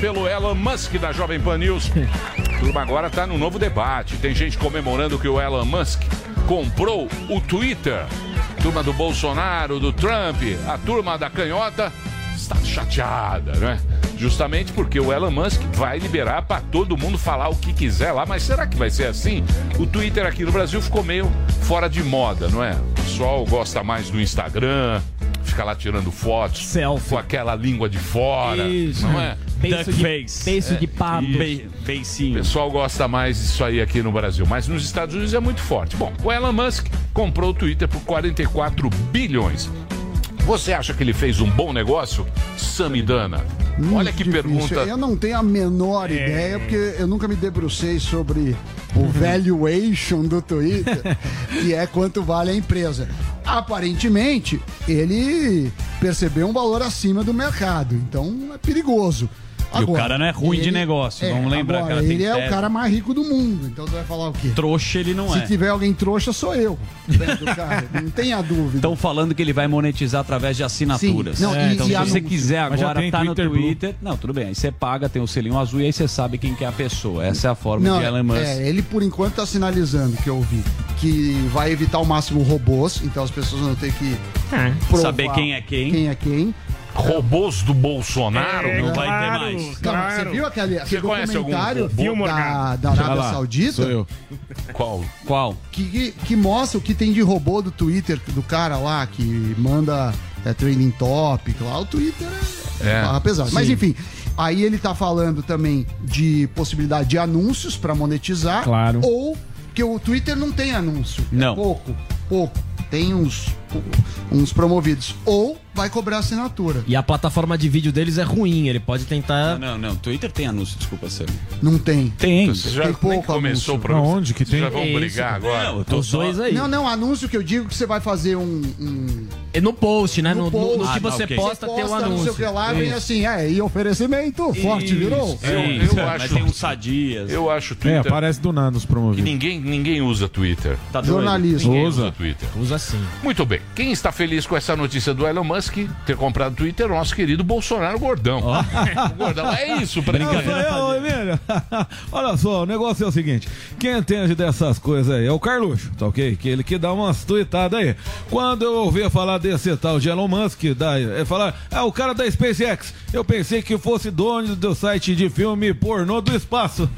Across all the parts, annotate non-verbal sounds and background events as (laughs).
pelo Elon Musk da Jovem Pan News. (laughs) Turma agora está no novo debate. Tem gente comemorando que o Elon Musk comprou o Twitter. Turma do Bolsonaro, do Trump, a turma da canhota está chateada, né? Justamente porque o Elon Musk vai liberar para todo mundo falar o que quiser lá, mas será que vai ser assim? O Twitter aqui no Brasil ficou meio fora de moda, não é? O pessoal gosta mais do Instagram, fica lá tirando fotos com aquela língua de fora, Isso. não é? Beiço de- Duckface. beiço de pato. Be beicinho. O pessoal gosta mais disso aí aqui no Brasil, mas nos Estados Unidos é muito forte. Bom, o Elon Musk comprou o Twitter por 44 bilhões. Você acha que ele fez um bom negócio, Samidana? Olha que Difícil. pergunta. Eu não tenho a menor ideia, porque eu nunca me debrucei sobre o valuation do Twitter, (laughs) que é quanto vale a empresa. Aparentemente, ele percebeu um valor acima do mercado, então é perigoso. E o cara não é ruim de negócio, vamos lembrar que agora, tem Ele é tese. o cara mais rico do mundo, então tu vai falar o quê? Trouxa ele não Se é. tiver alguém trouxa, sou eu. Cara, (laughs) não tenha dúvida. Estão falando que ele vai monetizar através de assinaturas. Sim. Não, e- então, e se você quiser agora tem tá no Twitter Blue. Twitter. Não, tudo bem. Aí você paga, tem o selinho azul e aí você sabe quem que é a pessoa. Essa é a forma Não, de Elon Musk. é, ele por enquanto tá sinalizando que eu vi que vai evitar ao máximo robôs, então as pessoas vão ter que provar Saber quem é quem. Quem é quem. Robôs do Bolsonaro? É, não claro, vai ter mais. Não, você viu aquele, Você aquele conhece algum robô? da, da Arábia lá, Saudita? sou eu. Qual? Qual? Que, que mostra o que tem de robô do Twitter, do cara lá que manda é, trending topic lá. O Twitter é, É. Sim. Mas enfim, aí ele tá falando também de possibilidade de anúncios pra monetizar. Claro. Ou que o Twitter não tem anúncio. Não. É pouco, pouco. Tem uns, uns promovidos. Ou vai cobrar assinatura. E a plataforma de vídeo deles é ruim, ele pode tentar. Não, não, não. Twitter tem anúncio, desculpa, Sam. Não tem. Tem. Você já Tem pouco começou o anúncio. programa. Aonde que Vocês tem? já vão É brigar isso. agora? Não, eu tô Os só- dois aí. Não, não, anúncio que eu digo que você vai fazer um. um É no post, né? No, no- post. no que Ah, você ok. posta, tem o anúncio. que lá, vem Isso. assim, é, e oferecimento, forte virou. Eu, Isso, eu mas acho, tem uns sadias. eu acho É, Twitter. aparece do nada nos que promovidos. ninguém, ninguém usa Twitter. Tá doido? Jornalismo. Ninguém Usa. usa Twitter. Usa sim. Muito bem. Quem está feliz com essa notícia do Elon Musk ter comprado o Twitter nosso querido Bolsonaro Gordão. O Gordão, é isso, sou eu, Emílio. (laughs) Olha só, o negócio é o seguinte: quem entende dessas coisas aí é o Carluxo, tá ok? Que ele que dá umas tuitadas aí. Quando eu ouvi falar desse tal de Elon Musk, da, é falar, é o cara da SpaceX, eu pensei que fosse dono do site de filme pornô do espaço.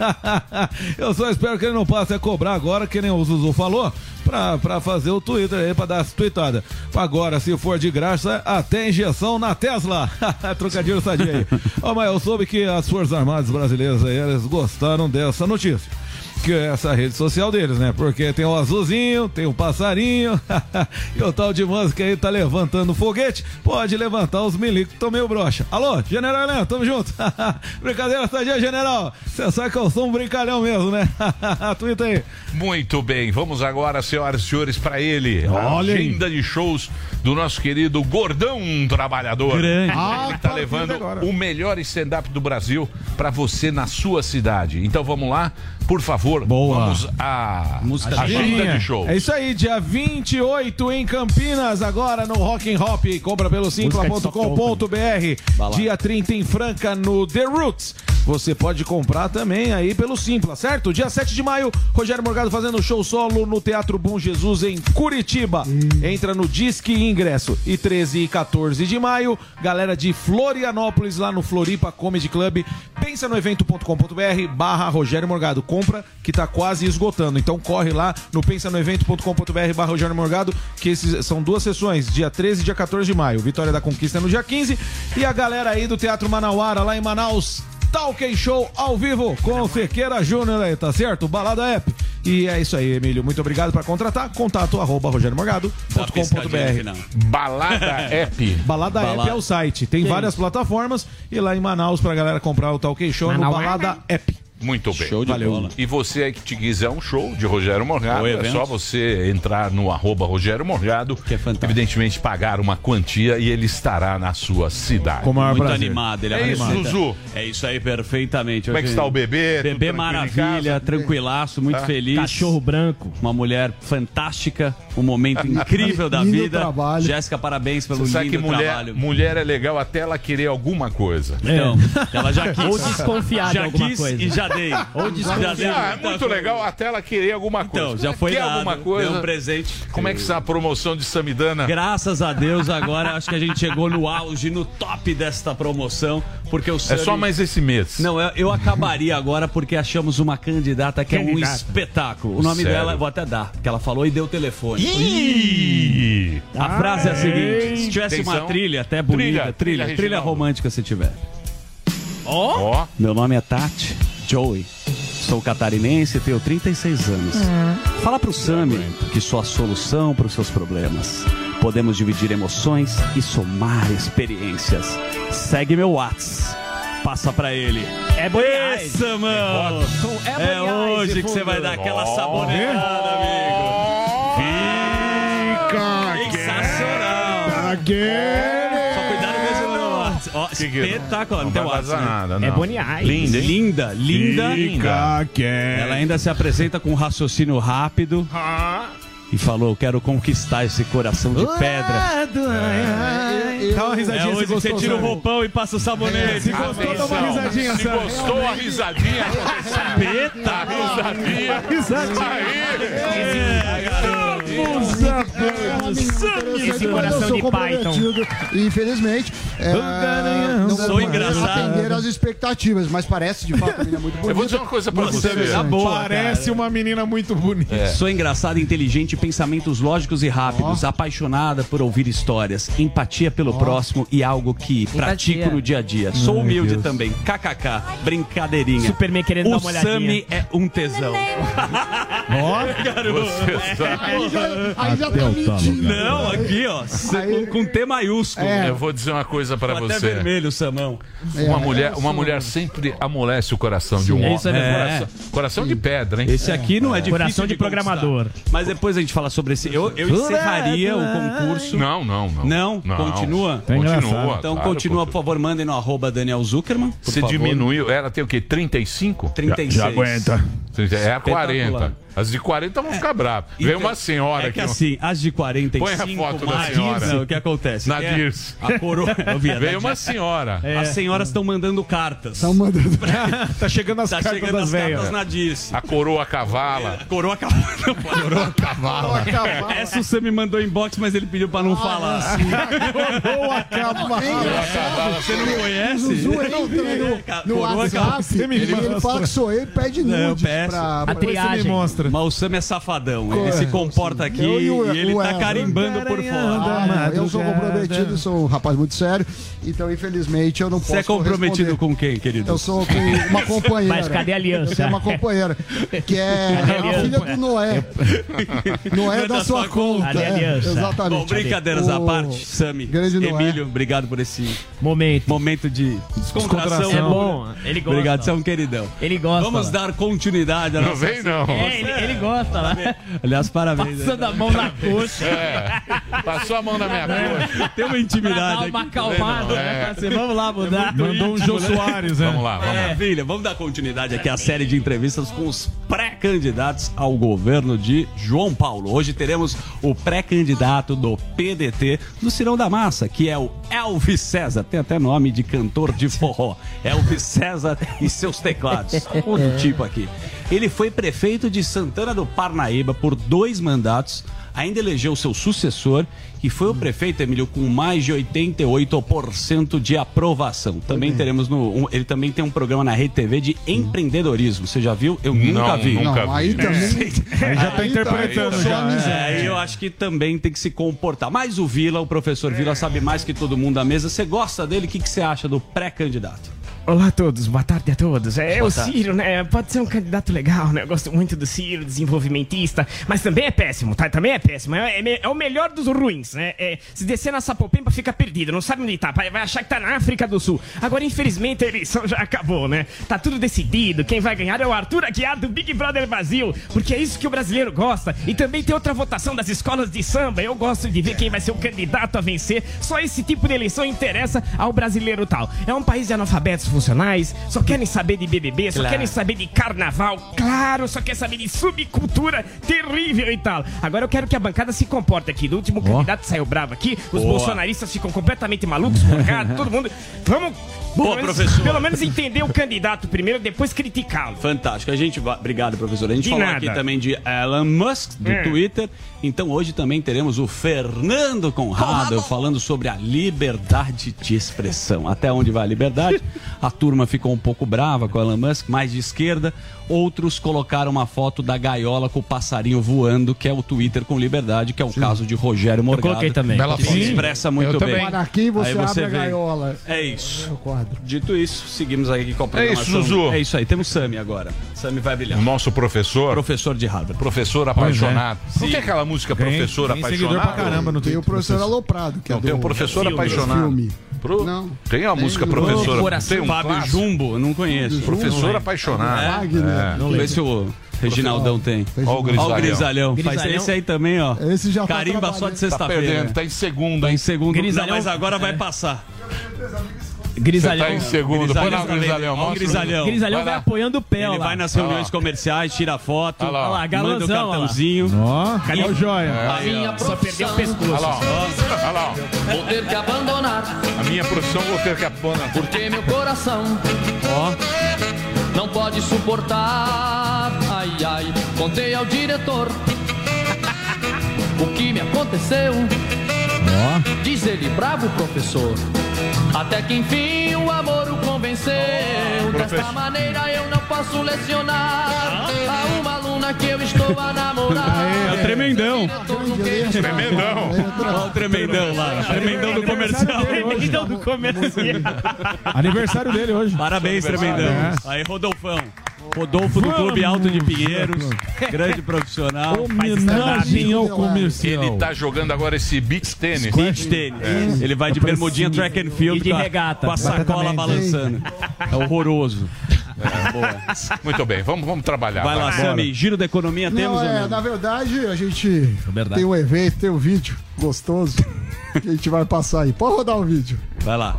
(laughs) eu só espero que ele não passe a cobrar agora, que nem o Zuzu falou, pra fazer o Twitter aí, pra dar as tuitadas. Agora, se for de graça, até injeção na Tesla. (laughs) Trocadilho sadia aí. Ó, mas eu soube que as Forças Armadas brasileiras aí, eles gostaram dessa notícia. Que é essa rede social deles, né? Porque tem o azulzinho, tem o passarinho, (laughs) e o tal de Musk aí tá levantando foguete, pode levantar os milicos que estão meio broxa. Alô, General Helena, tamo junto. (laughs) Brincadeira sadia, General. Você sabe que eu sou um brincalhão mesmo, né? (laughs) Twitter aí. Muito bem, vamos agora, senhoras e senhores, para ele. A Olha aí. agenda de shows do nosso querido Gordão Trabalhador. Grande. Ah, Ele está tá levando o melhor stand-up do Brasil para você na sua cidade. Então vamos lá, por favor, Boa. vamos à Música agenda de shows. É isso aí, dia 28 em Campinas, agora no Rock and Hop. Compra pelo simpla.com.br. Dia 30 em Franca, no The Roots. Você pode comprar também aí pelo Simpla, certo? Dia 7 de maio, Rogério Morgado fazendo show solo no Teatro Bom Jesus em Curitiba. Entra no Disque Ingresso. E 13 e 14 de maio, galera de Florianópolis, lá no Floripa Comedy Club. Pensa no evento.com.br barra Rogério Morgado. Compra que tá quase esgotando. Então corre lá no pensanoevento.com.br barra Rogério Morgado, que esses são duas sessões, dia 13 e dia 14 de maio. Vitória da Conquista no dia 15. E a galera aí do Teatro Manauara, lá em Manaus, Talk Show ao vivo com o Sequeira Júnior aí, tá certo? Balada App. E é isso aí, Emílio. Muito obrigado para contratar. Contato arroba no rogeriomorgado.com.br. Balada (laughs) App. Balada, App Balada. é o site. Tem várias plataformas e lá em Manaus pra galera comprar o Talk Show no Manauara. Balada App. Muito bem. Show de Valeu. bola. E você aí que te quiser um show de Rogério Morgado, é só você entrar no arroba Rogério Morgado, que é fantástico. evidentemente pagar uma quantia e ele estará na sua cidade. Muito animado, ele é isso, apresenta- Zuzu. É isso aí, perfeitamente. Como é que está o bebê? Bebê maravilha, tranquilaço, muito Tá. feliz. Cachorro branco. Uma mulher fantástica, um momento (laughs) incrível da Lindo vida. trabalho. Jéssica, parabéns pelo Você sabe que lindo mulher, trabalho. mulher é legal até ela querer alguma coisa. Então, ela já quis. Ou desconfiar de já alguma quis coisa. e já dei. Ou já dei. Ah, é muito legal até ela querer alguma coisa. Então, já foi Quer dado, alguma coisa? deu um presente. Como é que está a promoção de Samidana? Graças a Deus, agora acho que a gente chegou no auge, no top desta promoção, porque o É só mais esse mês. Não, eu, eu acabaria agora porque achamos uma candidata que é um Candidata. espetáculo. O nome Sério? dela, eu vou até dar, que ela falou e deu o telefone. Ih! A frase é a seguinte: se tivesse Atenção. uma trilha até bonita, Trilha, trilha, trilha trilha, romântica se tiver. Ó, Meu nome é Tati Joey. Sou catarinense e tenho 36 anos. Fala pro Sami que sou a solução para os seus problemas. Podemos dividir emoções e somar experiências. Segue meu Whats. Passa pra ele. É Goiás. Essa, mano! É É Goiás, hoje que você vai dar aquela sabonetada, amigo. Sensacional! Só espetacular. não Não tem vai Whats, vazar né? nada, É não. Boniais. Linda, hein? Linda, linda. Linda. Ela ainda se apresenta com um raciocínio rápido e falou: Quero conquistar esse coração de pedra. Dá uma É risadinha hoje se você tira o roupão e passa o sabonete. Se gostou, dá uma risadinha, Se gostou a risadinha, Peta! a risadinha. Esse coração de Python. comprometido, Infelizmente, é, não Sou engraçado. atender as expectativas, mas parece de fato a menina muito bonita. Eu vou dizer uma coisa pra você. interessante. Tá boa, Parece uma menina muito bonita. É. Sou engraçada, inteligente, pensamentos lógicos e rápidos, apaixonada por ouvir histórias, empatia pelo próximo e algo que pratico no dia a dia. Sou humilde também. KKK, brincadeirinha. Superman querendo o dar uma olhadinha. Sami é um tesão. (laughs) Você sabe. Aí já, aí já tá mentindo. Não, aqui, ó, com, com T maiúsculo. É. Eu vou dizer uma coisa pra Ficou Até você. vermelho, Samão. Uma mulher, uma mulher sempre amolece o coração de um homem. isso é verdade. Coração, coração de pedra, hein? Esse aqui não é, difícil Coração de conquistar. programador. Mas depois a gente fala sobre esse. Eu, eu encerraria o concurso. Não, não, não. Não? Continua? Tá. Continua. Então claro, continua, por favor, mandem no arroba Daniel Zuckerman. Você favor. diminuiu. Ela tem o quê? 35? 36. Já aguenta. É a 40. As de 40 vão ficar bravas. Veio Então, uma senhora É que aqui. assim, as de 45 Põe a foto da mais- senhora. Não, o que acontece? Na É, Dirce. A coroa. (laughs) Da uma Dirce. senhora. As senhoras estão mandando cartas. Estão mandando. (laughs) (laughs) Tá chegando as Tá cartas chegando das as velhas. cartas na Dirce. A coroa cavala. Coroa cavalo. Coroa cavalo. Essa você me mandou inbox, mas ele pediu pra não falar. Ou acaba. Você não conhece? No, no Coroa WhatsApp, Você me ele, fala que sou eu e pede Não, nudes peço. pra, A pra triagem. Me mostra. Mas o Sam é safadão. Ele se comporta aqui Eu e o- e ele tá carimbando por fora. Ah, eu sou comprometido, sou um rapaz muito sério, então infelizmente eu não posso Você é comprometido com quem, querido? Eu sou com uma companheira. Mas cadê a aliança? Eu tenho uma companheira, que é Cadê a a filha do Noé. (laughs) Noé da sua conta. Cadê a é, aliança? exatamente. Bom, brincadeiras à parte, Sami, grande Noé. Emílio, obrigado por esse Momento. momento de descontração. Descontração. É bom. Ele gosta. Obrigado, você é um queridão. Ele gosta. Vamos dar continuidade à Não nossa... vem, não. É, ele, ele gosta lá. Aliás, parabéns. Passando a mão na coxa. É. Passou a mão na minha coxa. Tem uma Pra intimidade dar uma aqui. É. né? Assim, vamos lá mudar. Mandou um Jô Soares, né? Vamos lá, vamos lá. Maravilha, vamos dar continuidade aqui à série de entrevistas com os pré-candidatos ao governo de João Paulo. Hoje teremos o pré-candidato do PDT do Cirão da Massa, que é o Elvis César. Tem até nome de cantor de forró. Elvis César e seus teclados. Outro tipo aqui. Ele foi prefeito de Santana do Parnaíba por dois mandatos. Ainda elegeu seu sucessor e foi o prefeito, Emílio, com mais de 88% de aprovação. Também teremos no. um- ele também tem um programa na Rede TV de empreendedorismo. Você já viu? Eu nunca Não, vi. nunca Não, aí vi. também. Aí já tá Aí interpretando aí, já. só amizade. é. É, eu acho que também tem que se comportar. Mas o Vila, o professor Vila, sabe mais que todo mundo da mesa. Você gosta dele? O que, que você acha do pré-candidato? Olá a todos, boa tarde a todos. É Boa o tarde. Ciro, né? Pode ser um candidato legal, né? Eu gosto muito do Ciro, desenvolvimentista, mas também é péssimo, tá? Também é péssimo. É, é é o melhor dos ruins, né? É, se descer na Sapopemba fica perdido, não sabe onde tá, vai vai achar que tá na África do Sul. Agora, infelizmente, a eleição já acabou, né? Tá tudo decidido. Quem vai ganhar é o Arthur Aguiar do Big Brother Brasil, porque é isso que o brasileiro gosta. E também tem outra votação das escolas de samba. Eu gosto de ver quem vai ser o candidato a vencer. Só esse tipo de eleição interessa ao brasileiro tal. É um país de analfabetos funcionais, só querem saber de BBB, só Claro. querem saber de carnaval, claro, só quer saber de subcultura terrível e tal. Agora eu quero que a bancada se comporte aqui. Do último candidato saiu bravo aqui, os Boa. bolsonaristas ficam completamente malucos, morgados, (laughs) todo mundo. Vamos. Boa, pelo menos- professor. Pelo menos entender o candidato primeiro, depois criticá-lo. Fantástico. A gente vai... Obrigado, professor. A gente De falou nada. aqui também de Elon Musk, do É. Twitter. Então hoje também teremos o Fernando Conrado falando sobre a liberdade de expressão. Até onde vai a liberdade? (laughs) A turma ficou um pouco brava com o Elon Musk, mais de esquerda. Outros colocaram uma foto da gaiola com o passarinho voando, que é o Twitter com liberdade, que é o caso de Rogério Morgado. coloquei também. Bela Que se foto. expressa muito Eu bem. aqui você, Aí você abre a vê. gaiola. É isso. É o quadro. Dito isso, seguimos aqui com a É programação. isso, Zuzu. É isso aí. Temos Sami agora. Sami vai brilhar. O nosso professor, Professor de Harvard. professor apaixonado. Não tem aquela música Professor Tem seguidor pra Apaixonado? caramba no Tem Twitter. o professor Aloprado, que Não, é tem do o professor filme, apaixonado. filme. Pro- Não. Tem a música Tem o professora. Coração. Tem um Fábio clássico. Jumbo, não conheço. Professor apaixonado. Wagner. Vamos ver se o Reginaldão tem. Ó o Ó o grisalhão. Grisalhão. Faz esse aí também, ó. Esse já tá Carimba só de trabalhando. Tá sexta-feira. perdendo, tá em segundo, Tá em segundo. Grisalhão. Não, mas agora vai passar. Você Grisalhão. tá em segundo. Põe lá o Grisalhão. grisalhão. Ó o mostra. Grisalhão. Grisalhão Vai vai apoiando o pé, Ele ó lá. vai nas reuniões comerciais, tira foto, Olha lá, ó. Olha lá, manda o cartãozinho. Ó, Cadê? ó o joia. Aí, ó. Só perdeu o pescoço. Olha lá, ó. Olha lá, ó. Vou ter que abandonar, A minha profissão vou ter que abandonar. porque meu coração não pode suportar. Ai, ai, contei ao diretor o que me aconteceu. Diz ele, bravo professor. Até que enfim o amor o convenceu. Desta professor. maneira eu não posso lecionar a uma aluna que eu estou a namorar. (laughs) É o tremendão. Tremendão. Ó o tremendão lá. Tremendão do comercial. Tremendão do comercial. Aniversário dele hoje. Parabéns, tremendão. Aí, Rodolfão. Rodolfo do Clube Alto de Pinheiros. Grande profissional. Homenagem ao comercial. Ele tá jogando agora esse beach tênis. Beach tênis. Ele vai de bermudinha track and field E de com a- regata. com a sacola balançando. É horroroso. É, boa. Muito bem, vamos, vamos trabalhar. Vai lá. Sami. Giro da economia temos Não, ou é, na verdade, a gente verdade. tem um evento, tem um vídeo gostoso que a gente vai passar aí. Pode rodar o vídeo. Vai lá.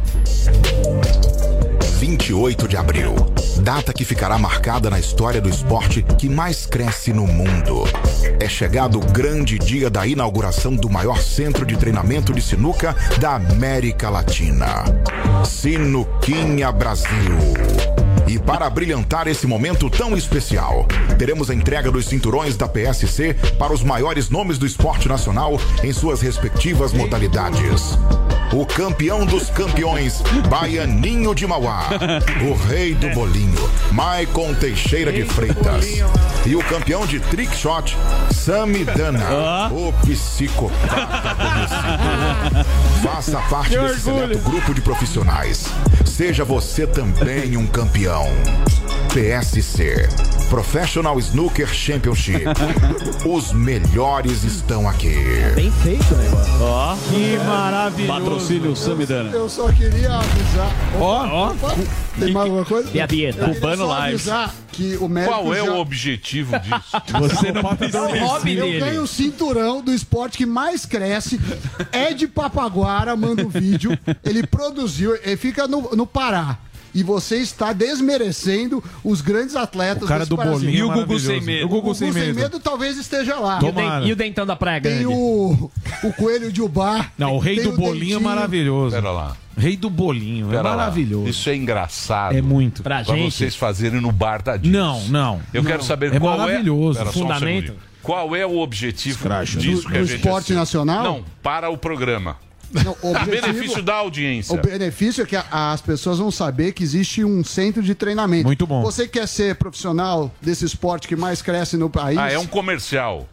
28 de abril. Data que ficará marcada na história do esporte que mais cresce no mundo. É chegado o grande dia da inauguração do maior centro de treinamento de sinuca da América Latina. Sinuquinha Brasil. E para brilhantar esse momento tão especial, teremos a entrega dos cinturões da PSC para os maiores nomes do esporte nacional em suas respectivas modalidades. O campeão dos campeões, Baianinho de Mauá. O rei do bolinho, Maicon Teixeira de Freitas. E o campeão de trick shot, Sami Dana. O psicopata conhecido. Faça parte desse seleto grupo de profissionais. Seja você também um campeão. PSC Professional Snooker Championship. (laughs) Os melhores estão aqui. Bem feito negócio. Ó, Que maravilhoso. patrocínio Samidana. Eu só queria avisar. Ó, Opa, tem mais alguma coisa? E a dieta? Cubano só Live. avisar que o Qual é já... o objetivo disso? (laughs) Você não O hobby Eu dele. ganho o cinturão do esporte que mais cresce. (laughs) Ed Papaguara manda o vídeo. Ele produziu, ele fica no, no Pará. E você está desmerecendo os grandes atletas o cara do Brasil. bolinho E o Gugu maravilhoso. sem medo. O Gugu, O sem medo. talvez esteja lá. E o, Tomara. e o dentão da praia Tem grande. o, o coelho de Ubar. Não, o rei tem do bolinho é maravilhoso. Pera lá. Rei do bolinho, é Pera lá. maravilhoso. Isso é engraçado. É muito. Pra Pra gente. vocês fazerem no bar da Disney. Não, não. Eu quero saber É qual maravilhoso. é. Um Fundamento. segundinho. Qual é o objetivo Escracha. disso Do- que a do gente esporte assiste? nacional? Não, para o programa. Não, o (laughs) O objetivo- benefício da audiência. O benefício é que a- as pessoas vão saber que existe um centro de treinamento. Muito bom. Você quer ser profissional desse esporte que mais cresce no país? Ah, é um comercial.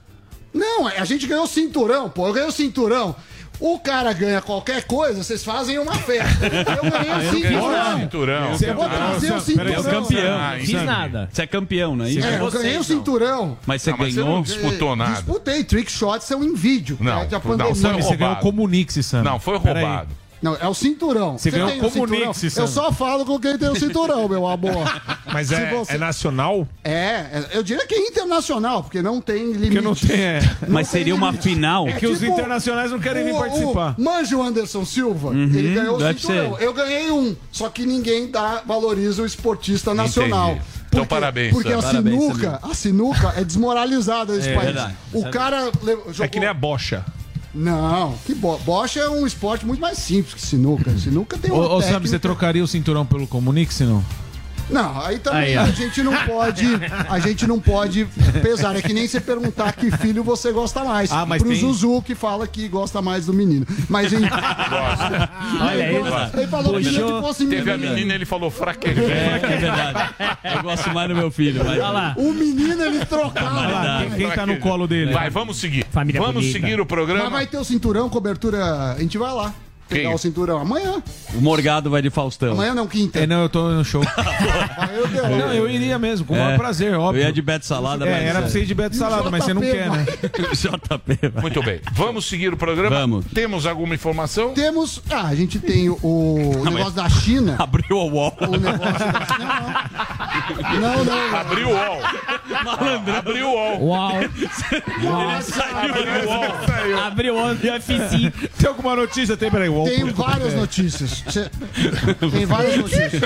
Não, a gente ganhou cinturão, pô. Eu ganhei o cinturão. O cara ganha qualquer coisa, vocês fazem uma festa. Eu ganhei (laughs) o cinturão. Cinturão. Eu vou trazer o cinturão. É o campeão. Ah, Fiz nada. Você é campeão, não é isso? É, eu ganhei o cinturão. Mas você Não, mas você ganhou? não disputou nada. Disputei, trick shots são em vídeo. Não, é, não, você ganhou o roubado. Comunix, Sam. Não, foi roubado. Não, é o cinturão. Você ganhou tem o Eu só falo com quem tem o cinturão, meu amor. (laughs) Mas é, você- é nacional? É, é, eu diria que é internacional, porque não tem limite. Porque não tem. É. Mas seria uma final. É que os internacionais não querem vir o, participar. O Manja o Anderson Silva, Uhum, ele ganhou o cinturão. ser. Eu ganhei um, só que ninguém dá, valoriza o esportista nacional. Entendi. Então, parabéns, Porque a Parabéns, sinuca, a sinuca é desmoralizada nesse É país. verdade. O cara le- jogou... É que nem a bocha. Não, que bo... bocha é um esporte muito mais simples que sinuca. Sinuca tem uma Ô, ô Sam, você trocaria o cinturão pelo Comunix, não? Não, aí também Aí, a gente não pode, a gente não pode pesar. É que nem você perguntar que filho você gosta mais. Ah, mas Pro tem- Zuzu que fala que gosta mais do menino. Mas em... Olha aí, ele falou que queria que Puxou. fosse Teve a menino. menina, ele falou fraquejando. É, é verdade. Eu gosto mais do meu filho. Mas... Olha lá. O menino ele trocava. Quem tá no colo dele? Vai, vamos seguir. Família vamos bonita. seguir o programa. Mas vai ter o cinturão, cobertura. A gente vai lá. Pegar Quem? o cinturão amanhã. O Morgado vai de Faustão. Amanhã não, quinta. É, não, eu tô no show. (laughs) Eu. Não, eu iria mesmo, com o maior É. prazer, Eu óbvio. ia de Beto Salada, É, mas... era pra você ir de Beto Salada, mas você não quer, né? (laughs) JP. Muito bem. Vamos seguir o programa? Vamos. Temos alguma informação? Temos. Ah, a gente tem o, o negócio da China. (laughs) Abriu o wall. O negócio da. Não, não. Não, não. Abriu o UOL. Abriu o UOL. Uau. (laughs) Abriu o UOL. Abriu o ano do F5. (laughs) Tem alguma notícia? Tem, peraí. Tem várias notícias. Cê- Tem várias notícias.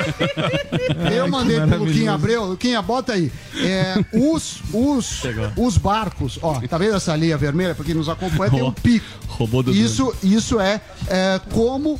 Eu mandei pro Luquinha Abreu. Luquinha, bota aí. É, os, os, os barcos, ó, tá vendo essa linha vermelha? Pra quem nos acompanha, tem um pico. Robô do Isso, isso é, é como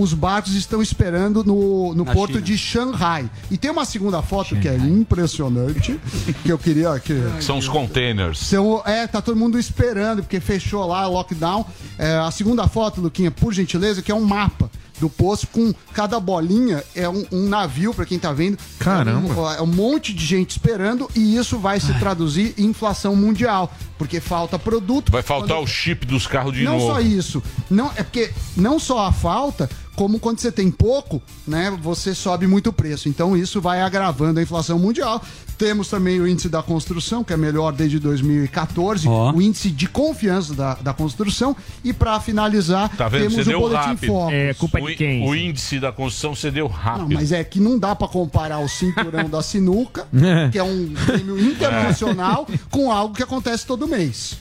os barcos estão esperando no, no Na porto China. de Shanghai. E tem uma segunda foto que é impressionante, que eu queria que São os containers. são, é, tá todo mundo esperando, porque fechou lá, lockdown. É, a segunda foto, Luquinha, por gentileza, que é um mapa do poço com cada bolinha é um, um navio, pra quem tá vendo. Caramba. É um, é um monte de gente esperando e isso vai se traduzir em inflação mundial, porque falta produto. Vai faltar Quando- o chip dos carros de não novo. só isso, não é porque não só a falta, como quando você tem pouco, né, você sobe muito o preço. Então isso vai agravando a inflação mundial. Temos também o índice da construção, que é melhor desde 2014, Ó. o índice de confiança da, da construção. E para finalizar, Tá vendo? Você temos o boletim rápido. Focus. É culpa O, de quem? o índice da construção cedeu Não, rápido. mas é que não dá para comparar o cinturão (laughs) da sinuca, que é um (laughs) prêmio internacional, com algo que acontece todo mês.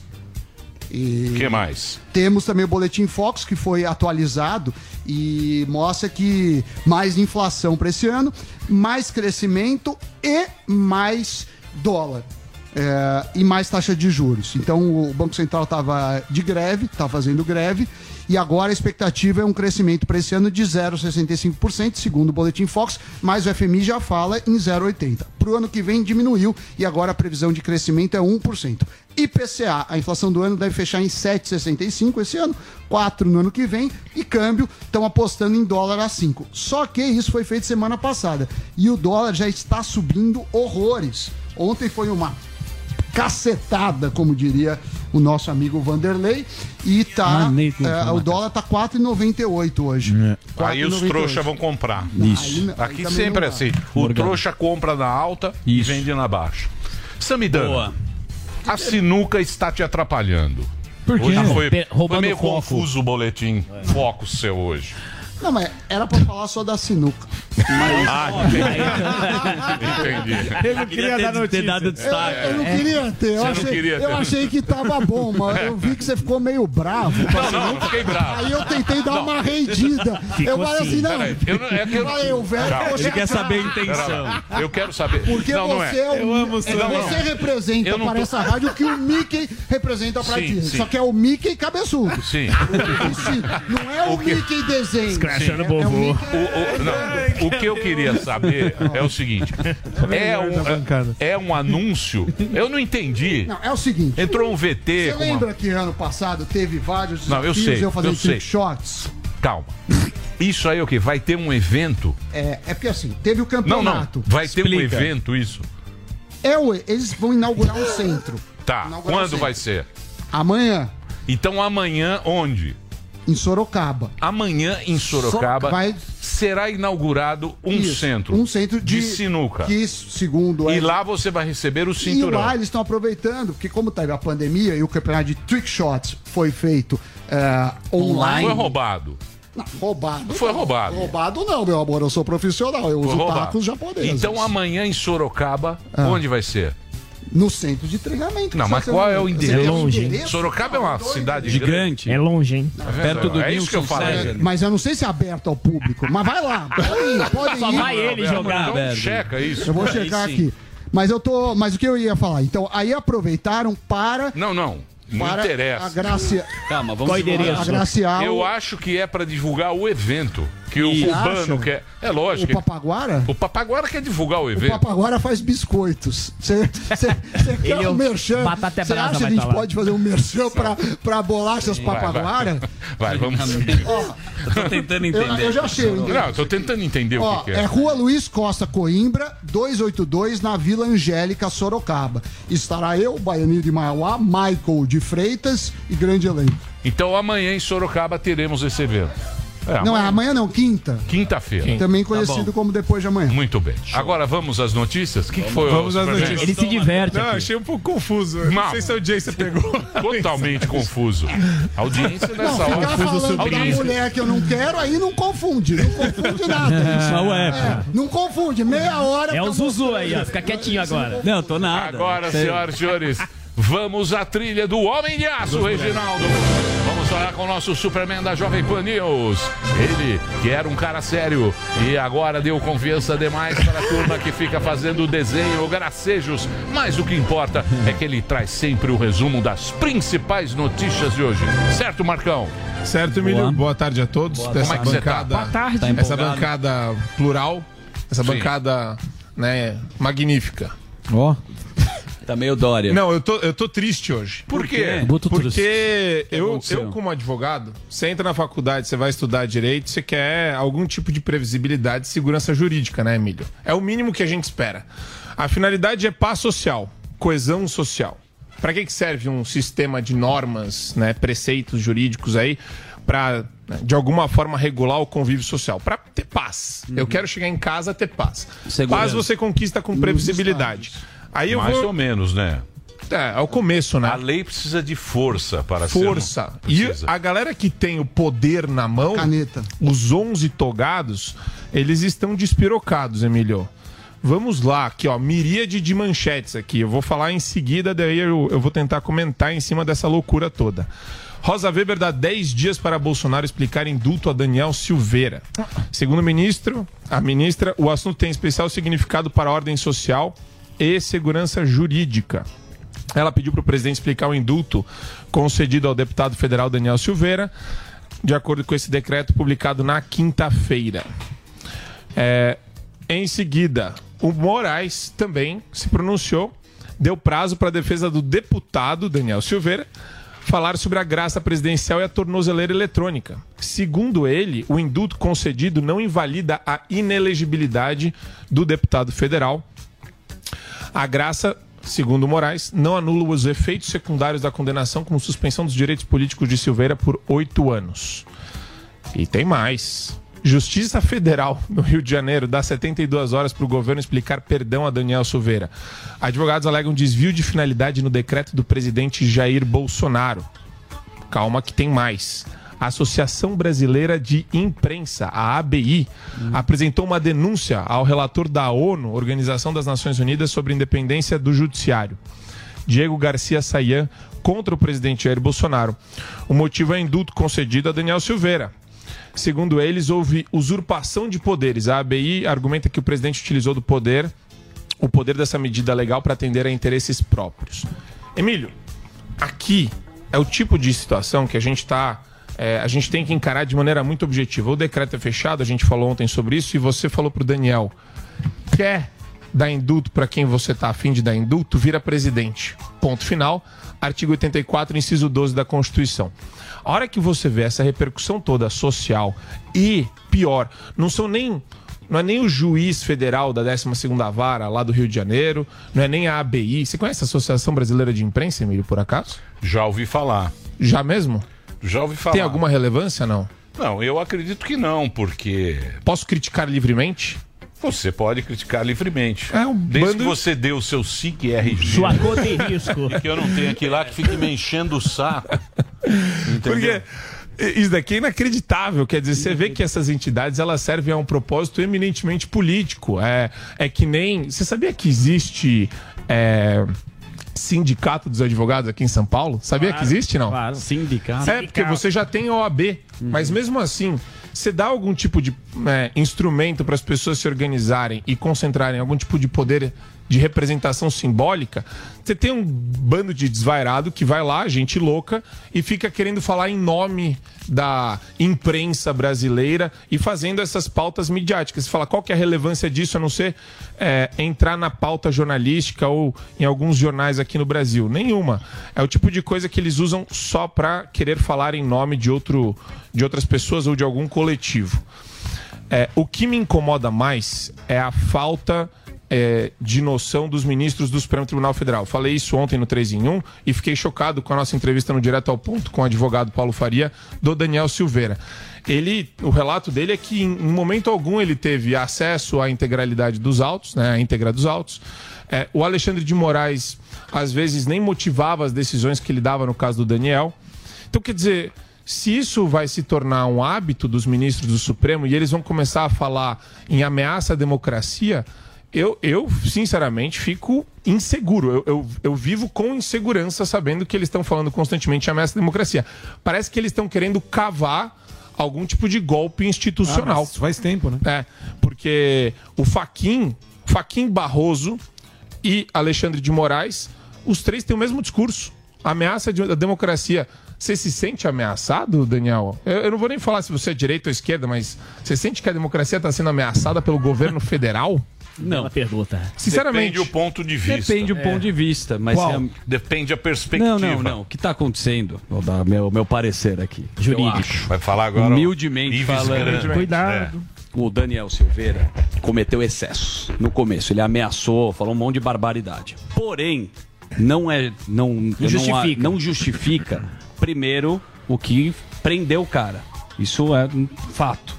E O que mais? temos também o Boletim Focus, que foi atualizado e mostra que mais inflação para esse ano, mais crescimento e mais dólar. É, e mais taxa de juros. Então o Banco Central estava de greve, está fazendo greve, e agora a expectativa é um crescimento para esse ano de 0,65%, segundo o Boletim Fox, mas o FMI já fala em 0,80%. Para o ano que vem diminuiu e agora a previsão de crescimento é 1%. IPCA, a inflação do ano deve fechar em 7,65 esse ano, 4 no ano que vem, e câmbio estão apostando em dólar a 5. Só que isso foi feito semana passada e o dólar já está subindo horrores. Ontem foi uma cacetada, como diria o nosso amigo Vanderlei, e tá é, o dólar tá 4,98 hoje. Aí os 4,98. trouxas vão comprar. Isso. Aí aí Aqui também sempre é assim. O Morgado. trouxa compra na alta Isso. e vende na baixa. Samidana, Boa. a sinuca está te atrapalhando. Por quê? Hoje foi, foi meio foco. confuso o boletim foco seu hoje. Não, mas era pra falar só da sinuca. Ah, entendi. entendi. Ele não queria dar ter, ter notícia. dado Eu, destaque. eu não queria ter, eu, não achei, queria ter. eu achei que tava bom, mas eu vi que você ficou meio bravo. a Não, não, sinuca. não fiquei bravo. Aí eu tentei dar uma rendida. eu falei assim, não. Peraí, eu não- é que eu- Falei, o velho Calma. ficou Ele quer saber a intenção. Eu quero saber. Porque não, não você é. é, o, Eu amo é, você representa Eu não para tô- essa rádio o que o Mickey representa pra Sim, Disney. sim. Só que é o Mickey cabeçudo. Sim. Não é o, que- Mickey desenho. Escrachando É o. Mickey- O, o- não, o que eu queria saber é o seguinte: é um, bancada. é um anúncio. Eu não entendi. Não, é o seguinte. Entrou um VT. Você uma- lembra que ano passado teve vários Não, eu desafios sei, eu fazendo eu sei. shots? Calma. Isso aí é o quê? Vai ter um evento? É, é porque assim, teve o Não, não. campeonato. Vai ter um Explica. evento isso? É o, eles vão inaugurar um centro. Tá. Inaugurar um Quando centro. vai ser? Amanhã. Então amanhã onde? Em Sorocaba. Amanhã em Sorocaba Vai- será inaugurado um Isso, centro. um centro de, sinuca. Que, segundo E é- lá você vai receber o E cinturão. lá eles estão aproveitando, porque como teve a pandemia e o campeonato de trick shots foi feito é, online. Foi roubado. Não, roubado. Foi não. roubado. Roubado não, meu amor. Eu sou profissional. Eu Foi uso roubado. tacos japoneses. Então amanhã em Sorocaba, Ah. onde vai ser? No centro de treinamento. Não, mas qual é o endereço? É longe, endereço? Sorocaba é uma cidade Gigante. É longe, hein? Perto do é isso que eu falei. Mas eu não sei se é aberto ao público. Mas vai lá. Pode ir, (laughs) pode Só vai ele jogar. Então checa isso. Eu vou checar aqui. Mas eu tô. Mas o que eu ia falar? Então, aí aproveitaram para. Não, não. Não para interessa. Agraciar. Calma, Qual o endereço? Agraciar Eu o, acho que é pra divulgar o evento. Que o cubano acha? quer. É o lógico. Papaguara. O Papaguara quer divulgar o O evento. Papaguara faz biscoitos. Você (laughs) quer Ele é um o merchan? Você acha que vai a gente tá lá. pode fazer um merchan pra, pra bolachas Vai, vai. Papaguara? (laughs) Vai, vamos. Eu tô tentando Eu, entender. eu já achei o. Não, eu tô tentando entender Ó, o que, que é é. Rua Luiz Costa Coimbra, 282, na Vila Angélica, Sorocaba. Estará eu, Baianinho de Mauá, Michael de Freitas e grande elenco. Então amanhã em Sorocaba teremos esse evento. É, Não, é amanhã não, quinta. Quinta-feira. Também Tá conhecido como depois de amanhã. Muito bem. Agora vamos às notícias? O que, que foi? Vamos às notícias. Ele se diverte. Não, aqui. achei um pouco confuso. Mal. Não sei se é o Jay você pegou. (laughs) Totalmente confuso. A (laughs) audiência Não, nessa ficar hora. falando da Audiência. mulher que eu não quero, aí não confunde. Não confunde nada. (laughs) Não é, É, não confunde. Meia hora. É o Zuzu aí, ó. Fica quietinho agora. Não, tô nada. Agora, senhoras e senhores, vamos à trilha do Homem de Aço, Reginaldo. Vamos falar com o nosso Superman da Jovem Pan News. Ele, que era um cara sério e agora deu confiança demais para a turma que fica fazendo desenho, gracejos. Mas o que importa é que ele traz sempre o resumo das principais notícias de hoje. Certo, Marcão? Certo, Emílio? Boa. Boa tarde a todos. Como Dessa é que você tá? bancada, Boa tarde. Tá essa bancada plural, essa Sim. bancada né, magnífica. Ó. Tá meio Dória. Não, eu tô, eu tô triste hoje. Por quê? Boto Porque eu, eu, como advogado, você entra na faculdade, você vai estudar direito, você quer algum tipo de previsibilidade e segurança jurídica, né, Emílio? É o mínimo que a gente espera. A finalidade é paz social, coesão social. Para que, que serve um sistema de normas, né, preceitos jurídicos aí, para de alguma forma regular o convívio social? Para ter paz. Eu quero chegar em casa ter paz. Segurança. Paz você conquista com previsibilidade. Aí eu Mais vou. ou menos, né? É, é o começo, né? A lei precisa de força para ser. força. E a galera que tem o poder na mão, Caneta. os 11 togados, eles estão despirocados, Emílio. Vamos lá, aqui ó, miríade de manchetes aqui. Eu vou falar em seguida, daí eu, eu vou tentar comentar em cima dessa loucura toda. Rosa Weber dá 10 dias para Bolsonaro explicar indulto a Daniel Silveira. Segundo o ministro, a ministra, o assunto tem especial significado para a ordem social e segurança jurídica. Ela pediu para o presidente explicar o indulto concedido ao deputado federal Daniel Silveira, de acordo com esse decreto publicado na quinta-feira. É, em seguida, o Moraes também se pronunciou, deu prazo para a defesa do deputado Daniel Silveira falar sobre a graça presidencial e a tornozeleira eletrônica. Segundo ele, o indulto concedido não invalida a inelegibilidade do deputado federal. A graça, segundo Moraes, não anula os efeitos secundários da condenação, como suspensão dos direitos políticos de Silveira por oito anos. E tem mais. Justiça Federal no Rio de Janeiro dá 72 horas para o governo explicar perdão a Daniel Silveira. Advogados alegam desvio de finalidade no decreto do presidente Jair Bolsonaro. Calma que tem mais. A Associação Brasileira de Imprensa, a ABI, apresentou uma denúncia ao relator da ONU, Organização das Nações Unidas, sobre independência do judiciário. Diego Garcia Sayan contra o presidente Jair Bolsonaro. O motivo é indulto concedido a Daniel Silveira. Segundo eles, houve usurpação de poderes. A ABI argumenta que o presidente utilizou do poder, o poder dessa medida legal para atender a interesses próprios. Emílio, aqui é o tipo de situação que a gente está. A gente tem que encarar de maneira muito objetiva. O decreto é fechado, a gente falou ontem sobre isso, e você falou para o Daniel: quer dar indulto para quem você está afim de dar indulto, vira presidente. Ponto final. Artigo 84, inciso 12 da Constituição. A hora que você vê essa repercussão toda social e, pior, não são nem. Não é nem o juiz federal da 12ª Vara lá do Rio de Janeiro, não é nem a ABI. Você conhece a Associação Brasileira de Imprensa, Emílio, por acaso? Já ouvi falar. Já mesmo? Já ouvi falar. Tem alguma relevância, não? Não, eu acredito que não, porque. Posso criticar livremente? Você pode criticar livremente. É um Desde bando- que você dê o seu SIC RG. Sua conta em risco. E que eu não tenha que ir lá que fique me enchendo o saco. Porque isso daqui é inacreditável. Quer dizer, você vê que essas entidades elas servem a um propósito eminentemente político. É, é que nem. Você sabia que existe. é, Sindicato dos advogados aqui em São Paulo? Sabia que existe, não? Claro. Sindicato. É, porque você já tem OAB. Mas mesmo assim, você dá algum tipo de é, instrumento para as pessoas se organizarem e concentrarem algum tipo de poder de representação simbólica, você tem um bando de desvairado que vai lá, gente louca, e fica querendo falar em nome da imprensa brasileira e fazendo essas pautas midiáticas. Você fala, qual que é a relevância disso, a não ser é, entrar na pauta jornalística ou em alguns jornais aqui no Brasil? Nenhuma. É o tipo de coisa que eles usam só para querer falar em nome de, outro, de outras pessoas ou de algum coletivo. É, o que me incomoda mais é a falta é, de noção dos ministros do Supremo Tribunal Federal. Falei isso ontem no 3 em 1 e fiquei chocado com a nossa entrevista no Direto ao Ponto com o advogado Paulo Faria, do Daniel Silveira. Ele, o relato dele é que em, momento algum ele teve acesso à integralidade dos autos, né, à íntegra dos autos. É, o Alexandre de Moraes, às vezes, nem motivava as decisões que ele dava no caso do Daniel. Então, quer dizer, se isso vai se tornar um hábito dos ministros do Supremo e eles vão começar a falar em ameaça à democracia, eu, eu sinceramente, fico inseguro. Eu, eu, eu vivo com insegurança sabendo que eles estão falando constantemente em ameaça à democracia. Parece que eles estão querendo cavar algum tipo de golpe institucional. Ah, mas faz tempo, né? É, porque o Faquin, Faquin Barroso e Alexandre de Moraes, os três têm o mesmo discurso. Ameaça da democracia. Você se sente ameaçado, Daniel? Eu, eu não vou nem falar se você é direita ou esquerda, mas você sente que a democracia está sendo ameaçada pelo governo federal? Não. Uma pergunta. Sinceramente. Depende o ponto de vista. Depende do ponto de vista, mas Qual? é Depende a perspectiva. Não, não, não. O que está acontecendo? Vou dar meu, meu parecer aqui. Jurídico. Vai falar agora. o Humildemente falando. Cuidado. O Daniel Silveira cometeu excessos no começo. Ele ameaçou, falou um monte de barbaridade. Porém, não é. Não, não justifica. Não, justifica, primeiro, o que prendeu o cara. Isso é um fato.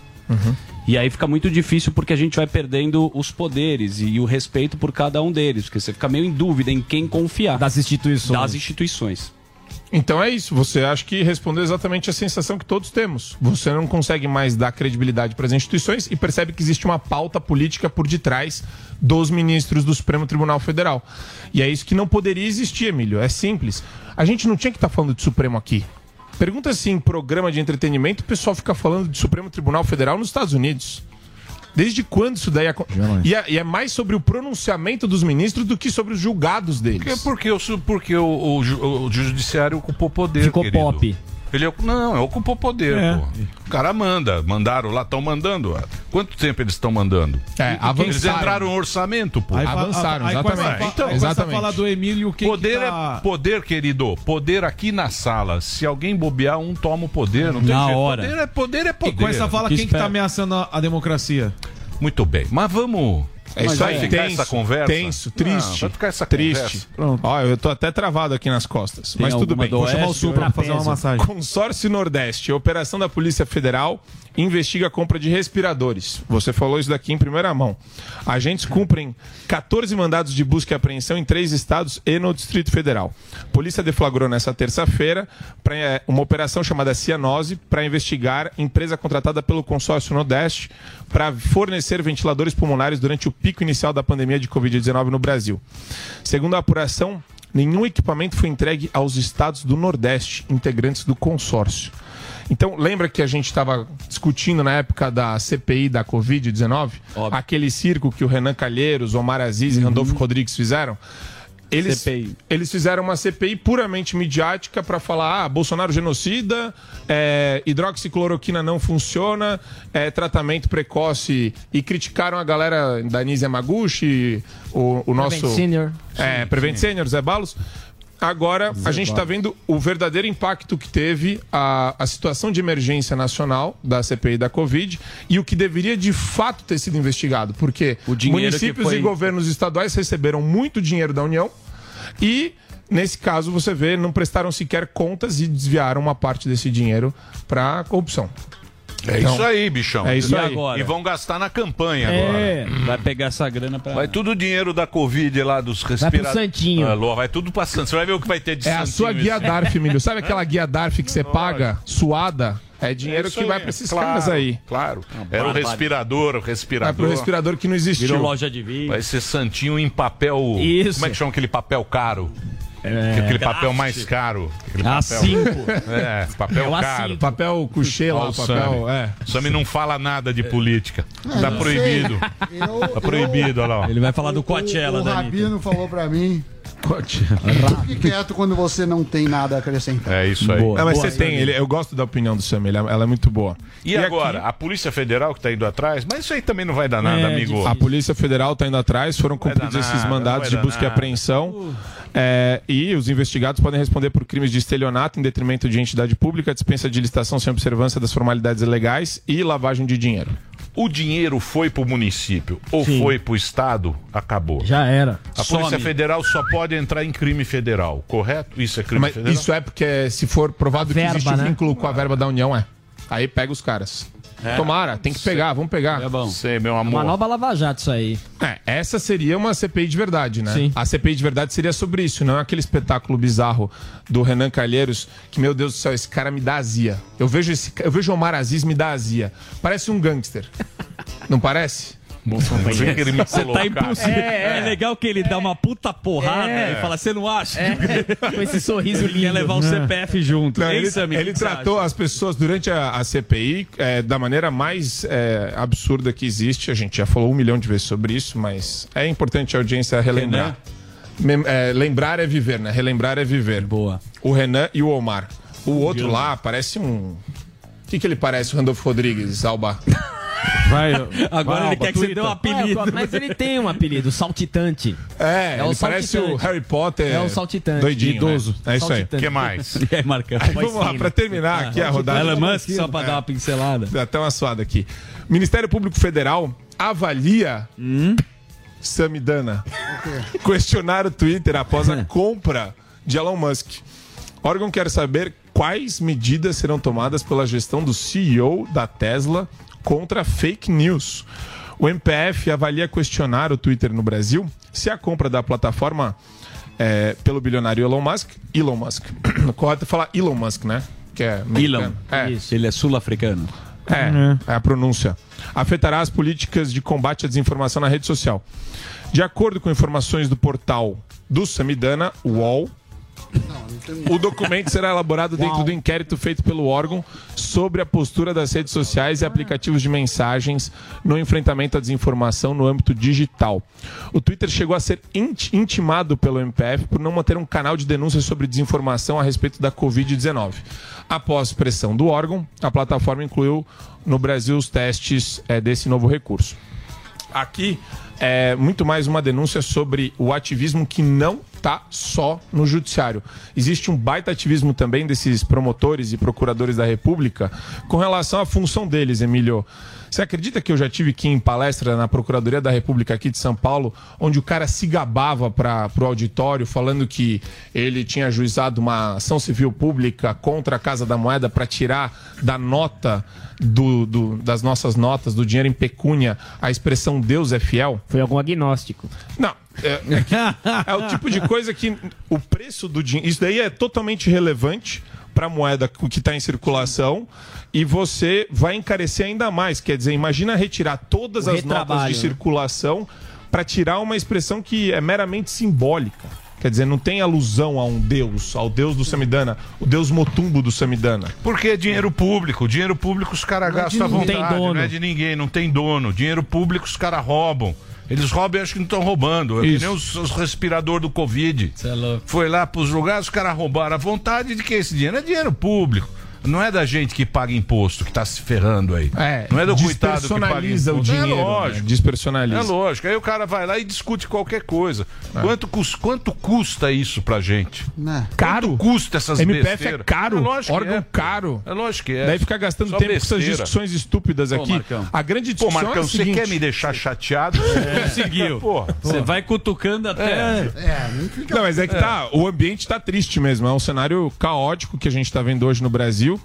E aí fica muito difícil porque a gente vai perdendo os poderes e o respeito por cada um deles. Porque você fica meio em dúvida em quem confiar. Das instituições. Das instituições. Então é isso, você acha que respondeu exatamente a sensação que todos temos. Você não consegue mais dar credibilidade para as instituições e percebe que existe uma pauta política por detrás dos ministros do Supremo Tribunal Federal. E é isso que não poderia existir, Emílio. É simples. A gente não tinha que estar falando de Supremo aqui. Pergunta se em programa de entretenimento o pessoal fica falando de Supremo Tribunal Federal nos Estados Unidos. Desde quando isso daí acon- e é, e é mais sobre o pronunciamento dos ministros do que sobre os julgados deles. Porque, porque, o, porque o, o o judiciário ocupou poder. Ficou querido. pop. Ele, não, ocupou poder, É. pô. O cara manda, mandaram lá, estão mandando. ó. Quanto tempo eles estão mandando? É, Eles avançaram. entraram no orçamento, pô. Aí Avançaram, aí exatamente. Então, aí começa a exatamente. falar do Emílio que Poder que tá- é poder, querido. Poder aqui na sala. Se alguém bobear, um toma o poder. Não tem Na jeito. hora. Poder é poder, é E poder. começa a falar Que quem que tá espera. ameaçando a, a democracia. Muito bem. Mas vamos. É isso vai aí, ficar tenso, essa conversa? tenso, triste. Não, vai ficar essa triste. conversa. Pronto. Ó, eu tô até travado aqui nas costas, Tem mas tudo bem. Vou chamar o Sul pra fazer uma massagem. Consórcio Nordeste, operação da Polícia Federal investiga a compra de respiradores. Você falou isso daqui em primeira mão. Agentes cumprem 14 mandados de busca e apreensão em três estados e no Distrito Federal. Polícia deflagrou nessa terça-feira eh, uma operação chamada Cianose para investigar empresa contratada pelo Consórcio Nordeste para fornecer ventiladores pulmonares durante o pico inicial da pandemia de Covid-19 no Brasil. Segundo a apuração, nenhum equipamento foi entregue aos estados do Nordeste, integrantes do consórcio. Então, lembra que a gente estava discutindo na época da CPI da Covid-19? Óbvio. Aquele circo que o Renan Calheiros, Omar Aziz e Randolfo Rodrigues fizeram? Eles, CPI. eles fizeram uma CPI puramente midiática para falar: ah, Bolsonaro genocida, é, hidroxicloroquina não funciona, é, tratamento precoce. E criticaram a galera da Nise Yamaguchi, o, o nosso. Prevent Senior. É, Prevent Senior, Zé Balos. Agora, a gente está vendo o verdadeiro impacto que teve a, a situação de emergência nacional da CPI da Covid e o que deveria de fato ter sido investigado. Porque municípios foi- e governos estaduais receberam muito dinheiro da União e Nesse caso, você vê, não prestaram sequer contas e desviaram uma parte desse dinheiro para corrupção. É Então, isso aí, bichão. É isso E aí. agora? E vão gastar na campanha É. agora. Vai pegar essa grana pra. Vai tudo o dinheiro da Covid lá dos pro respiradores. Santinho. Alô, vai tudo pra Santos. Você vai ver o que vai ter de É a Santinho sua guia DARF, milho. Sabe aquela guia DARF que você paga, suada? É dinheiro É que vai aí, pra esses claro, caras aí. Claro. Era o respirador, o Vai respirador. pro respirador que não existiu. Virou loja de vinho. Vai ser santinho em papel. Isso. Como é que chama aquele papel caro? Aquele papel mais caro. Aquele papel. A5. É, papel É o caro. A5. Papel couché lá, o papel. Sami. É. O Sami não fala nada de política. Tá não proibido. sei. Eu- Tá proibido, olha lá. Ele vai falar do O, Coachella, o da Rabino falou pra mim, Coachella. fique quieto quando você não tem nada a acrescentar. É isso aí. Boa. Não, mas Boa, você tem, ele, eu gosto da opinião do Sam, ele é- ela é muito boa. E, agora? A Polícia Federal que tá indo atrás? Mas isso aí também não vai dar nada, É, amigo. A Polícia Federal está indo atrás, foram cumpridos dar esses nada, mandados de busca e nada. apreensão. é, e os investigados podem responder por crimes de estelionato em detrimento de entidade pública, dispensa de licitação sem observância das formalidades legais e lavagem de dinheiro. O dinheiro foi pro município ou Sim. foi pro estado, acabou. Já era. A Polícia Some. Federal só pode entrar em crime federal, correto? Isso é crime Mas federal? isso é porque se for provado A que verba, existe um né? vínculo com a verba da União, é. Aí pega os caras. Tomara, tem que pegar, vamos pegar. É bom. Sei, meu Uma amor. nova Lava Jato isso aí. É, essa seria uma CPI de verdade, né? Sim. A CPI de verdade seria sobre isso, não é aquele espetáculo bizarro do Renan Calheiros, que, meu Deus do céu, esse cara me dá azia. Eu vejo, esse, eu vejo o Omar Aziz me dá azia. Parece um gangster. (laughs) Não parece? Querer me Você tá impossível. É, legal que ele dá uma puta porrada É. e fala: você não acha? Com esse sorriso lindo. Quer levar o CPF junto. Não, É ele ele tratou acha? as pessoas durante a, a CPI é, da maneira mais é, absurda que existe. A gente já falou um milhão de vezes sobre isso, mas é importante a audiência relembrar. Mem- é, lembrar é viver, né? Relembrar é viver. Boa. O Renan e o Omar. O outro lá parece um. O que, que ele parece, o Randolfo Rodrigues, Alba? (laughs) Vai, Agora vai, ele quer que você dê um Ah, apelido. mas ele tem um apelido, saltitante. É, É o ele parece o saltitante. Harry Potter. É o saltitante. Doidinho. Idoso. né? É isso aí. O que mais? (laughs) E aí, Marcão? Vamos lá, pra terminar aqui a rodada. Elon Musk, só pra dar uma pincelada. Dá até uma suada aqui. Ministério Público Federal avalia Samidana (laughs) questionar o Twitter após a compra de Elon Musk. O órgão quer saber quais medidas serão tomadas pela gestão do CEO da Tesla contra fake news. O MPF avalia questionar o Twitter no Brasil se a compra da plataforma é, pelo bilionário Elon Musk, Elon Musk, (coughs) correto é falar Elon Musk, né? Que é Elon. É, Ele é sul-africano. é, é a pronúncia. Afetará as políticas de combate à desinformação na rede social. De acordo com informações do portal do Samidana, UOL, o documento será elaborado dentro do inquérito feito pelo órgão sobre a postura das redes sociais e aplicativos de mensagens no enfrentamento à desinformação no âmbito digital. O Twitter chegou a ser inti- intimado pelo MPF por não manter um canal de denúncia sobre desinformação a respeito da Covid-19. Após pressão do órgão, a plataforma incluiu no Brasil os testes eh, desse novo recurso. Aqui é muito mais uma denúncia sobre o ativismo que não está só no judiciário. Existe um baita ativismo também desses promotores e procuradores da República com relação à função deles, Emílio. Você acredita que eu já tive aqui em palestra na Procuradoria da República aqui de São Paulo, onde o cara se gabava para o auditório falando que ele tinha ajuizado uma ação civil pública contra a Casa da Moeda para tirar da nota do, do- das nossas notas, do dinheiro em pecúnia, a expressão Deus é fiel? Foi algum agnóstico. Não. É, é que- é o tipo de coisa que o preço do dinheiro. Isso daí é totalmente relevante para a moeda que está em circulação e você vai encarecer ainda mais. Quer dizer, imagina retirar todas O as notas de né? circulação para tirar uma expressão que é meramente simbólica. Quer dizer, não tem alusão a um deus, ao deus do Samidana, o deus motumbo do Samidana. Porque é dinheiro público. Dinheiro público os caras gastam à não tem vontade. dono. Não é de ninguém, não tem dono. Dinheiro público os caras roubam. Eles roubam e acho que não estão roubando. É nem os, os respirador do Covid. É. Foi lá pros lugares, os caras roubaram. A vontade de que esse dinheiro é dinheiro público. Não é da gente que paga imposto que tá se ferrando aí. É, não é do coitado que paga despersonaliza o imposto. dinheiro, É né? lógico. Despersonaliza. É lógico. Aí o cara vai lá e discute qualquer coisa. É. Quanto, cus- quanto custa isso pra gente? Né? Caro. Quanto custa essas MPF besteiras? é caro. É lógico que órgão é. caro. É lógico que é. Daí fica gastando Só tempo com essas besteira. discussões estúpidas Pô, aqui. Marcão. A grande Pô, discussão Marcão, é a você seguinte... quer me deixar chateado? Conseguiu. Você vai cutucando até. É, não. Não, mas é que tá, o ambiente tá triste mesmo. É um cenário caótico que a gente tá vendo hoje no Brasil.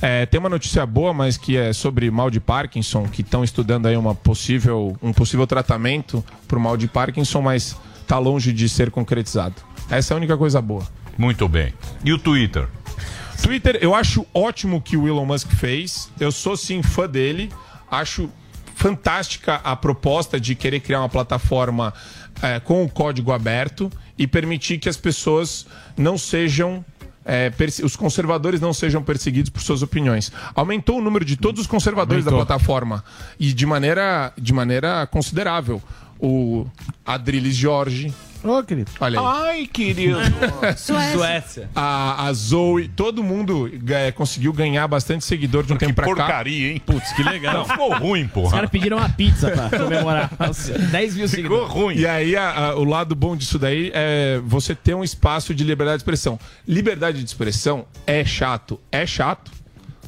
É, tem uma notícia boa, mas que é sobre mal de Parkinson, que estão estudando aí uma possível, um possível tratamento pro mal de Parkinson, mas tá longe de ser concretizado. Essa é a única coisa boa. Muito bem. E o Twitter? Twitter, eu acho ótimo o que o Elon Musk fez. Eu sou sim fã dele. Acho fantástica a proposta de querer criar uma plataforma eh, com o código aberto e permitir que as pessoas não sejam. Perse- os conservadores não sejam perseguidos por suas opiniões. Aumentou o número de todos os conservadores da plataforma e de maneira, de maneira considerável. O Adriles Jorge. Ô, querido. Olha aí. Ai, querido. (laughs) Suécia. A, a Zoe, todo mundo eh, conseguiu ganhar bastante seguidor de um tempo pra cá. Porcaria, hein? Putz, que legal. Ficou ruim, Os porra. caras pediram uma pizza pra (laughs) comemorar. Nossa, 10 mil Ficou seguidores. ruim. E aí, a- a- o lado bom disso daí é você ter um espaço de liberdade de expressão. Liberdade de expressão é chato. É chato.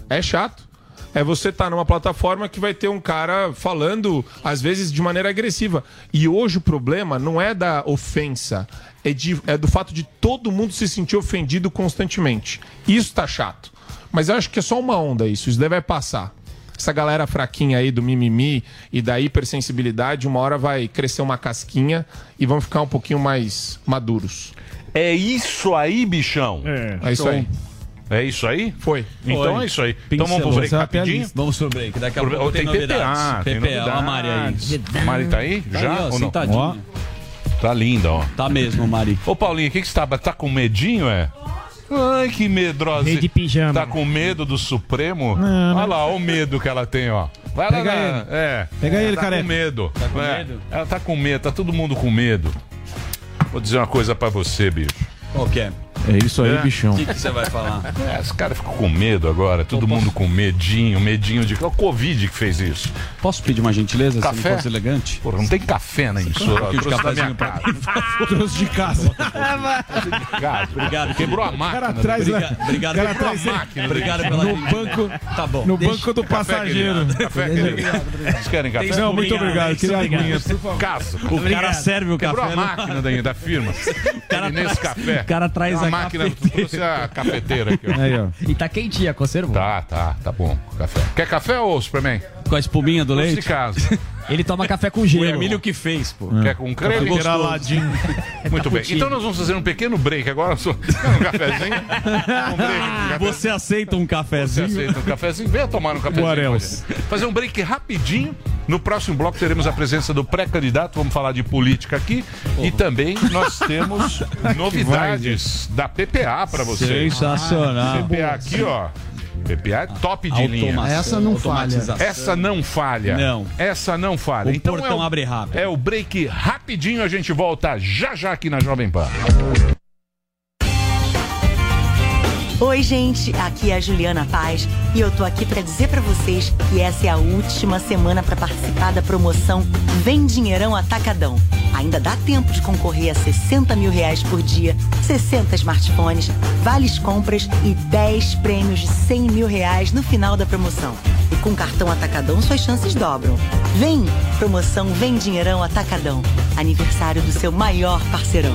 É chato. É você estar numa plataforma que vai ter um cara falando, às vezes, de maneira agressiva. E hoje o problema não é da ofensa, é, de- é do fato de todo mundo se sentir ofendido constantemente. Isso tá chato. Mas eu acho que é só uma onda isso, isso daí vai passar. Essa galera fraquinha aí do mimimi e da hipersensibilidade, uma hora vai crescer uma casquinha e vão ficar um pouquinho mais maduros. É isso aí, bichão. É isso aí. É isso aí? Foi. Então Foi. é isso aí. Então vamos pro break é rapidinho. Vamos pro break. Daqui a pouco tem tem novidades. PPA, tem PPA, ó a Mari aí. A Mari tá aí? Tá Já aí, ó, ou não? sentadinha. Ó. Tá linda, ó. Tá mesmo, Mari. Ô, Paulinho, o que que você tá? Tá com medinho, é? Ai, que medrosa. Rei de pijama. Tá com medo do Supremo? Olha lá, olha o medo que ela tem, ó. Vai lá, Pega na- ele. É. Pega ele, tá careca. com medo. Tá com medo? Ela tá com medo, tá todo mundo com medo. Vou dizer uma coisa pra você, bicho. Qual que é? É isso aí, É. bichão. O que você vai falar? É, os caras ficam com medo agora, todo mundo com medinho, medinho de. É o Covid que fez isso. Posso pedir uma gentileza, se Café? não fosse elegante? Porra, não tem café na emissora. Eu trouxe da minha pra casa. (laughs) Trouxe de casa. (laughs) Cara, Obrigado, Quebrou a máquina. cara atrás, né? Obrigado, obrigado, Cara atrás, máquina. Obrigado pela No banco, Tá bom. no Deixa- banco do Café, passageiro. querido. Café, querido. Vocês querem café? Não, muito Obrigado, obrigado. Queria obrigado. aguinha, por favor. Casa. O cara serve o Quebrou café. a no- máquina da, da firma. (laughs) cara nesse traz- café. o cara traz a máquina, cafeteira. trouxe a cafeteira aqui, ó. Aí, ó. E tá quentinha, conservou. Tá, tá, tá bom. Café. Quer café ou Superman? Com a espuminha do Trouxe de leite. casa. (laughs) Ele toma café com O gelo. Emílio que fez, pô. Quer com creme? gostoso. Graladinho. (laughs) Muito bem. Então nós vamos fazer um pequeno break agora. Só... (laughs) Um cafezinho? Um break. Você aceita um Você cafezinho? aceita um cafezinho? Venha tomar um cafezinho. Com a gente. Fazer um break rapidinho. No próximo bloco teremos a presença do pré-candidato. Vamos falar de política aqui. E também nós temos (laughs) novidades da PPA para vocês. Sensacional. PPA aqui, ó. PPA é top de linha. Essa não falha. Essa não falha. Não. Essa não falha. O portão é o, abre rápido. É o break rapidinho. A gente volta já já aqui na Jovem Pan. Oi, gente, aqui é a Juliana Paz e eu tô aqui pra dizer pra vocês que essa é a última semana pra participar da promoção Vem Dinheirão Atacadão. Ainda dá tempo de concorrer a 60 mil reais por dia, 60 smartphones, vales compras e 10 prêmios de 100 mil reais no final da promoção. E com cartão Atacadão suas chances dobram. Vem! Promoção Vem Dinheirão Atacadão. Aniversário do seu maior parceirão.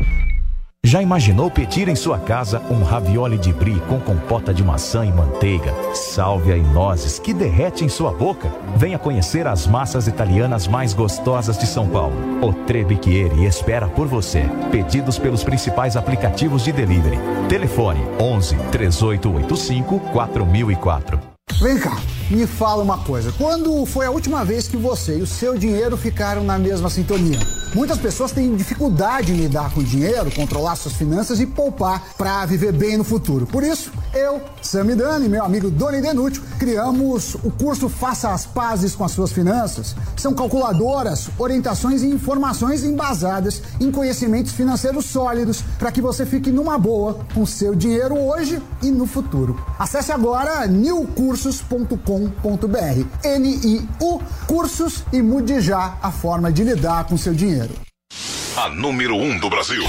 Já imaginou pedir em sua casa um ravioli de brie com compota de maçã e manteiga, sálvia e nozes que derrete em sua boca? Venha conhecer as massas italianas mais gostosas de São Paulo. O Trebiquieri espera por você. Pedidos pelos principais aplicativos de delivery. Telefone 11 3885 4004. Vem cá, me fala uma coisa. Quando foi a última vez que você e o seu dinheiro ficaram na mesma sintonia? Muitas pessoas têm dificuldade em lidar com o dinheiro, controlar suas finanças e poupar para viver bem no futuro. Por isso, eu, Samidani meu amigo Doni Denútil criamos o curso Faça as Pazes com as Suas Finanças. São calculadoras, orientações e informações embasadas em conhecimentos financeiros sólidos para que você fique numa boa com seu dinheiro hoje e no futuro. Acesse agora newcursos.com.br. N-I-U Cursos e mude já a forma de lidar com seu dinheiro. A número 1 um do Brasil.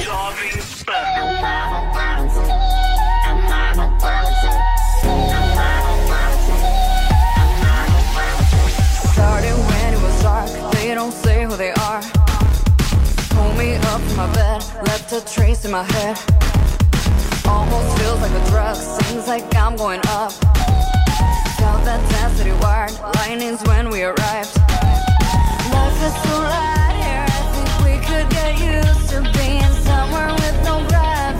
Started when it was dark, they don't say who they are. Pull me up from my bed, left a trace in my head. Almost feels like a drug, seems like I'm going up. Felt that density wired, lightnings when we arrived. Life is so light here, I think we could get used to being somewhere with no gravity.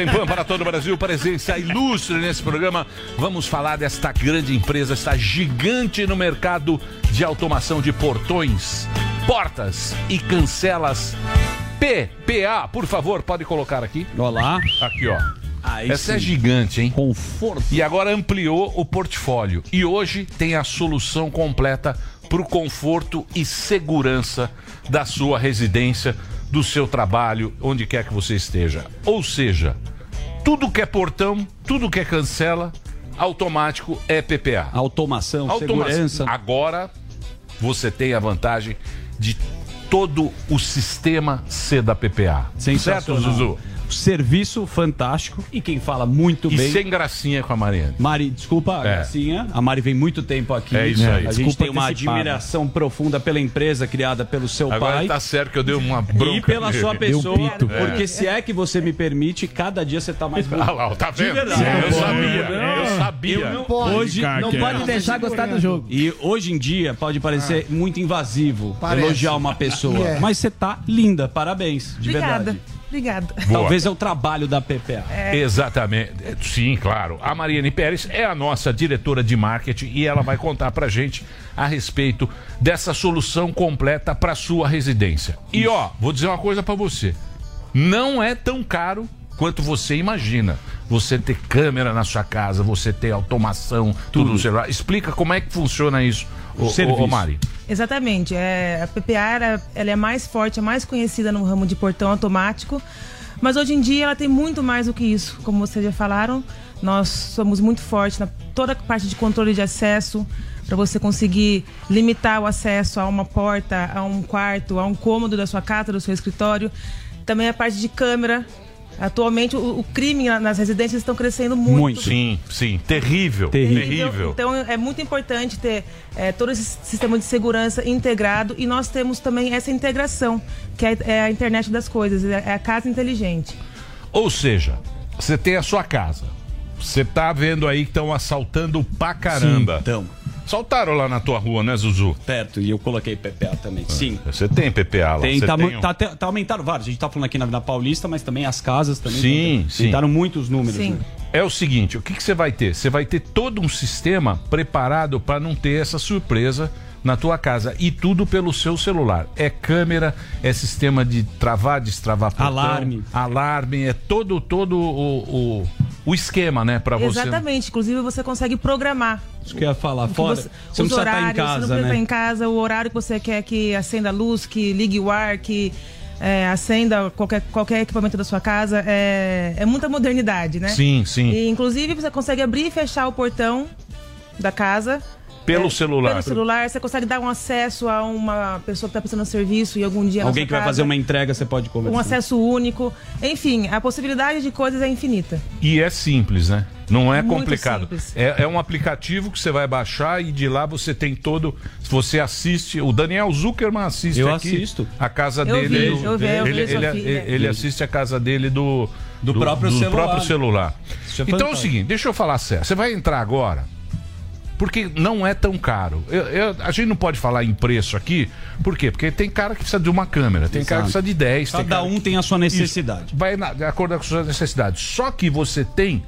Jovem Pan para todo o Brasil, presença ilustre nesse programa. Vamos falar desta grande empresa, esta gigante no mercado de automação de portões, portas e cancelas. PPA, por favor, pode colocar aqui. Olá. Aqui, ó. Aí Essa é sim. gigante, hein? Conforto. E agora ampliou o portfólio. E hoje tem a solução completa para o conforto e segurança da sua residência, do seu trabalho, onde quer que você esteja. Ou seja, tudo que é portão, tudo que é cancela, automático é PPA. Automação, segurança. Agora você tem a vantagem de todo o sistema ser da PPA. Certo. Zuzu? Serviço fantástico. E quem fala muito E bem. sem gracinha com a Mariane. Mari, desculpa, É. Gracinha. A Mari vem muito tempo aqui. É isso aí. A gente Desculpa tem uma antecipada. admiração profunda pela empresa criada pelo seu Agora pai. tá certo que eu dei uma bronca. E pela nele. sua pessoa, É. porque se é que você me permite, cada dia você tá mais (laughs) bonito. Ah lá, tá De vendo? verdade. Eu sabia, eu sabia. eu não- Pode, hoje cara, não pode é. deixar gostar do jogo. E hoje em dia pode parecer muito invasivo Parece. elogiar uma pessoa, É. mas você tá linda, parabéns, de Obrigada. verdade. Obrigada. Talvez é o trabalho da PPA. Exatamente. Sim, claro. A Mariane Pérez é a nossa diretora de marketing e ela vai contar pra gente a respeito dessa solução completa para sua residência. E ó, vou dizer uma coisa pra você. Não é tão caro quanto você imagina. Você ter câmera na sua casa, você ter automação, tudo no celular. Explica como é que funciona isso, ô, Serviço. ô Mari. Exatamente. É, a PPA ela, ela é mais forte, é mais conhecida no ramo de portão automático, mas hoje em dia ela tem muito mais do que isso. Como vocês já falaram, nós somos muito fortes na toda a parte de controle de acesso, para você conseguir limitar o acesso a uma porta, a um quarto, a um cômodo da sua casa, do seu escritório. Também a parte de câmera. Atualmente o, o crime na- nas residências estão crescendo muito. Sim, sim. Terrível. Terrível. Então é muito importante ter é, todo esse sistema de segurança integrado e nós temos também essa integração, que é, é a internet das coisas, é é a casa inteligente. Ou seja, você tem a sua casa. Você tá vendo aí que estão assaltando pra caramba. Sim, tão. Saltaram lá na tua rua, né, Zuzu? Certo, e eu coloquei PPA também. Sim. Você tem PPA lá? Tem, você tá, tem um- tá, tá aumentando vários. A gente tá falando aqui na Avenida Paulista, mas também as casas também. Sim, sim. Aumentaram muitos números. Sim. né? É o seguinte, o que, que você vai ter? Você vai ter todo um sistema preparado para não ter essa surpresa na tua casa e tudo pelo seu celular. É câmera, é sistema de travar, destravar portão, Alarme. alarme, é todo todo o, o, o esquema, né, para você. Exatamente, inclusive você consegue programar. Isso que eu ia falar. Fora, você- você, não os precisa estar em horários, você não casa, precisa estar né? em casa, o horário que você quer que acenda a luz, que ligue o ar, que é, acenda qualquer, qualquer equipamento da sua casa. É, é muita modernidade, né? Sim, sim. E, inclusive você consegue abrir e fechar o portão da casa. Pelo É, celular. Pelo celular, você consegue dar um acesso a uma pessoa que está prestando serviço e algum dia Alguém que vai casa, fazer uma entrega, você pode conversar. Um acesso único. Enfim, a possibilidade de coisas é infinita. E é simples, né? Não é Muito complicado. É, é um aplicativo que você vai baixar e de lá você tem todo. Você assiste. O Daniel Zuckerman assiste Eu aqui assisto. a casa Eu dele. vi, do- eu vi, eu vi ele, sua ele- ele- ele assiste a casa dele do, Do próprio celular. próprio celular. É então é o seguinte, deixa eu falar sério. Você vai entrar agora. Porque não é tão caro. Eu- eu- a gente não pode falar em preço aqui. Por quê? Porque tem cara que precisa de uma câmera, tem cara que precisa de 10. tem Cada cara- um tem a sua necessidade. Isso. Vai na- de acordo com a sua necessidade. Só que você tem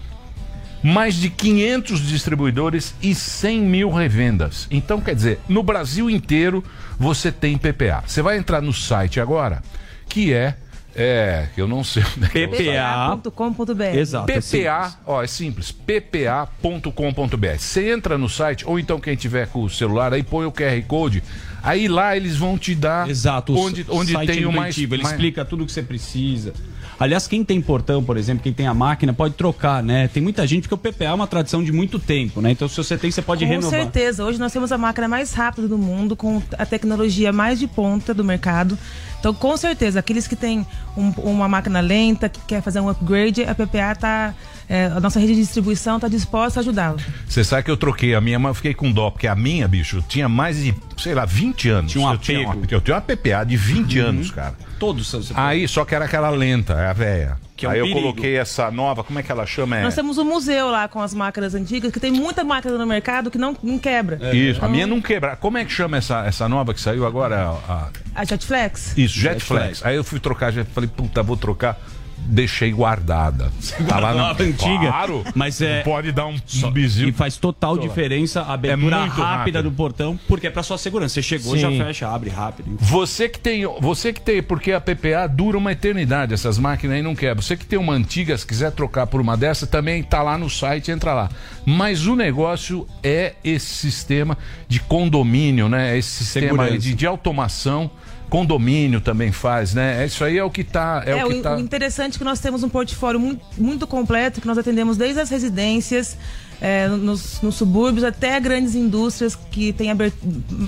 mais de 500 distribuidores e 100 mil revendas. Então, quer dizer, no Brasil inteiro você tem PPA. Você vai entrar no site agora, que é. É, eu não sei. onde é que. PPA.com.br. Exato. é PPA, ó, é simples, ppa.com.br. Você entra no site, ou então quem tiver com o celular, aí põe o QR Code, aí lá eles vão te dar Exato. o onde, onde site tem o mais... Ele mais- explica tudo o que você precisa. Aliás, quem tem portão, por exemplo, quem tem a máquina, pode trocar, né? Tem muita gente, porque o PPA é uma tradição de muito tempo, né? Então, se você tem, você pode Com renovar. certeza. Hoje nós temos a máquina mais rápida do mundo, com a tecnologia mais de ponta do mercado. Então, com certeza, aqueles que têm um- uma máquina lenta, que quer fazer um upgrade, a PPA tá. é, a nossa rede de distribuição está disposta a ajudá-lo. Você sabe que eu troquei a minha, mas eu fiquei com dó, porque a minha, bicho, tinha mais de, sei lá, 20 anos. Tinha um eu, tinha uma, eu tinha uma PPA de 20 Uhum. anos, cara. Todos seus. Aí, só que era aquela lenta, é a véia. Que é um Aí eu perigo. coloquei essa nova, como é que ela chama? É... Nós temos um museu lá com as máquinas antigas, que tem muita máquina no mercado que não, não quebra. Isso, a Então, minha não quebra. Como é que chama essa, essa nova que saiu agora? A- A Jetflex? Isso, Jetflex. Aí eu fui trocar, já falei, puta, vou trocar. Deixei guardada. Tá lá na (laughs) antiga. Claro. Mas é- Pode dar um, Só- um bizinho. E faz total diferença a abertura É rápida rápido. do portão, porque é pra sua segurança. Você chegou, Sim. já fecha, abre rápido. Você que tem, você que tem, porque a PPA dura uma eternidade, essas máquinas aí não quebram. Você que tem uma antiga, se quiser trocar por uma dessa, também tá lá no site, entra lá. Mas o negócio é esse sistema de condomínio, né? Esse sistema de, de automação. Condomínio também faz, né? Isso aí é o que tá. É, É, o que o, tá. o interessante é que nós temos um portfólio muito, muito completo, que nós atendemos desde as residências, é, nos, nos subúrbios, até grandes indústrias que têm abert-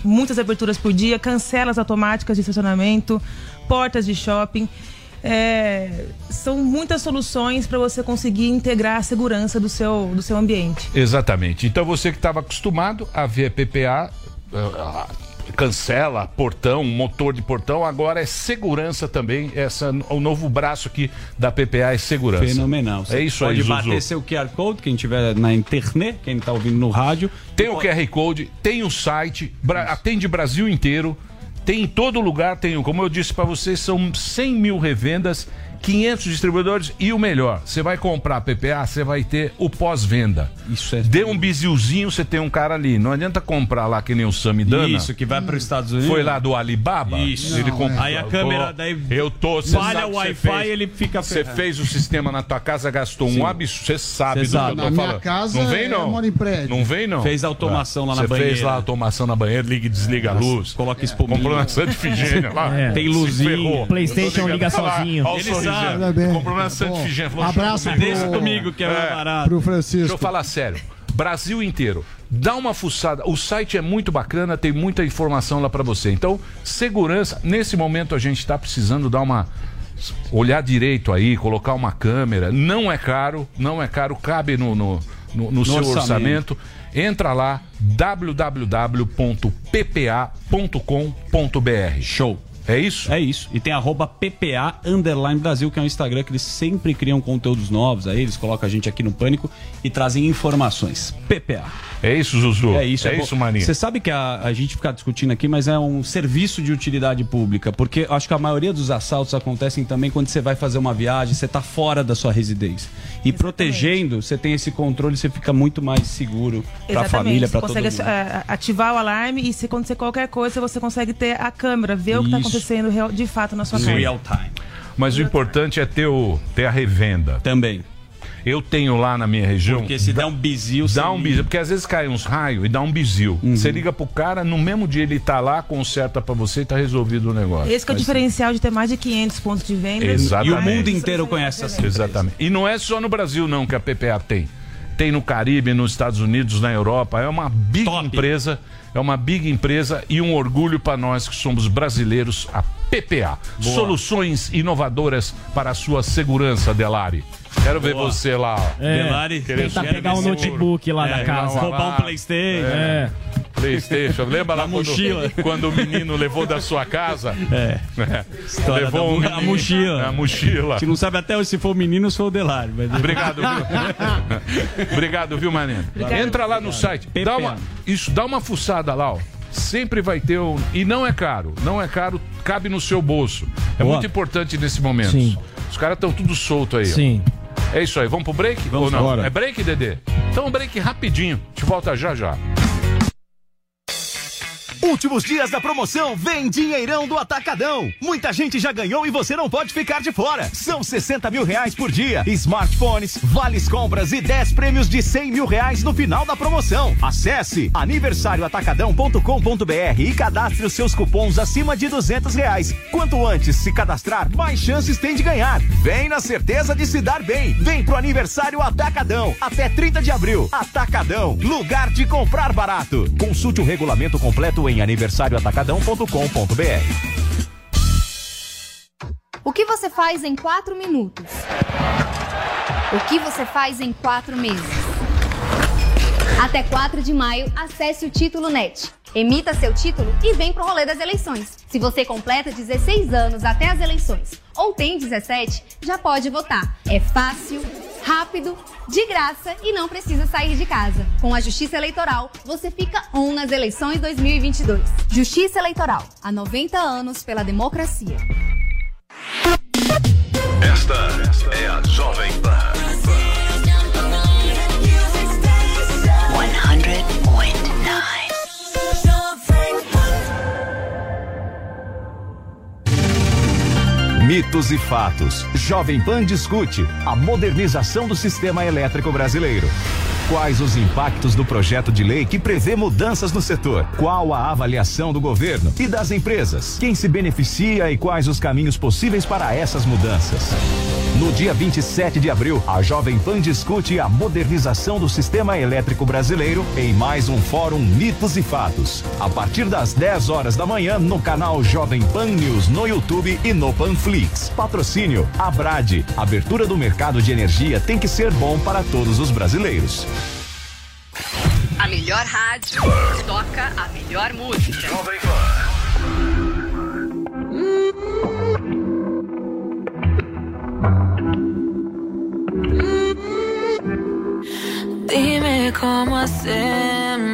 muitas aberturas por dia, cancelas automáticas de estacionamento, portas de shopping. É, são muitas soluções para você conseguir integrar a segurança do seu, do seu ambiente. Exatamente. Então você que estava acostumado a ver PPA, eh, cancela portão, motor de portão, agora é segurança também. Essa, o novo braço aqui da PPA é segurança. Fenomenal. Você É isso pode aí, bater Zuzu. seu QR Code, quem tiver na internet, quem tá ouvindo no rádio. Tem o QR Code, tem o site, Bra- atende Brasil inteiro, tem em todo lugar, tem, como eu disse para vocês, são 100 mil revendas 500 distribuidores e o melhor, você vai comprar PPA, você vai ter o pós-venda. Isso é. Dê um bizilzinho, você tem um cara ali. Não adianta comprar lá que nem o Samidana. Isso, que vai para os Estados Unidos. Foi lá do Alibaba. Isso. Ele comprou. Aí a câmera daí Eu tô. cê falha o cê Wi-Fi ele fica Você fez o sistema na tua casa, gastou Sim. um absurdo. Você sabe Cê do sabe. que eu Na tô minha falando. casa não vem, é- não. eu moro em prédio. Não vem, não. Fez a automação lá na Você fez banheira. lá a automação na banheira, liga e desliga a luz. Coloca espuminha. Comprou na Santa Ifigênia lá. É. Tem ferrou. PlayStation liga sozinho. olha o bem. Comprou na Santa falou, abraço "Chama Deixa comigo que é É. barato. Pro Deixa eu Francisco. falar sério. Brasil inteiro. Dá uma fuçada. O site é muito bacana, tem muita informação lá pra você. Então, segurança. Nesse momento a gente está precisando dar uma olhar direito aí, colocar uma câmera. Não é caro, não é caro, cabe no, no, no- no seu orçamento. orçamento. Entra lá www.ppa.com.br. Show. É isso? É isso. E tem arroba PPA Underline Brasil, que é um Instagram que eles sempre criam conteúdos novos aí, eles colocam a gente aqui no Pânico e trazem informações. PPA. É isso, Zuzu. É isso, é bom. isso, Maninho. Você sabe que a, a gente fica discutindo aqui, mas é um serviço de utilidade pública, porque acho que a maioria dos assaltos acontecem também quando você vai fazer uma viagem, você está fora da sua residência. E protegendo, você tem esse controle, você fica muito mais seguro para a família, para Você todo consegue mundo. eh, ativar o alarme e se acontecer qualquer coisa, você consegue ter a câmera, ver o que está Isso. acontecendo real- de fato na sua Sim. casa. Real time. Mas o importante é ter, o, ter a revenda. Também. Eu tenho lá na minha região. Porque se der um bizil, Dá um bizil, porque às vezes cai uns raios e dá um bizil. Você liga pro cara, no mesmo dia ele tá lá, conserta pra você e tá resolvido o negócio. Esse que é o Mas- diferencial de ter mais de 500 pontos de venda. Exatamente. E o mundo inteiro conhece essa Exatamente. E não é só no Brasil, não, que a PPA tem. Tem no Caribe, nos Estados Unidos, na Europa. É uma big empresa. É uma big empresa e um orgulho para nós que somos brasileiros, a PPA. Boa. Soluções inovadoras para a sua segurança, Delari. Quero ver Boa. você lá. ó. É, Delari, Querer tentar pegar um notebook lá É, da casa. roubar um Playstation. É. Playstation, lembra lá Na quando, mochila. quando o menino levou da sua casa? É. levou História da um a mochila. A mochila. Gente não sabe até hoje se foi o menino ou se foi o Delari. Mas... Obrigado, viu? (laughs) Obrigado, viu, Maneno? Entra lá no site. Dá uma, isso, dá uma fuçada lá, ó. Sempre vai ter um. E não é caro. Não é caro, cabe no seu bolso. É Boa. muito importante nesse momento. Sim. Os caras estão tudo solto aí. ó. É isso aí. Vamos pro break? Vamos Ou não? embora. É break, Dedê? Então, break rapidinho. Te volta já já. Últimos dias da promoção Vem Dinheirão do Atacadão. Muita gente já ganhou e você não pode ficar de fora. São 60 mil reais por dia, smartphones, vales compras e 10 prêmios de 100 mil reais no final da promoção. Acesse aniversarioatacadão.com.br e cadastre os seus cupons acima de 200 reais. Quanto antes se cadastrar, mais chances tem de ganhar. Vem na certeza de se dar bem. Vem pro aniversário Atacadão. Até 30 de abril. Atacadão, lugar de comprar barato. Consulte o regulamento completo em aniversarioatacadão.com.br. O que você faz em quatro minutos? O que você faz em quatro meses? Até 4 de maio, acesse o Título Net. Emita seu título e vem pro rolê das eleições. Se você completa 16 anos até as eleições ou tem 17, já pode votar. É fácil, rápido, de graça e não precisa sair de casa. Com a Justiça Eleitoral, você fica on nas eleições 2022. Justiça Eleitoral, há 90 anos pela democracia. Esta é a Jovem Pan. Mitos e fatos. Jovem Pan discute a modernização do sistema elétrico brasileiro. Quais os impactos do projeto de lei que prevê mudanças no setor? Qual a avaliação do governo e das empresas? Quem se beneficia e quais os caminhos possíveis para essas mudanças? No dia 27 de abril, a Jovem Pan discute a modernização do sistema elétrico brasileiro em mais um Fórum Mitos e Fatos. A partir das 10 horas da manhã, no canal Jovem Pan News no YouTube e no Panflix. Patrocínio Abrade. Abertura do mercado de energia tem que ser bom para todos os brasileiros. A melhor rádio toca a melhor música. Jovem Dime cómo hacemos si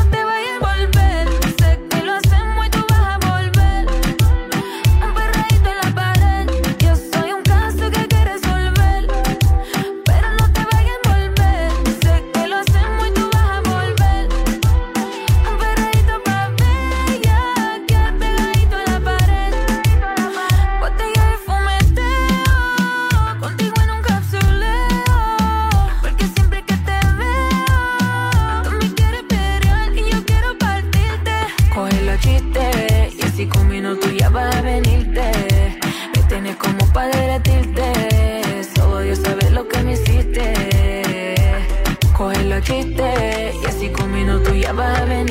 Minutos ya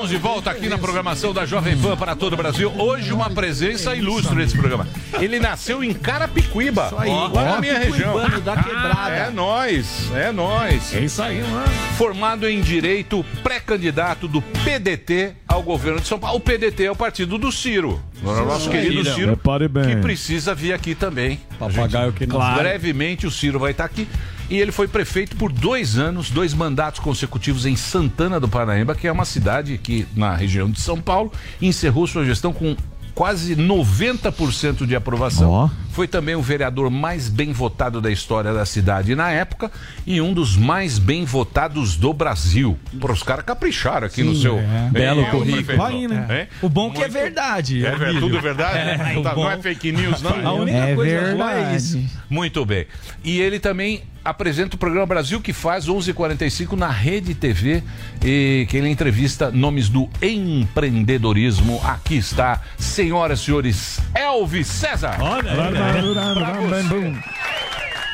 Estamos de volta aqui na programação da Jovem Pan para todo o Brasil. Hoje uma presença ilustre nesse programa. Ele nasceu em Carapicuíba, Isso aí. lá na minha região. Da quebrada. É nós, é nós. É isso aí, mano. Formado em Direito, pré-candidato do PDT ao governo de São Paulo. O PDT é o partido do Ciro. Nosso querido Ciro. Que precisa vir aqui também. Papagaio que não-. Brevemente o Ciro vai estar aqui. E ele foi prefeito por dois anos, dois mandatos consecutivos em Santana do Parnaíba, que é uma cidade que, na região de São Paulo, encerrou sua gestão com quase 90% de aprovação. Foi também o vereador mais bem votado da história da cidade na época e um dos mais bem votados do Brasil. Para os caras capricharam aqui no Sim, seu é. belo É, currículo. Vai, né? É? O bom que é verdade. É, Emílio. tudo verdade? É, Não tá- bom- Não é fake news, não? A única coisa boa é isso. Muito bem. E ele também apresenta o programa Brasil que faz 11:45 na Rede TV e que ele entrevista nomes do empreendedorismo. Aqui está, senhoras e senhores, Elvis César. Olha,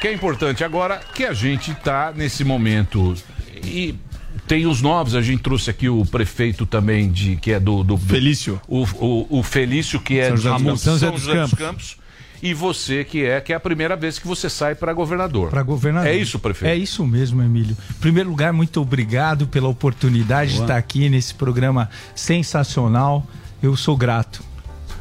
que é importante agora que a gente está nesse momento e tem os novos, a gente trouxe aqui o prefeito também de que é do, do Felício. O, o, o Felício que é São José de dos- São José dos Campos. Campos. E você que é que é a primeira vez que você sai para governador. Para governador. É isso, prefeito. É isso mesmo, Emílio. Em primeiro lugar, muito obrigado pela oportunidade de Boa. estar aqui nesse programa sensacional. Eu sou grato.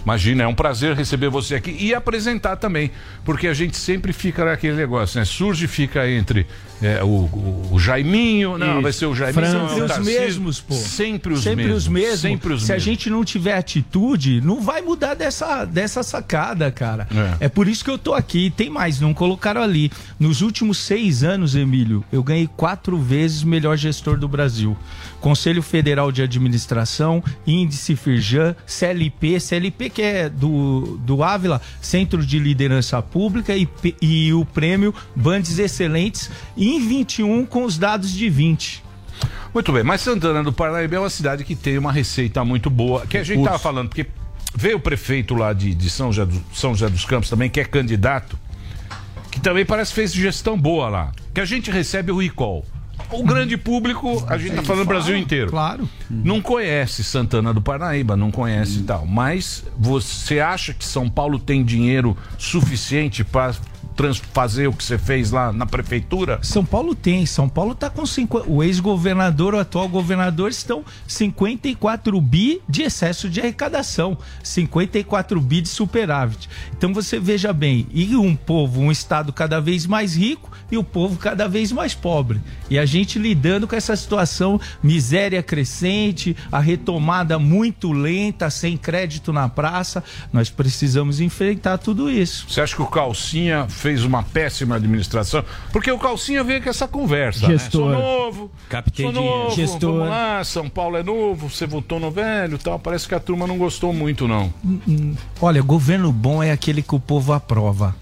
Imagina, é um prazer receber você aqui e apresentar também, porque a gente sempre fica naquele negócio, né? Surge e fica entre é, o, o, o Jaiminho, não, Isso. vai ser o Jaiminho, é Sempre o os Tarcísio. mesmos, pô. Sempre os Sempre mesmos. os mesmos. Sempre os Se a mesmos. gente não tiver atitude, não vai mudar dessa, dessa sacada, cara. É. É. por isso que eu tô aqui. Tem mais, não colocaram ali. Nos últimos seis anos, Emílio, eu ganhei quatro vezes melhor gestor do Brasil. Conselho Federal de Administração, Índice Firjan, CLP, CLP que é do, do Ávila, Centro de Liderança Pública e, e o prêmio Bandes Excelentes em 21 com os dados de 20. Muito bem, mas Santana do Parnaíba é uma cidade que tem uma receita muito boa, que a gente estava falando, porque veio o prefeito lá de, de São, José do- São José dos Campos também, que é candidato, que também parece que fez gestão boa lá. Que a gente recebe o recall. O grande público, a gente tá falando do Brasil inteiro. Claro. Não conhece Santana do Parnaíba, não conhece e tal. Mas você acha que São Paulo tem dinheiro suficiente para fazer o que você fez lá na prefeitura? São Paulo tem. São Paulo está com 50. O ex-governador, o atual governador estão 54 bi de excesso de arrecadação, 54 bi de superávit. Então você veja bem, e um povo, um estado cada vez mais rico e o povo cada vez mais pobre. E a gente lidando com essa situação, miséria crescente, a retomada muito lenta, sem crédito na praça, nós precisamos enfrentar tudo isso. Você acha que o Calcinha fez uma péssima administração? Porque o Calcinha veio com essa conversa, Gestor. né? Sou novo, Captei sou novo, Gestor. vamos lá, São Paulo é novo, você votou no velho e tal. Parece que a turma não gostou muito, não. Olha, governo bom é aquele que o povo aprova.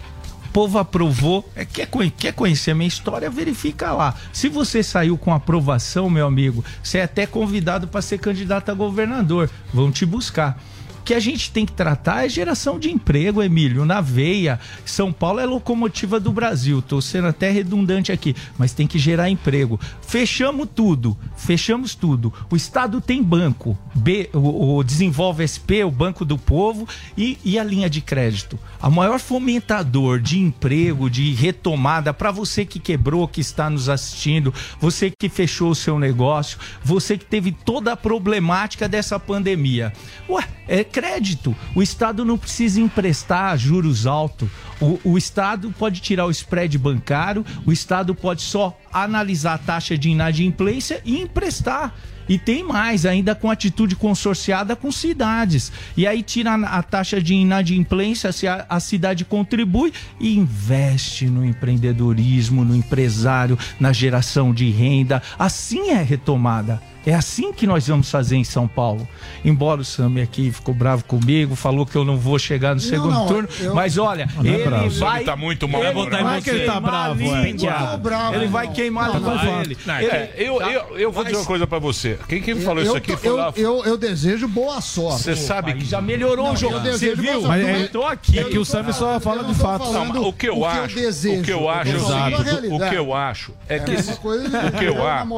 O povo aprovou, é, quer, quer conhecer a minha história, verifica lá. Se você saiu com aprovação, meu amigo, você é até convidado para ser candidato a governador. Vão te buscar. Que a gente tem que tratar é geração de emprego, Emílio, na veia. São Paulo é locomotiva do Brasil. Tô sendo até redundante aqui, mas tem que gerar emprego. Fechamos tudo, fechamos tudo. O Estado tem banco, B, o, o Desenvolve SP, o Banco do Povo e, e a linha de crédito. A maior fomentador de emprego, de retomada para você que quebrou, que está nos assistindo, você que fechou o seu negócio, você que teve toda a problemática dessa pandemia. Ué, é crédito. O Estado não precisa emprestar juros altos. O, o Estado pode tirar o spread bancário, o Estado pode só analisar a taxa de inadimplência e emprestar. E tem mais, ainda com atitude consorciada com cidades. E aí tira a, a taxa de inadimplência, se a, a cidade contribui e investe no empreendedorismo, no empresário, na geração de renda. Assim é retomada. É assim que nós vamos fazer em São Paulo. Embora o Sami aqui ficou bravo comigo, falou que eu não vou chegar no segundo não, turno, eu- mas olha, Não é ele bravo. vai Ele tá muito mal ele vai é ele tá queimar bravo, é. língua. Bravo, Ele vai queimar Não, a não Ele- é, eu, eu, eu vou dizer uma coisa pra você. Quem, quem falou eu, isso aqui foi eu, lá. eu, eu desejo boa sorte. Você sabe que já melhorou Não, o jogo. eu Você desejo viu? boa Mas sorte. eu tô aqui. É que o Sami só fala de mas o que eu acho, o que eu acho é o seguinte, o que eu acho é que É o que eu acho,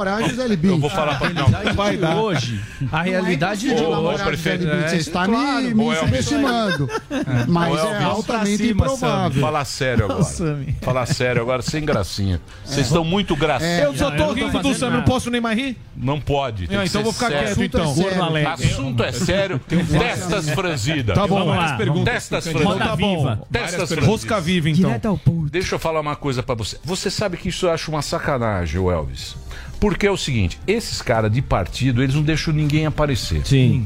eu vou falar pra não, Vai dar. hoje. A realidade de de namorar prefeito, Bündchen. Você é, está claro. me, me subestimando. Mas Ô, é Elvis. altamente cima, improvável. Falar sério agora. Falar sério agora, sem gracinha. Vocês estão muito gracinha. Eu só tô rindo do Sami, não posso nem mais rir? Não pode. então vou ficar sério. quieto então. Assunto é sério. É sério. Testas franzidas. Tá bom. Testas franzidas. tá bom. Testas Rosca franzidas. viva então. Direto ao ponto. Deixa eu falar uma coisa pra você. Você sabe que isso eu acho uma sacanagem, o Elvis. Porque é o seguinte, esses caras de partido, eles não deixam ninguém aparecer. Sim.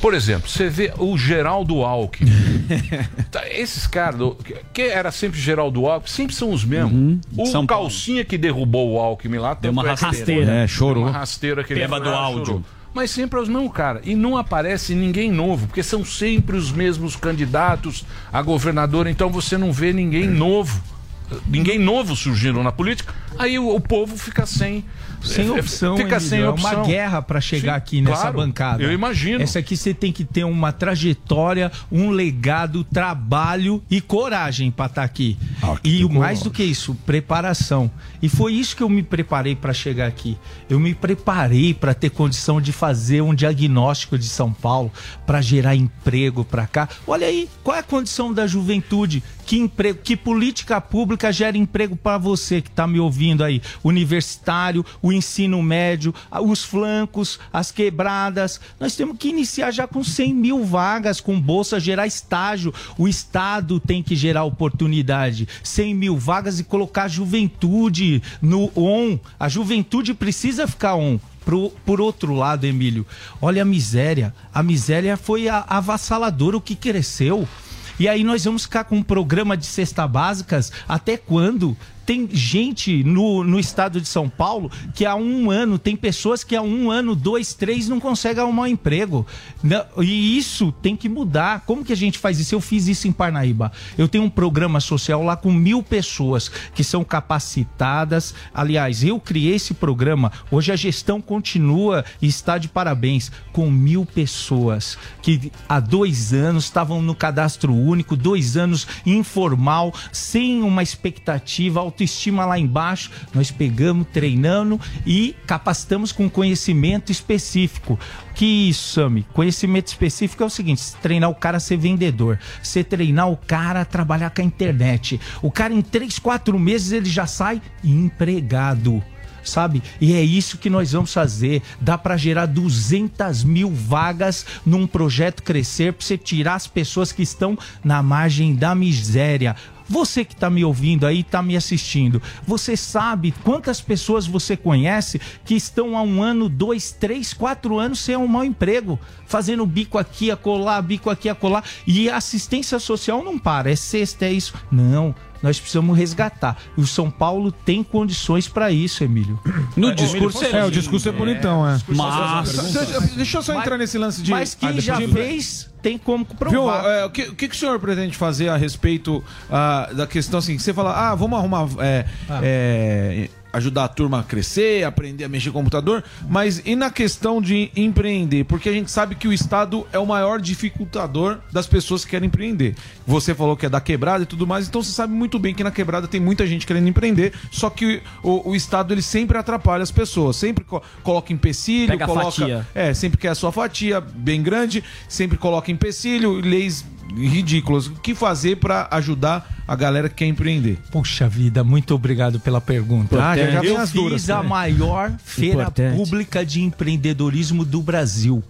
Por exemplo, você vê o Geraldo Alckmin. (laughs) Tá, Esses caras, do- que- era sempre Geraldo Alckmin, sempre são os mesmos. O São Paulo. calcinha que derrubou o Alckmin lá Deu uma é que- rasteira. É, chorou. Uma rasteira que ele Bêbado foi lá, áudio. chorou. Mas sempre é os mesmos, cara. E não aparece ninguém novo, porque são sempre os mesmos candidatos a governador, então você não vê ninguém novo. Ninguém novo surgindo na política, aí o, o povo fica sem. Sem é, opção, Fica Emílio. sem é opção. uma guerra para chegar Sim, aqui nessa claro, bancada. Eu imagino. Essa aqui você tem que ter uma trajetória, um legado, trabalho e coragem para estar aqui. Ah, e o mais do que isso, preparação. E foi isso que eu me preparei para chegar aqui. Eu me preparei para ter condição de fazer um diagnóstico de São Paulo, para gerar emprego para cá. Olha aí, qual é a condição da juventude? Que emprego, que política pública gera emprego para você que está me ouvindo aí? Universitário, o ensino médio, os flancos, as quebradas. Nós temos que iniciar já com 100 mil vagas, com bolsa, gerar estágio. O Estado tem que gerar oportunidade. 100 mil vagas e colocar a juventude no on. A juventude precisa ficar on. Pro, por outro lado, Emílio, olha a miséria. A miséria foi a, avassaladora, o que cresceu. E aí nós vamos ficar com um programa de cesta básicas até quando? Tem gente no, no estado de São Paulo que há um ano, tem pessoas que há um ano, dois, três, não conseguem arrumar um emprego. E isso tem que mudar. Como que a gente faz isso? Eu fiz isso em Parnaíba. Eu tenho um programa social lá com mil pessoas que são capacitadas. Aliás, eu criei esse programa. Hoje a gestão continua e está de parabéns com mil pessoas que há dois anos estavam no cadastro único, dois anos informal, sem uma expectativa, autoestima lá embaixo, nós pegamos, treinando e capacitamos com conhecimento específico. Que isso, Sami? Conhecimento específico é o seguinte: treinar o cara a ser vendedor, você treinar o cara a trabalhar com a internet. O cara em 3, 4 meses ele já sai empregado sabe? E é isso que nós vamos fazer. Dá para gerar 200 mil vagas num projeto crescer para você tirar as pessoas que estão na margem da miséria. Você que está me ouvindo aí, está me assistindo, você sabe quantas pessoas você conhece que estão há um ano, dois, três, quatro anos sem um mau emprego, fazendo bico aqui, acolá, bico aqui, acolá, e a assistência social não para, é sexta, é isso. Não, nós precisamos resgatar. E o São Paulo tem condições para isso, Emílio. No discurso é, é, o discurso é bonitão, é. Mas, Deixa, eu só entrar nesse lance de. Mas quem Ah, já de- fez tem como Viu, provar. é, o, que, o que o senhor pretende fazer a respeito ah, da questão assim? que Você fala, ah, vamos arrumar. é, é, ajudar a turma a crescer, aprender a mexer com computador, mas e na questão de empreender? Porque a gente sabe que o Estado é o maior dificultador das pessoas que querem empreender. Você falou que é da quebrada e tudo mais, então você sabe muito bem que na quebrada tem muita gente querendo empreender, só que o, o Estado ele sempre atrapalha as pessoas, sempre co- coloca empecilho, Pega coloca. É, sempre quer a sua fatia bem grande, sempre coloca empecilho, leis ridículas. O que fazer pra ajudar a galera que quer empreender? Puxa vida, muito obrigado pela pergunta. Ah, já- já Eu fiz duras, a né? maior feira Importante. pública de empreendedorismo do Brasil.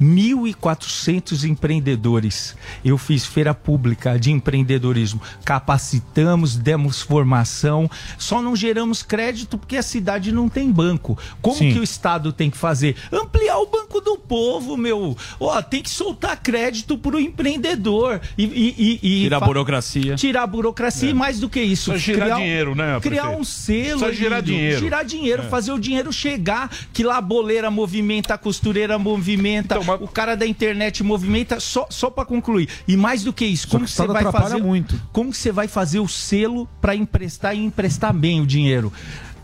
1.400 empreendedores. Eu fiz feira pública de empreendedorismo. Capacitamos, demos formação, só não geramos crédito porque a cidade não tem banco. Como Sim. que o Estado tem que fazer? Ampliar o banco do povo, meu. Ó, tem que soltar crédito para o empreendedor. E, e- e- e Tirar a burocracia. Tirar a burocracia e mais do que isso. Precisa girar dinheiro, né, Criar prefeito? um selo. Precisa girar Emílio. dinheiro. Girar dinheiro, É. fazer o dinheiro chegar, que lá a boleira movimenta, a costureira movimenta, Então, o cara da internet movimenta, só, só para concluir. E mais do que isso, como que você vai fazer muito. Como que você vai fazer o selo para emprestar e emprestar bem o dinheiro?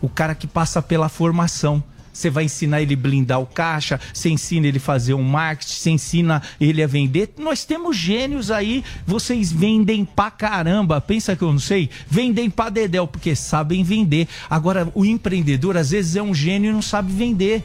O cara que passa pela formação. Você vai ensinar ele blindar o caixa, você ensina ele fazer um marketing, você ensina ele a vender. Nós temos gênios aí, vocês vendem pra caramba. Pensa que eu não sei? Vendem pra dedéu, porque sabem vender. Agora, o empreendedor às vezes é um gênio e não sabe vender.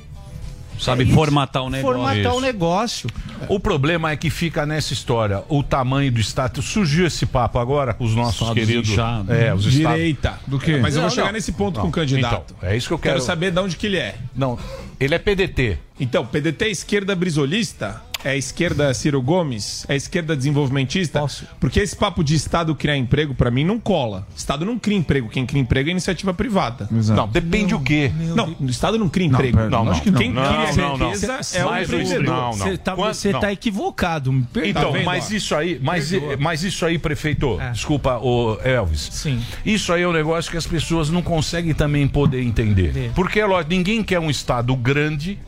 Sabe É formatar o negócio. Formatar o negócio. O problema é que fica nessa história o tamanho do Estado. Surgiu esse papo agora, os nossos Estados queridos. inchados. É, os estados. Direita. Do quê? Mas eu vou chegar nesse ponto com o candidato. Então, é isso que eu quero. Quero saber de onde que ele é. Não, ele é PDT. Então, PDT é esquerda brisolista? É esquerda Ciro Gomes? É esquerda desenvolvimentista? Porque esse papo de Estado criar emprego, pra mim, não cola. Estado não cria emprego. Quem cria emprego é iniciativa privada. Não, depende o quê? Não, o Estado não cria emprego. pera, não, Lógico que não. Quem Não, cria não, não. riqueza é o Mais um- empreendedor. não, não. Você tá, você não. tá equivocado. me perdoa. Então, Tá mas isso aí, mas, mas isso aí, prefeito, desculpa, o Elvis. Sim. Isso aí é um negócio que as pessoas não conseguem também poder entender. Porque, lógico, ninguém quer um estado grande,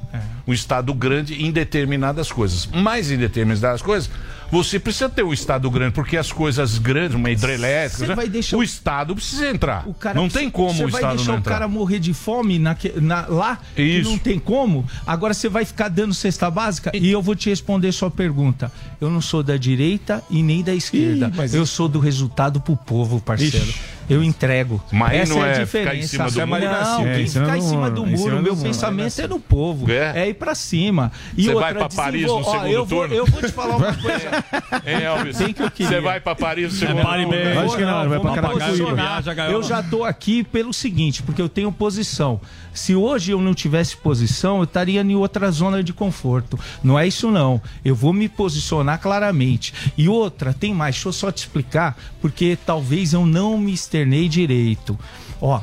um estado grande em determinadas coisas. Mas em determinadas coisas, você precisa ter um estado grande, porque as coisas grandes, uma hidrelétrica, Você né, vai deixar o o- estado precisa entrar. O não tem como Você o vai estado deixar não o entrar. cara morrer de fome naque- na- lá, Isso. não tem como. Agora você vai ficar dando cesta básica e eu vou te responder sua pergunta. Eu não sou da direita e nem da esquerda. eu sou do resultado pro povo, parceiro. Ixi. Eu entrego. Mas Essa não é a é diferença. ficar em cima do não, muro. quem É, ficar em cima do muro, meu pensamento é no povo. É, ir pra cima. E Você vai pra Paris no segundo turno? Eu vou te falar uma (laughs) coisa. Hein, Elvis? Que. Você vai pra Paris no segundo turno? Acho que não, vai pra Carapicuíba. Eu já tô aqui pelo seguinte, porque eu tenho posição. Se hoje eu não tivesse posição, eu estaria em outra zona de conforto. Não é isso não. Eu vou me posicionar claramente. E outra, tem mais, deixa eu só te explicar, porque talvez eu não me externei direito. Ó,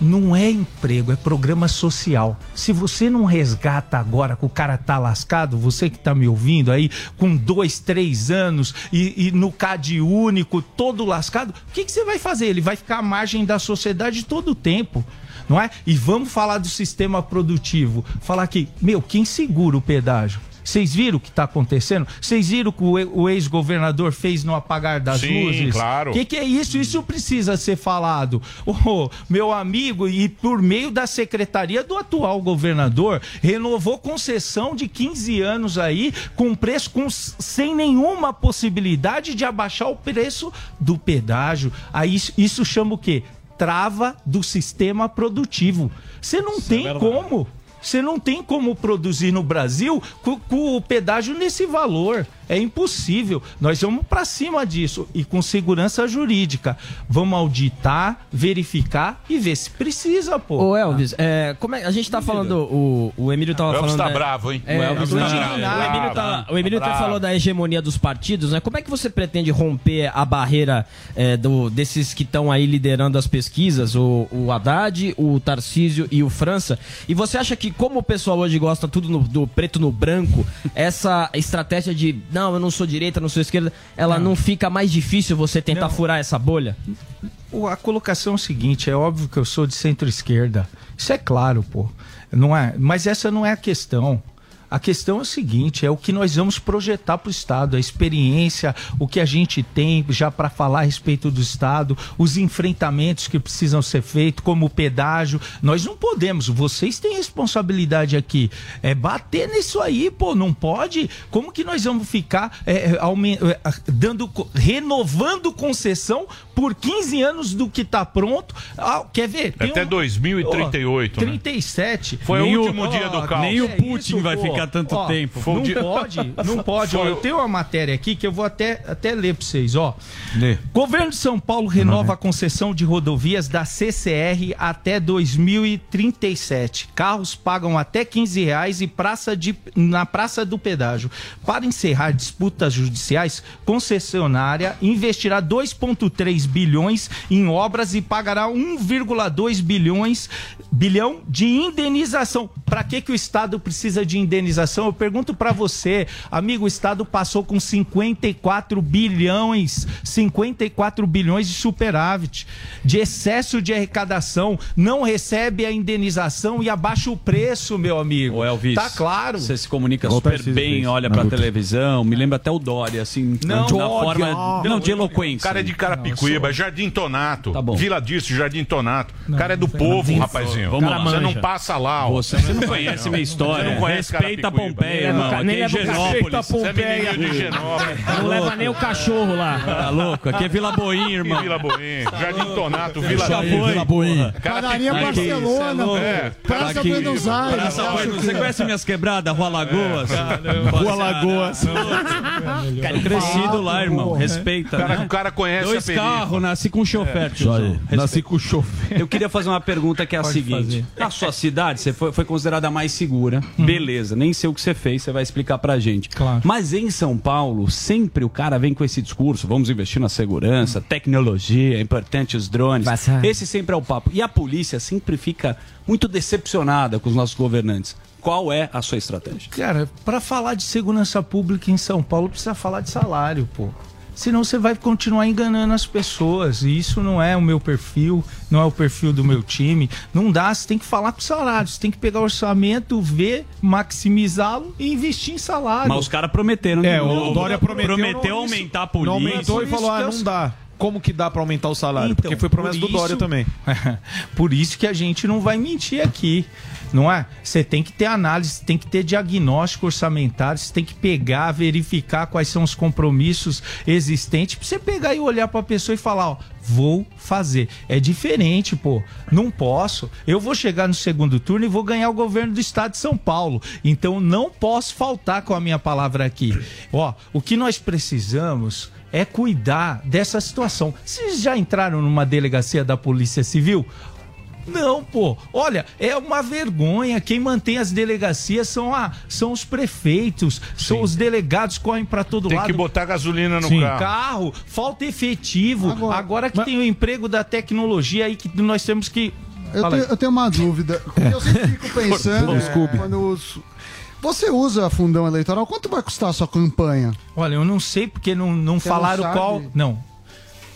não é emprego, é programa social. Se você não resgata agora que o cara tá lascado, você que tá me ouvindo aí, com dois, três anos e, e no CAD único, todo lascado, o que, que você vai fazer? Ele vai ficar à margem da sociedade todo o tempo. Não é? E vamos falar do sistema produtivo. Falar aqui, meu, quem segura o pedágio? Vocês viram o que está acontecendo? Vocês viram o que o ex-governador fez no apagar das Sim, luzes? claro. O que, que é isso? Isso precisa ser falado. (laughs) Ô, meu amigo, e por meio da secretaria do atual governador, renovou concessão de 15 anos aí, com preço com, sem nenhuma possibilidade de abaixar o preço do pedágio. Aí isso, isso chama o quê? trava do sistema produtivo. Você não tem verdade. como. Você não tem como produzir no Brasil com, com o pedágio nesse valor. É impossível. Nós vamos para cima disso e com segurança jurídica. Vamos auditar, verificar e ver se precisa, pô. Ô Elvis, é, como é, a gente tá falando, o, o Emílio tava O Elvis falando... tá né, bravo, hein? É, O Elvis tá Emílio- bravo. o Emílio tá, o Emílio Tá bravo. falou da hegemonia dos partidos, né? Como é que você pretende romper a barreira é, do, desses que estão aí liderando as pesquisas, o, o Haddad, o Tarcísio e o França? E você acha que, como o pessoal hoje gosta tudo no- do preto no branco, essa estratégia de, não, eu não sou direita, não sou esquerda, ela não, fica mais difícil você tentar furar essa bolha? A colocação é o seguinte: é óbvio que eu sou de centro-esquerda. Isso é claro, pô. Não é? Mas essa não é a questão. A questão é o seguinte: é o que nós vamos projetar para o Estado, a experiência, o que a gente tem já para falar a respeito do Estado, os enfrentamentos que precisam ser feitos, como o pedágio. Nós não podemos, vocês têm responsabilidade aqui. É bater nisso aí, pô, não pode. Como que nós vamos ficar é, é, é, dando, renovando concessão por 15 anos do que está pronto? Ah, quer ver? Tem Até um- 2038, Ó, né? 37. Foi o último dia do caos. nem o É Putin isso, vai pô. ficar tanto Ó, tempo. Não dia- pode, não (laughs) pode. Ó, eu tenho uma matéria aqui que eu vou até, até ler para vocês, ó. Governo de São Paulo renova a concessão de rodovias da CCR até 2037. Carros pagam até 15 reais e praça de, na Praça do Pedágio. Para encerrar disputas judiciais, concessionária investirá 2,3 bilhões em obras e pagará 1,2 bilhões bilhão de indenização. Para que que o Estado precisa de indenização? Eu pergunto para você, amigo, o Estado passou com 54 bilhões, 54 bilhões de superávit, de excesso de arrecadação, não recebe a indenização e abaixa o preço, meu amigo. Ô, Elvis, Tá claro. Você se comunica o super bem, fez olha pra luta. televisão. Me lembra até o Dória, assim, Não, na Dória. forma. Não, de eloquência. Cara é de Carapicuíba, Jardim Tonato. Tá bom. Vila disso, Jardim Tonato. O cara é do povo, rapazinho. Vamos lá. Você não passa lá. ó. Você, você não conhece minha história. Você não conhece Respeita a Carapicuíba. Pompeia, irmão. Aqui é Genópolis. Você é de Genópolis. Não leva nem o cachorro lá. Tá louco? Aqui é Vila Boim, irmão. Vila Boim, Jardim Tonato, Vila foi. Vila Boim. Padaria Barcelona, É, Praça Aqui. Buenos Aires. Praça Buenos- Você conhece minhas quebradas? Rua Lagoas? Rua Lagoas. Cara, crescido lá, irmão. Respeita. O cara- né? o cara conhece Dois carros, nasci com chofer. Nasci com chofer. Eu queria fazer uma pergunta que é a seguinte. Na sua cidade, você foi, considerada a mais segura. Uhum. Beleza, nem sei o que você fez, você vai explicar pra gente. Claro. Mas em São Paulo, sempre o cara vem com esse discurso: vamos investir na segurança, tecnologia, é importante os drones. Esse sempre é o papo. E a polícia sempre fica muito decepcionada com os nossos governantes. Qual é a sua estratégia? Cara, para falar de segurança pública em São Paulo, precisa falar de salário, pô. Senão você vai continuar enganando as pessoas. E isso não é o meu perfil, não é o perfil do meu time. Não dá, você tem que falar com salário. Você tem que pegar o orçamento, ver, maximizá-lo e investir em salário. Mas os caras prometeram. É, de o. Dória prometeu, Prometeu não- aumentar a Não polícia. aumentou e falou, ah, não dá. Como que dá pra aumentar o salário? Então, Porque foi promessa por do Dória também. (laughs) Por isso que a gente não vai mentir aqui, não é? Você tem que ter análise, tem que ter diagnóstico orçamentário, você tem que pegar, verificar quais são os compromissos existentes, pra você pegar e olhar pra pessoa e falar, ó, vou fazer. É diferente, pô. Não posso. Eu vou chegar no segundo turno e vou ganhar o governo do estado de São Paulo. Então não posso faltar com a minha palavra aqui. Ó, o que nós precisamos é cuidar dessa situação. Vocês já entraram numa delegacia da Polícia Civil? Não, pô. Olha, é uma vergonha. Quem mantém as delegacias são, a, são os prefeitos, são os delegados correm pra todo Tem lado. que botar gasolina no Sim. carro. falta efetivo. Agora, que tem o emprego da tecnologia aí que nós temos que. Eu tenho, eu tenho uma dúvida. (laughs) Eu sempre fico pensando. Scooby. quando os- Você usa fundão eleitoral? Quanto vai custar a sua campanha? Olha, eu não sei porque não, não Você não falaram sabe? qual. Não.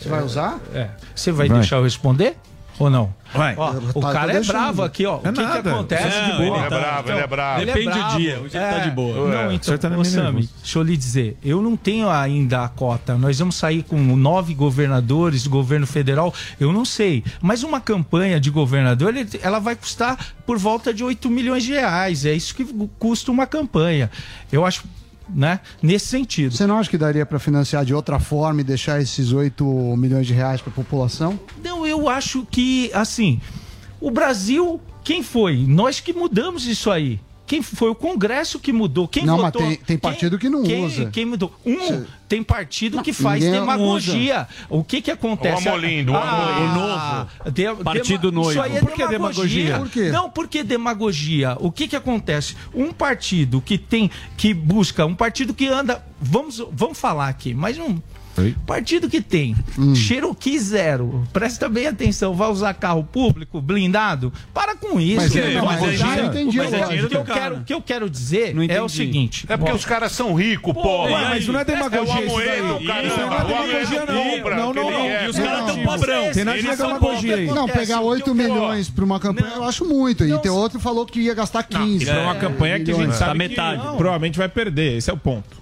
Você vai usar? É. Você vai, Vai. deixar eu responder? Ou não? Vai. Ó, o tá- cara tô é bravo aqui, ó. É o que, que acontece? Não, de boa. ele é bravo, ele é bravo. Ele é Depende do bravo. dia, hoje ele tá de boa. Não, É. então, Certamente ô, Sami, nervoso. deixa eu lhe dizer, eu não tenho ainda a cota. Nós vamos sair com nove governadores do governo federal, eu não sei. Mas uma campanha de governador, ele- ela vai custar por volta de 8 milhões de reais. É isso que custa uma campanha. Eu acho, né, nesse sentido. Você não acha que daria para financiar de outra forma e deixar esses 8 milhões de reais para a população? Não, eu acho que, assim, o Brasil, quem foi? Nós que mudamos isso aí. Quem foi o Congresso que mudou? Quem Não, mas votou? tem- tem partido que não quem, usa. Quem mudou? Um, tem partido que faz demagogia. O que que acontece? O Amolindo, o Amolindo. O novo. de- Partido dema- Isso noivo. aí é Por que demagogia. demagogia? Por quê? Não, porque demagogia. O que que acontece? Um partido que tem, que busca, um partido que anda, vamos, vamos falar aqui, mas um partido que tem Hum. Cherokee zero, presta bem atenção, vai usar carro público blindado? Para com isso. Mas é demagogia? Mas Eu entendi Mas é dinheiro que eu Cara. quero, o que eu quero dizer Não é o seguinte. É porque Ó, os caras são ricos. Ué, mas não é demagogia É o isso daí. Isso não é Amoedo demagogia, não. compra Não, não, não. E os caras tão padrão. Tem nada de demagogia aí. Não, pegar o que 8 eu quero- milhões pra uma campanha, eu acho muito. E tem outro que falou que ia gastar 15. Isso é uma campanha que a gente sabe que provavelmente vai perder. Esse é o ponto.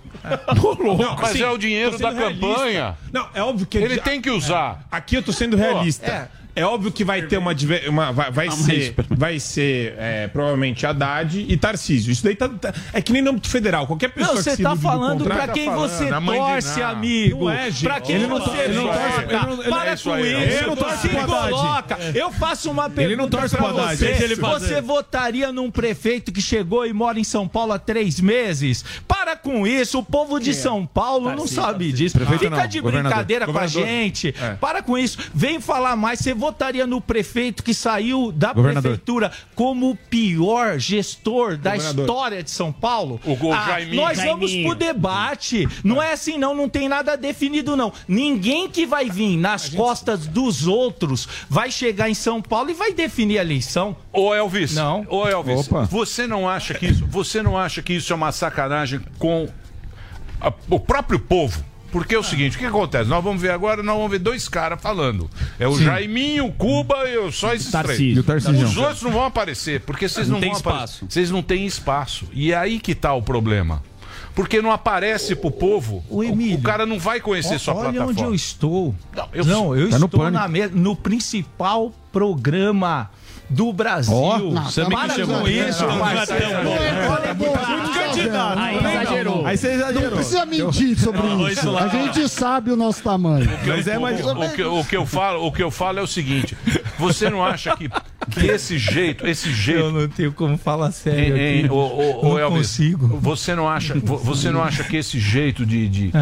Não, Mas assim, é o dinheiro da campanha. Não, é óbvio que Ele tem que usar. Aqui eu tô sendo realista. É. óbvio que vai ter uma, uma vai, vai ser, vai ser é, provavelmente Haddad e Tarcísio. Isso daí tá, tá- é que nem no âmbito federal. Qualquer pessoa Não, que você se tá falando pra quem você torce, amigo. Não é. Pra quem você vota. torce- Para é isso com não. isso. Ele não torce se pro Haddad. coloca. Eu faço uma pergunta Ele não torce pra pro Haddad. você. Você votaria num prefeito que chegou e mora em São Paulo há três meses? Para com isso. O povo de São Paulo não sabe disso. Prefeito Fica não, de governador. brincadeira com a gente. É. Para com isso. Vem falar mais. Você votaria no prefeito que saiu da Governador. prefeitura como o pior gestor da Governador. história de São Paulo? O Gol Ah, Jaiminho. nós vamos Jaiminho. pro debate. Não é assim, não. Não tem nada definido, não. Ninguém que vai vir nas costas dos outros vai chegar em São Paulo e vai definir a eleição. Ô Elvis, Não. ô Elvis, Opa. você não acha que isso, você não acha que isso é uma sacanagem com a- o próprio povo? Porque é o seguinte, o que acontece? Nós vamos ver agora, nós vamos ver dois caras falando. É o Sim. Jaiminho, o Cuba e o- só esses Tarcísio. três. E. Os outros não vão aparecer, porque vocês Não não, tem vão aparecer. espaço. Vocês não têm espaço. E é aí que tá o problema. Porque não aparece pro povo. O, o cara não vai conhecer sua Olha plataforma. onde eu estou. Não, eu- eu, Tá no estou pânico. na me- no principal programa do Brasil. Ó, não, para que chamou com isso, não, não é tão bom. Olha, muito candidato. Aí Não, exagerou. não. Aí você exagerou. Não precisa mentir sobre Não, isso. A gente sabe o nosso tamanho. Mas é mais... o, que, o que eu falo, o que eu falo é o seguinte: você não acha que, que esse jeito, esse jeito. Eu não tenho como falar sério ô, Não Elvis, consigo. Você não acha, vo- você não acha que esse jeito de, de- que-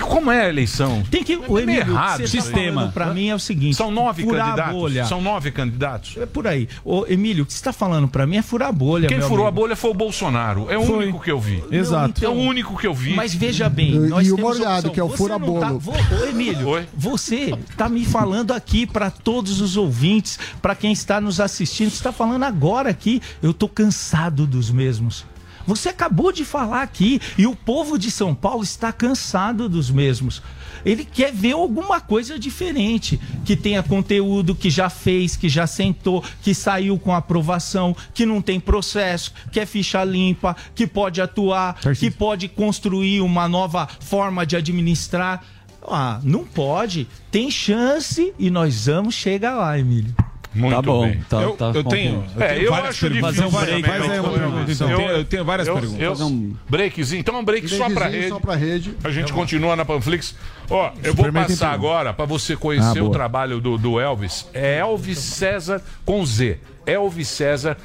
como é a eleição? Tem que o é meio Emílio, errado. que você tá pra mim é o seguinte. São nove furar a candidatos. bolha. São nove candidatos. É por aí. Ô, Emílio, o que você está falando pra mim é furar a bolha. Quem meu furou amigo. a bolha foi o Bolsonaro. É o Foi. único que eu vi. Exato. É o único que eu vi. Mas veja bem, E nós o temos molhado, que é o fura-bolo. não Tá, ô, Emílio, você tá me falando aqui para todos os ouvintes, para quem está nos assistindo, você está falando agora aqui, eu tô cansado dos mesmos. Você acabou de falar aqui e o povo de São Paulo está cansado dos mesmos. Ele quer ver alguma coisa diferente, que tenha conteúdo, que já fez, que já sentou, que saiu com aprovação, que não tem processo, que é ficha limpa, que pode atuar, que pode construir uma nova forma de administrar. Ah, não pode. Tem chance e nós vamos chegar lá, Emílio. Muito Tá bom, bem. tá- Eu- tá eu bom. tenho- eu É, tenho eu acho perguntas. difícil. Fazer um break, também, faz aí uma eu- pergunta, então. eu- Eu tenho- várias eu- perguntas. eu- Fazer um- Breakzinho. Então, um break só pra rede. só pra rede. A gente continua na Panflix. Ó, eu vou passar agora pra você conhecer Ah, o trabalho do, do Elvis. É Elvis César com Z. Elvis César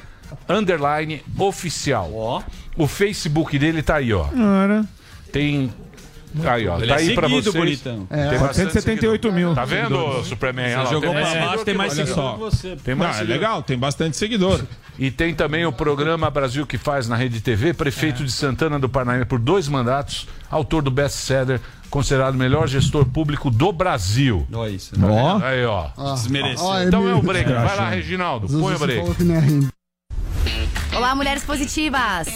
underline oficial. O Facebook dele tá aí, ó. Ora. Tem. Aí, ó. Ele tá é aí pra seguido, vocês. bonitão. Tem É, 478 seguidor. mil Tá vendo, seguidores. Superman? Você lá, jogou pra baixo, tem mais seguidor. Tem mais Não, é legal, tem bastante seguidor. E tem também o programa Brasil que faz na Rede TV, prefeito de Santana do Parnaíba por dois mandatos, autor do best-seller, considerado o melhor gestor público do Brasil. Olha isso. Tá vendo? Aí, ó. Ah, Desmereceu. ó, Então é o break. Vai lá, Reginaldo. Põe o break. é. Olá, mulheres positivas!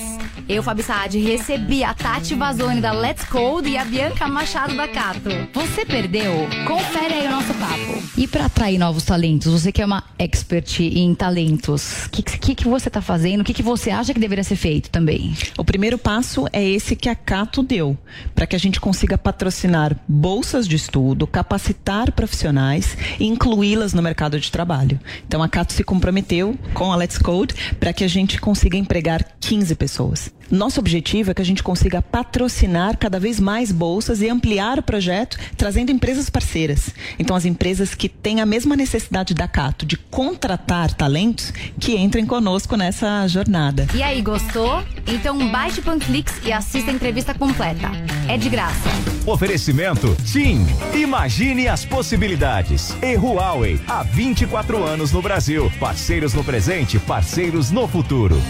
Eu, Fabi Saad, recebi a Tati Vazone da Let's Code e a Bianca Machado da Cato. Você perdeu? Confere aí o nosso papo. E para atrair novos talentos, você que é uma expert em talentos, o que, que, que você tá fazendo? O que, que você acha que deveria ser feito também? O primeiro passo é esse que a Cato deu, para que a gente consiga patrocinar bolsas de estudo, capacitar profissionais e incluí-las no mercado de trabalho. Então a Cato se comprometeu com a Let's Code para que a gente consiga empregar 15 pessoas. Nosso objetivo é que a gente consiga patrocinar cada vez mais bolsas e ampliar o projeto, trazendo empresas parceiras. Então, as empresas que têm a mesma necessidade da Cato de contratar talentos, que entrem conosco nessa jornada. E aí, gostou? Então baixe o Panflix e assista a entrevista completa. É de graça. Oferecimento TIM. Imagine as possibilidades. E Huawei, há 24 anos no Brasil. Parceiros no presente, parceiros no futuro.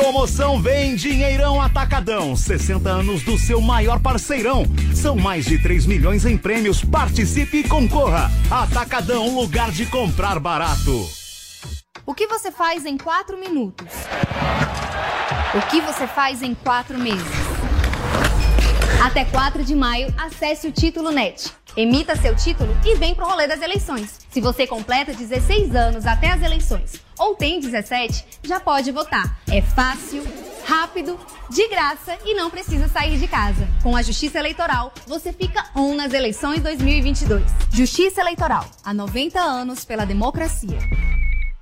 Promoção Vem Dinheirão Atacadão. 60 anos do seu maior parceirão. São mais de 3 milhões em prêmios. Participe e concorra. Atacadão, lugar de comprar barato. O que você faz em quatro minutos? O que você faz em quatro meses? Até 4 de maio, acesse o Título Net. Emita seu título e vem pro rolê das eleições. Se você completa 16 anos até as eleições ou tem 17, já pode votar. É fácil, rápido, de graça e não precisa sair de casa. Com a Justiça Eleitoral, você fica on nas eleições 2022. Justiça Eleitoral, há 90 anos pela democracia.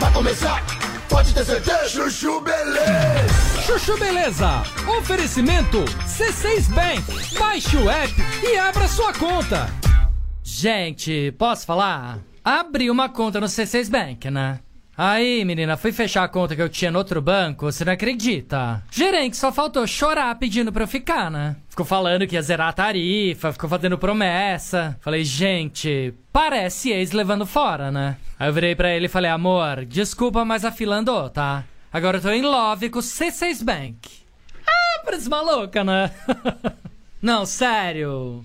vai começar. Pode ter certeza. Chuchu Beleza. Chuchu Beleza. Oferecimento C6 Bank. Baixe o app e abra sua conta. Gente, posso falar? Abri uma conta no C6 Bank, né? Aí, menina, fui fechar a conta que eu tinha no outro banco, você não acredita? Gerente só faltou chorar pedindo pra eu ficar, né? Ficou falando que ia zerar a tarifa, ficou fazendo promessa. Falei, gente, parece ex levando fora, né? Aí eu virei pra ele e falei, amor, desculpa, mas a fila andou, tá? Agora eu tô em love com o C6 Bank. Ah, parece maluca, né? (laughs) Não, sério.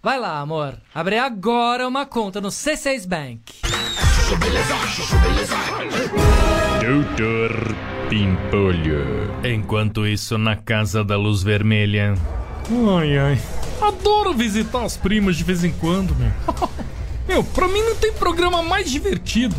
Vai lá, amor. Abre agora uma conta no C6 Bank. Doutor Pimpolho. Enquanto isso, na Casa da Luz Vermelha. Ai, ai. Adoro visitar as primas de vez em quando, meu. (laughs) meu, pra mim não tem programa mais divertido.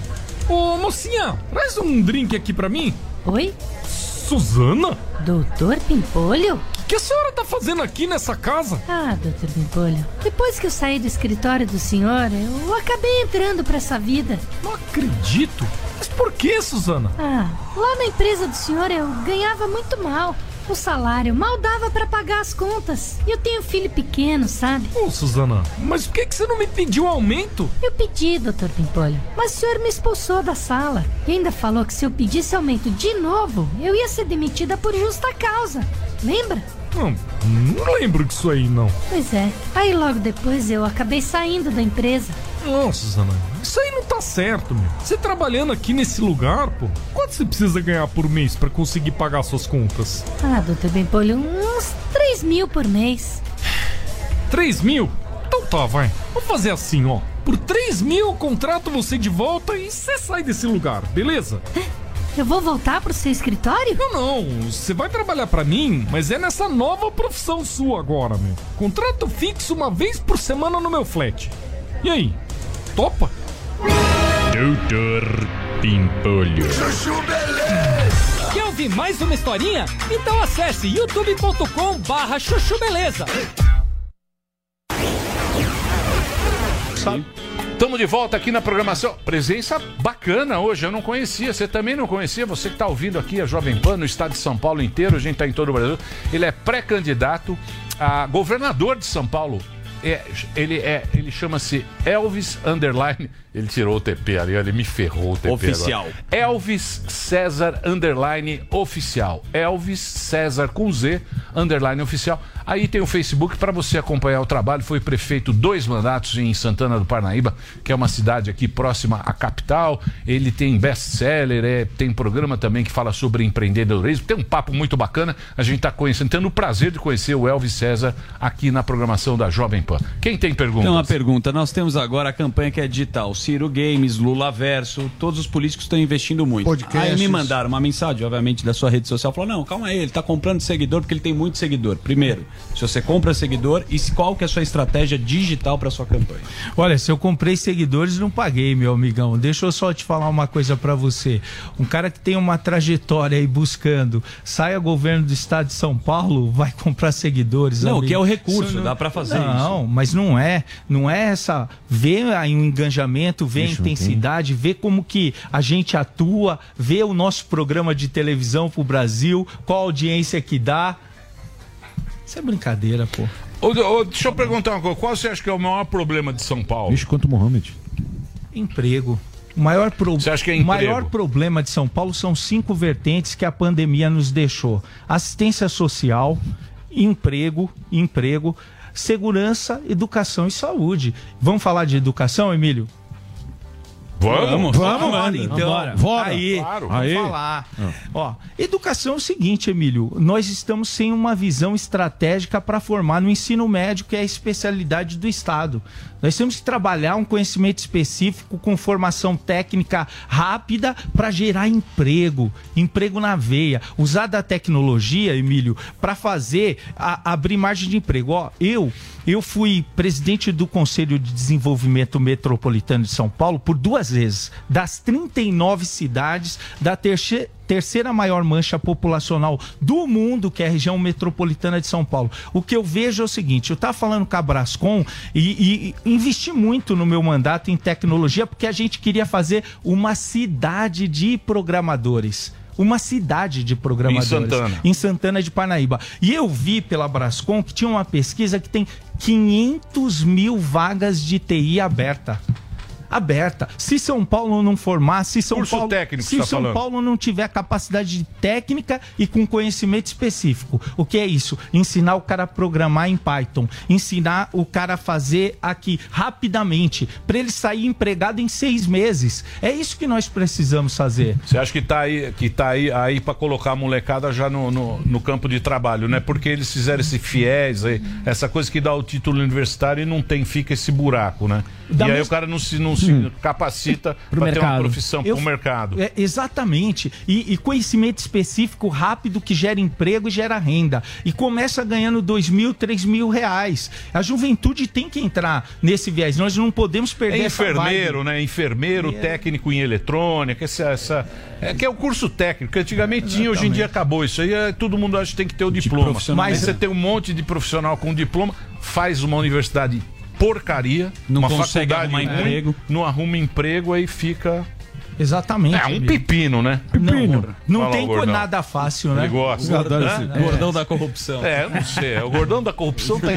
Ô, mocinha, traz um drink aqui pra mim. Oi? Suzana? Doutor Pimpolho? O que a senhora tá fazendo aqui nessa casa? Ah, doutor Pimpolho, depois que eu saí do escritório do senhor, eu acabei entrando pra essa vida. Não acredito. Mas por que, Suzana? Ah, lá na empresa do senhor eu ganhava muito mal. O salário mal dava pra pagar as contas. E eu tenho filho pequeno, sabe? Ô, Suzana, mas por que, que você não me pediu aumento? Eu pedi, doutor Pimpolho, mas o senhor me expulsou da sala. E ainda falou que se eu pedisse aumento de novo, eu ia ser demitida por justa causa. Lembra? Não, não lembro disso aí, não. Pois é. Aí logo depois eu acabei saindo da empresa. Não, Suzana, isso aí não tá certo, meu. Você trabalhando aqui nesse lugar, pô, quanto você precisa ganhar por mês pra conseguir pagar suas contas? Ah, doutor Pimpolho, uns 3 mil por mês. 3 mil? Então tá, vai. Vamos fazer assim, ó. Por 3 mil eu contrato você de volta e você sai desse lugar, beleza? Eu vou voltar pro seu escritório? Não, não. Você vai trabalhar pra mim, mas é nessa nova profissão sua agora, meu. Contrato fixo uma vez por semana no meu flat. E aí? Topa? Doutor Pimpolho. Chuchu Beleza. Quer ouvir mais uma historinha? Então acesse youtube.com barra chuchu beleza. Estamos de volta aqui na programação. Presença bacana hoje, eu não conhecia. Você também não conhecia? Você que está ouvindo aqui a Jovem Pan no estado de São Paulo inteiro, a gente está em todo o Brasil. Ele é pré-candidato a governador de São Paulo. É, ele é, ele chama-se Elvis Underline. Ele tirou o TP ali, ele me ferrou o TP. Oficial. agora. Elvis César Underline Oficial. Elvis César com Z Underline Oficial. Aí tem o Facebook para você acompanhar o trabalho. Foi prefeito dois mandatos em Santana do Parnaíba, que é uma cidade aqui próxima à capital. Ele tem best-seller, é, tem programa também que fala sobre empreendedorismo. Tem um papo muito bacana. A gente está conhecendo, tendo o prazer de conhecer o Elvis César aqui na programação da Jovem Pan. Quem tem perguntas? Então, uma pergunta. Nós temos agora a campanha que é digital. Ciro Games, Lula Verso, todos os políticos estão investindo muito. Podcasts. Aí me mandaram uma mensagem, obviamente, da sua rede social. Falou, não, calma aí, ele tá comprando seguidor porque ele tem muito seguidor. Primeiro, se você compra seguidor e qual que é a sua estratégia digital para sua campanha? Olha, se eu comprei seguidores, não paguei, meu amigão. Deixa eu só te falar uma coisa pra você. Um cara que tem uma trajetória aí buscando, saia governo do estado de São Paulo, vai comprar seguidores. Não, amigo. que é o recurso, Isso dá pra fazer Não, mas não é. Não é essa. Vê aí o engajamento, vê a Ixi, não tem. intensidade, vê como que a gente atua, vê o nosso programa de televisão pro Brasil, qual a audiência que dá. Isso é brincadeira, pô. Ô, ô, deixa eu perguntar uma coisa. Qual você acha que é o maior problema de São Paulo? Vixe, quanto Mohamed. Emprego. O maior, pro... Você acha que é o emprego? maior problema de São Paulo são cinco vertentes que a pandemia nos deixou: assistência social, emprego, emprego, segurança, educação e saúde. Vamos falar de educação, Emílio? Vamos, vamos, vamos, mano. Então, Bora. Bora. aí, Claro. vamos Aí. falar. Ó, educação é o seguinte, Emílio, nós estamos sem uma visão estratégica para formar no ensino médio, que é a especialidade do Estado. Nós temos que trabalhar um conhecimento específico com formação técnica rápida para gerar emprego, emprego na veia. Usar da tecnologia, Emílio, para fazer a- abrir margem de emprego. Ó, eu eu fui presidente do Conselho de Desenvolvimento Metropolitano de São Paulo por duas vezes. Das 39 cidades da terceira terceira maior mancha populacional do mundo, que é a região metropolitana de São Paulo. O que eu vejo é o seguinte: eu estava falando com a Brascom e, e investi muito no meu mandato em tecnologia, porque a gente queria fazer uma cidade de programadores. Uma cidade de programadores. Em Santana. Em Santana de Parnaíba. E eu vi pela Brascom que tinha uma pesquisa que tem 500 mil vagas de TI aberta aberta. Se São Paulo não formar, se São Curso Paulo, técnico, se tá São falando. Paulo não tiver capacidade técnica e com conhecimento específico, o que é isso? Ensinar o cara a programar em Python, ensinar o cara a fazer aqui rapidamente, para ele sair empregado em seis meses. É isso que nós precisamos fazer. Você acha que tá aí, que tá aí, aí para colocar a molecada já no, no, no campo de trabalho, né? Porque eles fizeram esse fiéis aí, essa coisa que dá o título universitário e não tem, fica esse buraco, né? Da e aí mes- o cara não se, não se capacita para ter uma profissão Eu- pro mercado. É, exatamente. E, e conhecimento específico rápido que gera emprego e gera renda. E começa ganhando dois mil, três mil reais. A juventude tem que entrar nesse viés. Nós não podemos perder É essa enfermeiro, vibe. né? Enfermeiro, técnico em eletrônica, essa, essa- é que é o curso técnico. que Antigamente tinha, hoje em dia acabou isso aí. é, todo mundo acha que tem que ter o diploma. Mas- você tem um monte de profissional com diploma, faz uma universidade porcaria, Não uma consegue faculdade arrumar ruim, emprego. não arruma emprego aí fica Exatamente. é um amigo. pepino, né? Não, não Fala, tem nada fácil, né? Ele gosta. Gordão, Hã? é. Gordão da corrupção. É, eu não sei. é O gordão da corrupção tá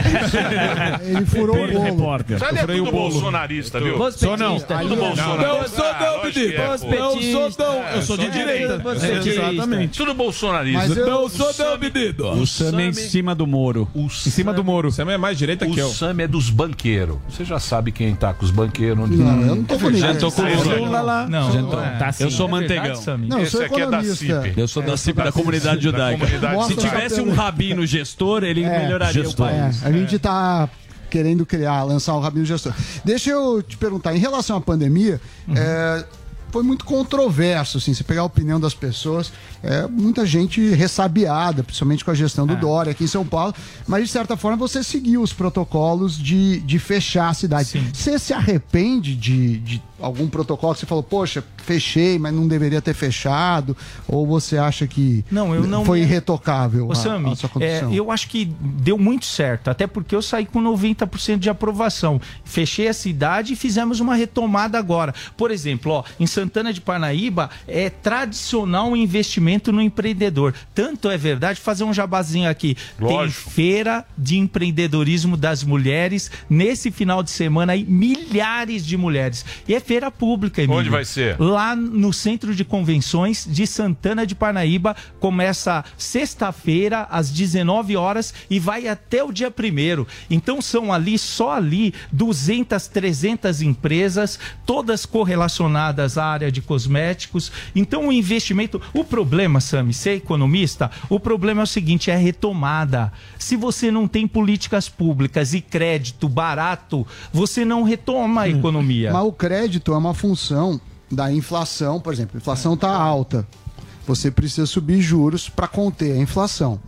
Ele furou o bolo. Repórter. Isso ali é tudo o bolsonarista, viu? Sou não. Tudo Não, bolsonarista. não, eu sou não, menino. é, Eu sou não, eu sou de direita. Exatamente. Tudo bolsonarista. Não O sou não, menino. O Sam é em cima do Moro. O Em cima do Moro. Sam é mais direita que O eu. Sam é dos banqueiros. Você já sabe quem tá com os banqueiros. Não, eu não tô com Já ninguém. tô com o Lula lá. Não, Tô. é. Tá eu sou É verdade, manteigão. Não, eu Esse sou aqui é da economista. CIP. Eu sou da CIP, da, da comunidade judaica. comunidade Se judaica. tivesse um rabino gestor, ele É, melhoraria gestor. o É, país. a gente tá querendo criar, lançar o Rabino Gestor. Deixa eu te perguntar, em relação à pandemia, é, foi muito controverso, assim, você pegar a opinião das pessoas, é, muita gente ressabiada, principalmente com a gestão do Dória aqui em São Paulo, mas de certa forma você seguiu os protocolos de, de fechar a cidade. Você se arrepende de, de algum protocolo que você falou, poxa, fechei, mas não deveria ter fechado? Ou você acha que Não, eu não foi me- irretocável Ô, a, Sami, a sua é, condição? eu acho que deu muito certo, até porque eu saí com 90% de aprovação. Fechei a cidade e fizemos uma retomada agora. Por exemplo, ó, em Santana de Parnaíba é tradicional o investimento no empreendedor. Tanto é verdade, fazer um jabazinho aqui. Lógico. Tem feira de empreendedorismo das mulheres. Nesse final de semana aí, milhares de mulheres. E é feira pública, Emílio. Onde vai ser? Lá no Centro de Convenções de Santana de Parnaíba. Começa sexta-feira, às 19 horas, e vai até o dia primeiro. Então são ali, só ali, 200, 300 empresas, todas correlacionadas à área de cosméticos. Então o investimento. O problema, Sami, ser economista, o problema é o seguinte: é a retomada. Se você não tem políticas públicas e crédito barato, você não retoma a economia. Mas o crédito é uma função da inflação, por exemplo, a inflação está alta. Você precisa subir juros para conter a inflação.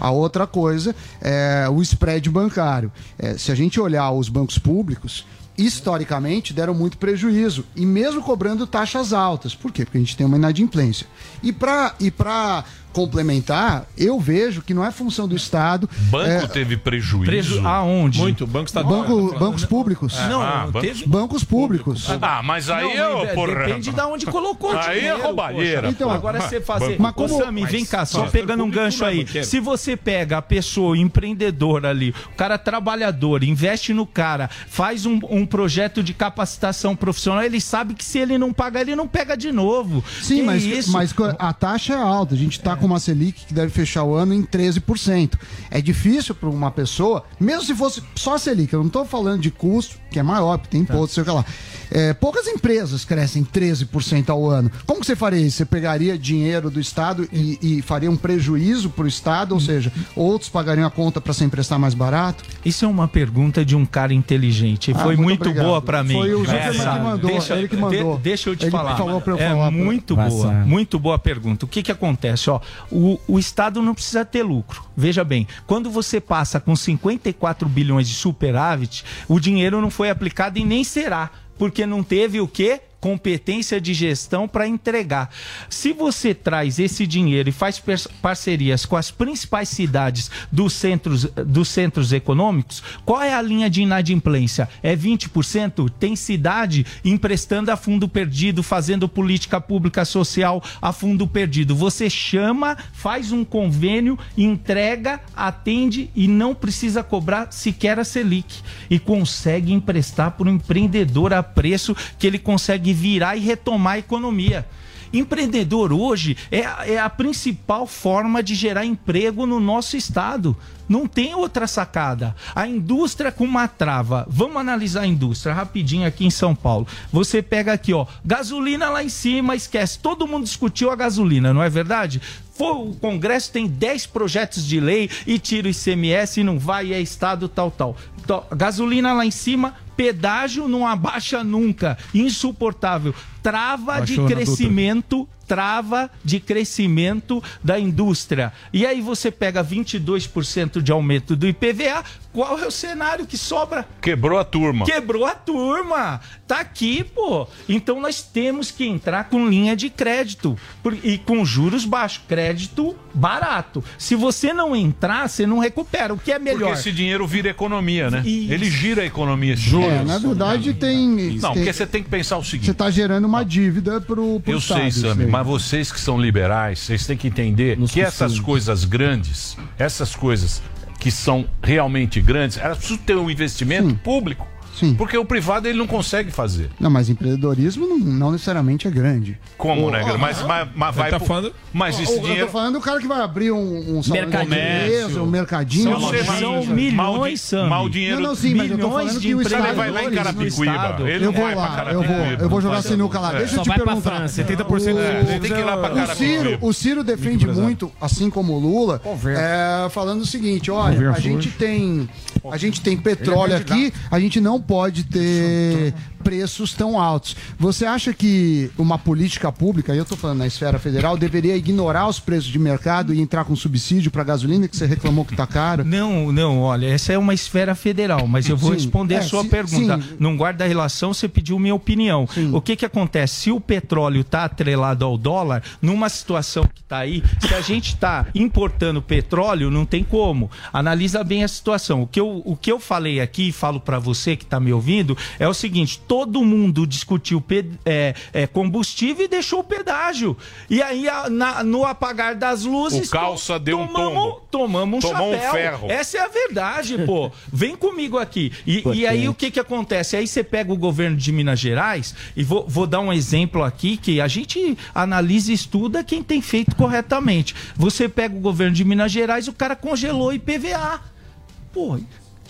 A outra coisa é o spread bancário. É, se a gente olhar os bancos públicos, historicamente deram muito prejuízo e mesmo cobrando taxas altas. Por quê? Porque a gente tem uma inadimplência. E para e para complementar, eu vejo que não é função do Estado. Banco é, teve prejuízo. Preju- aonde? Muito, banco estadual. Banco, bancos públicos. Não, Ah, bancos- teve- bancos públicos. Ah, mas aí Não, eu, mas porra. Depende de onde colocou Aí é dinheiro. roubalheira. poxa. Então, agora você fazer. Mas como- Ô, Sami, vem cá, só Mas- pegando um gancho é aí. Se você pega a pessoa empreendedora ali, o cara trabalhador, investe no cara, faz um, um projeto de capacitação profissional, ele sabe que se ele não pagar, ele não pega de novo. Sim, Que mas, isso? mas a taxa é alta. A gente está com uma Selic que deve fechar o ano em 13%. É difícil para uma pessoa, mesmo se fosse só a Selic, eu não estou falando de custo, que é maior, porque tem imposto, sei o que lá. É, poucas empresas crescem 13% ao ano. Como que você faria isso? Você pegaria dinheiro do Estado e, e faria um prejuízo para o Estado, ou seja, outros pagariam a conta para se emprestar mais barato? Isso é uma pergunta de um cara inteligente. Ah, Foi muito muito, boa pra mim. Foi o que mandou, deixa, ele que mandou. de- deixa eu te Ele falar. falou pra eu é falar pra- muito Vai, boa, muito boa pergunta. O que que acontece? Ó, o, o Estado não precisa ter lucro. Veja bem, quando você passa com 54 bilhões de superávit, o dinheiro não foi aplicado e nem será, porque não teve o quê? Competência de gestão para entregar. Se você traz esse dinheiro e faz parcerias com as principais cidades dos centros, dos centros econômicos, qual é a linha de inadimplência? É 20%? Tem cidade emprestando a fundo perdido, fazendo política pública social a fundo perdido. Você chama, faz um convênio, entrega, atende e não precisa cobrar sequer a Selic. E consegue emprestar para o empreendedor a preço que ele consegue virar e retomar a economia. Empreendedor hoje é, a- é a principal forma de gerar emprego no nosso estado. Não tem outra sacada. A indústria com uma trava. Vamos analisar a indústria rapidinho aqui em São Paulo. Você pega aqui, ó, gasolina lá em cima, esquece. Todo mundo discutiu a gasolina, não é verdade? O Congresso tem 10 projetos de lei e tira o ICMS e não vai, é Estado tal, tal. Então, gasolina lá em cima, pedágio não abaixa nunca. Insuportável. Trava de crescimento trava de crescimento da indústria. E aí você pega 22% de aumento do IPVA, qual é o cenário que sobra? Quebrou a turma. Quebrou a turma. Tá aqui, pô. Então nós temos que entrar com linha de crédito e com juros baixos, crédito barato. Se você não entrar, você não recupera. O que é melhor? Porque esse dinheiro vira economia, né? Isso. Ele gira a economia. esse É, na verdade tem. Não, tem- porque você tem que pensar o seguinte. Você está gerando uma dívida pro, pro Eu Estado. sei, Sami, aí. mas vocês que são liberais, vocês têm que entender que essas coisas grandes, essas coisas que são realmente grandes, elas precisam ter um investimento público. Sim. Porque o privado ele não consegue fazer. Não, mas empreendedorismo não, não necessariamente é grande. Como, Ô, né? ó, Mas, mas, mas vai. tá pro- falando- Mas esse Eu dinheiro. tô falando do cara que vai abrir um, um salão de Mercadinho. beleza, um mercadinho. São, uma são milhões, Mal mal dinheiro- Não, não, sim, mas eu tô Milhões falando de que o Estado Ele vai lá em Carapicuíba. Ele Eu não vou pra lá, eu vou, eu vou jogar sinuca lá. É. Deixa eu te perguntar. França, 70% É, deles tem que ir lá pra O Carapicuíba. Ciro, o Ciro defende muito, assim como o Lula, é, falando o seguinte: olha, a gente tem, a gente tem petróleo aqui, a gente não pode ter preços tão altos. Você acha que uma política pública, eu estou falando na esfera federal, deveria ignorar os preços de mercado e entrar com subsídio para gasolina que você reclamou que está caro? Não, não, olha, essa é uma esfera federal, mas eu vou Sim, responder é, a sua sim, pergunta. sim. Não guarda relação, você pediu minha opinião. O que que acontece? Se o petróleo está atrelado ao dólar, numa situação que está aí, se a gente está importando petróleo, não tem como. Analisa bem a situação. O que eu, o que eu falei aqui, e falo para você que está me ouvindo, é o seguinte: todo mundo discutiu é, é, combustível e deixou o pedágio. E aí, a- na- no apagar das luzes. O calça deu um tombo. Tomamos um Tomou um chapéu. ferro. Essa é a verdade, pô. (laughs) Vem comigo aqui. E, e aí o que que acontece? Aí você pega o governo de Minas Gerais e vou, vou dar um exemplo aqui que a gente analisa e estuda quem tem feito corretamente. Você pega o governo de Minas Gerais, o cara congelou IPVA. Pô,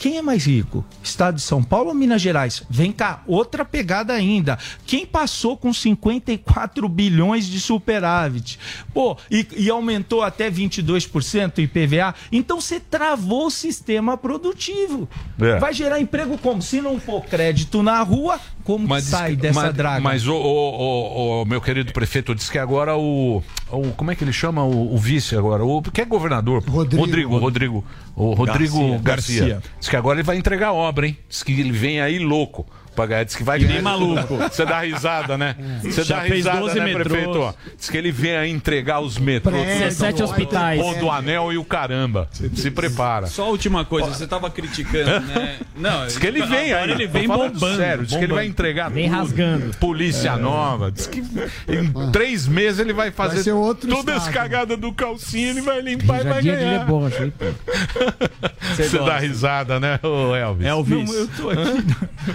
quem é mais rico? Estado de São Paulo ou Minas Gerais? Vem cá, outra pegada ainda. Quem passou com 54 bilhões de superávit? Pô, e, e aumentou até 22% o IPVA? Então você travou o sistema produtivo. É. Vai gerar emprego como? Se não for crédito na rua, como que sai dessa mas, draga? Mas o, o- o- o meu querido prefeito disse que agora o, o- como é que ele chama o, o vice agora? O que é governador? Rodrigo. Rodrigo, Rodrigo, o Rodrigo Garcia. Garcia. Diz que agora ele vai entregar a obra, hein? Diz que ele vem aí louco. Pra ganhar. Diz que vai Que ganhar. nem maluco. Você dá risada, né? Você Já dá fez risada, 12 né, metrôs. prefeito? Diz que ele vem aí entregar os metrôs. Prédio, 17 hospitais. O do anel e o caramba. Se prepara. Só a última coisa, você tava criticando, né? (laughs) Não, Diz que ele vem agora aí. ele vem bombando. Sério, diz que ele vai entregar Vem tudo. rasgando. Polícia É. nova. Diz que em três meses ele vai fazer Vai outro toda essa cagada do calcinha, ele vai limpar e vai de ganhar. hein, pô? Você (laughs) Você dá risada, né, ô Elvis? Elvis. Não, eu tô aqui.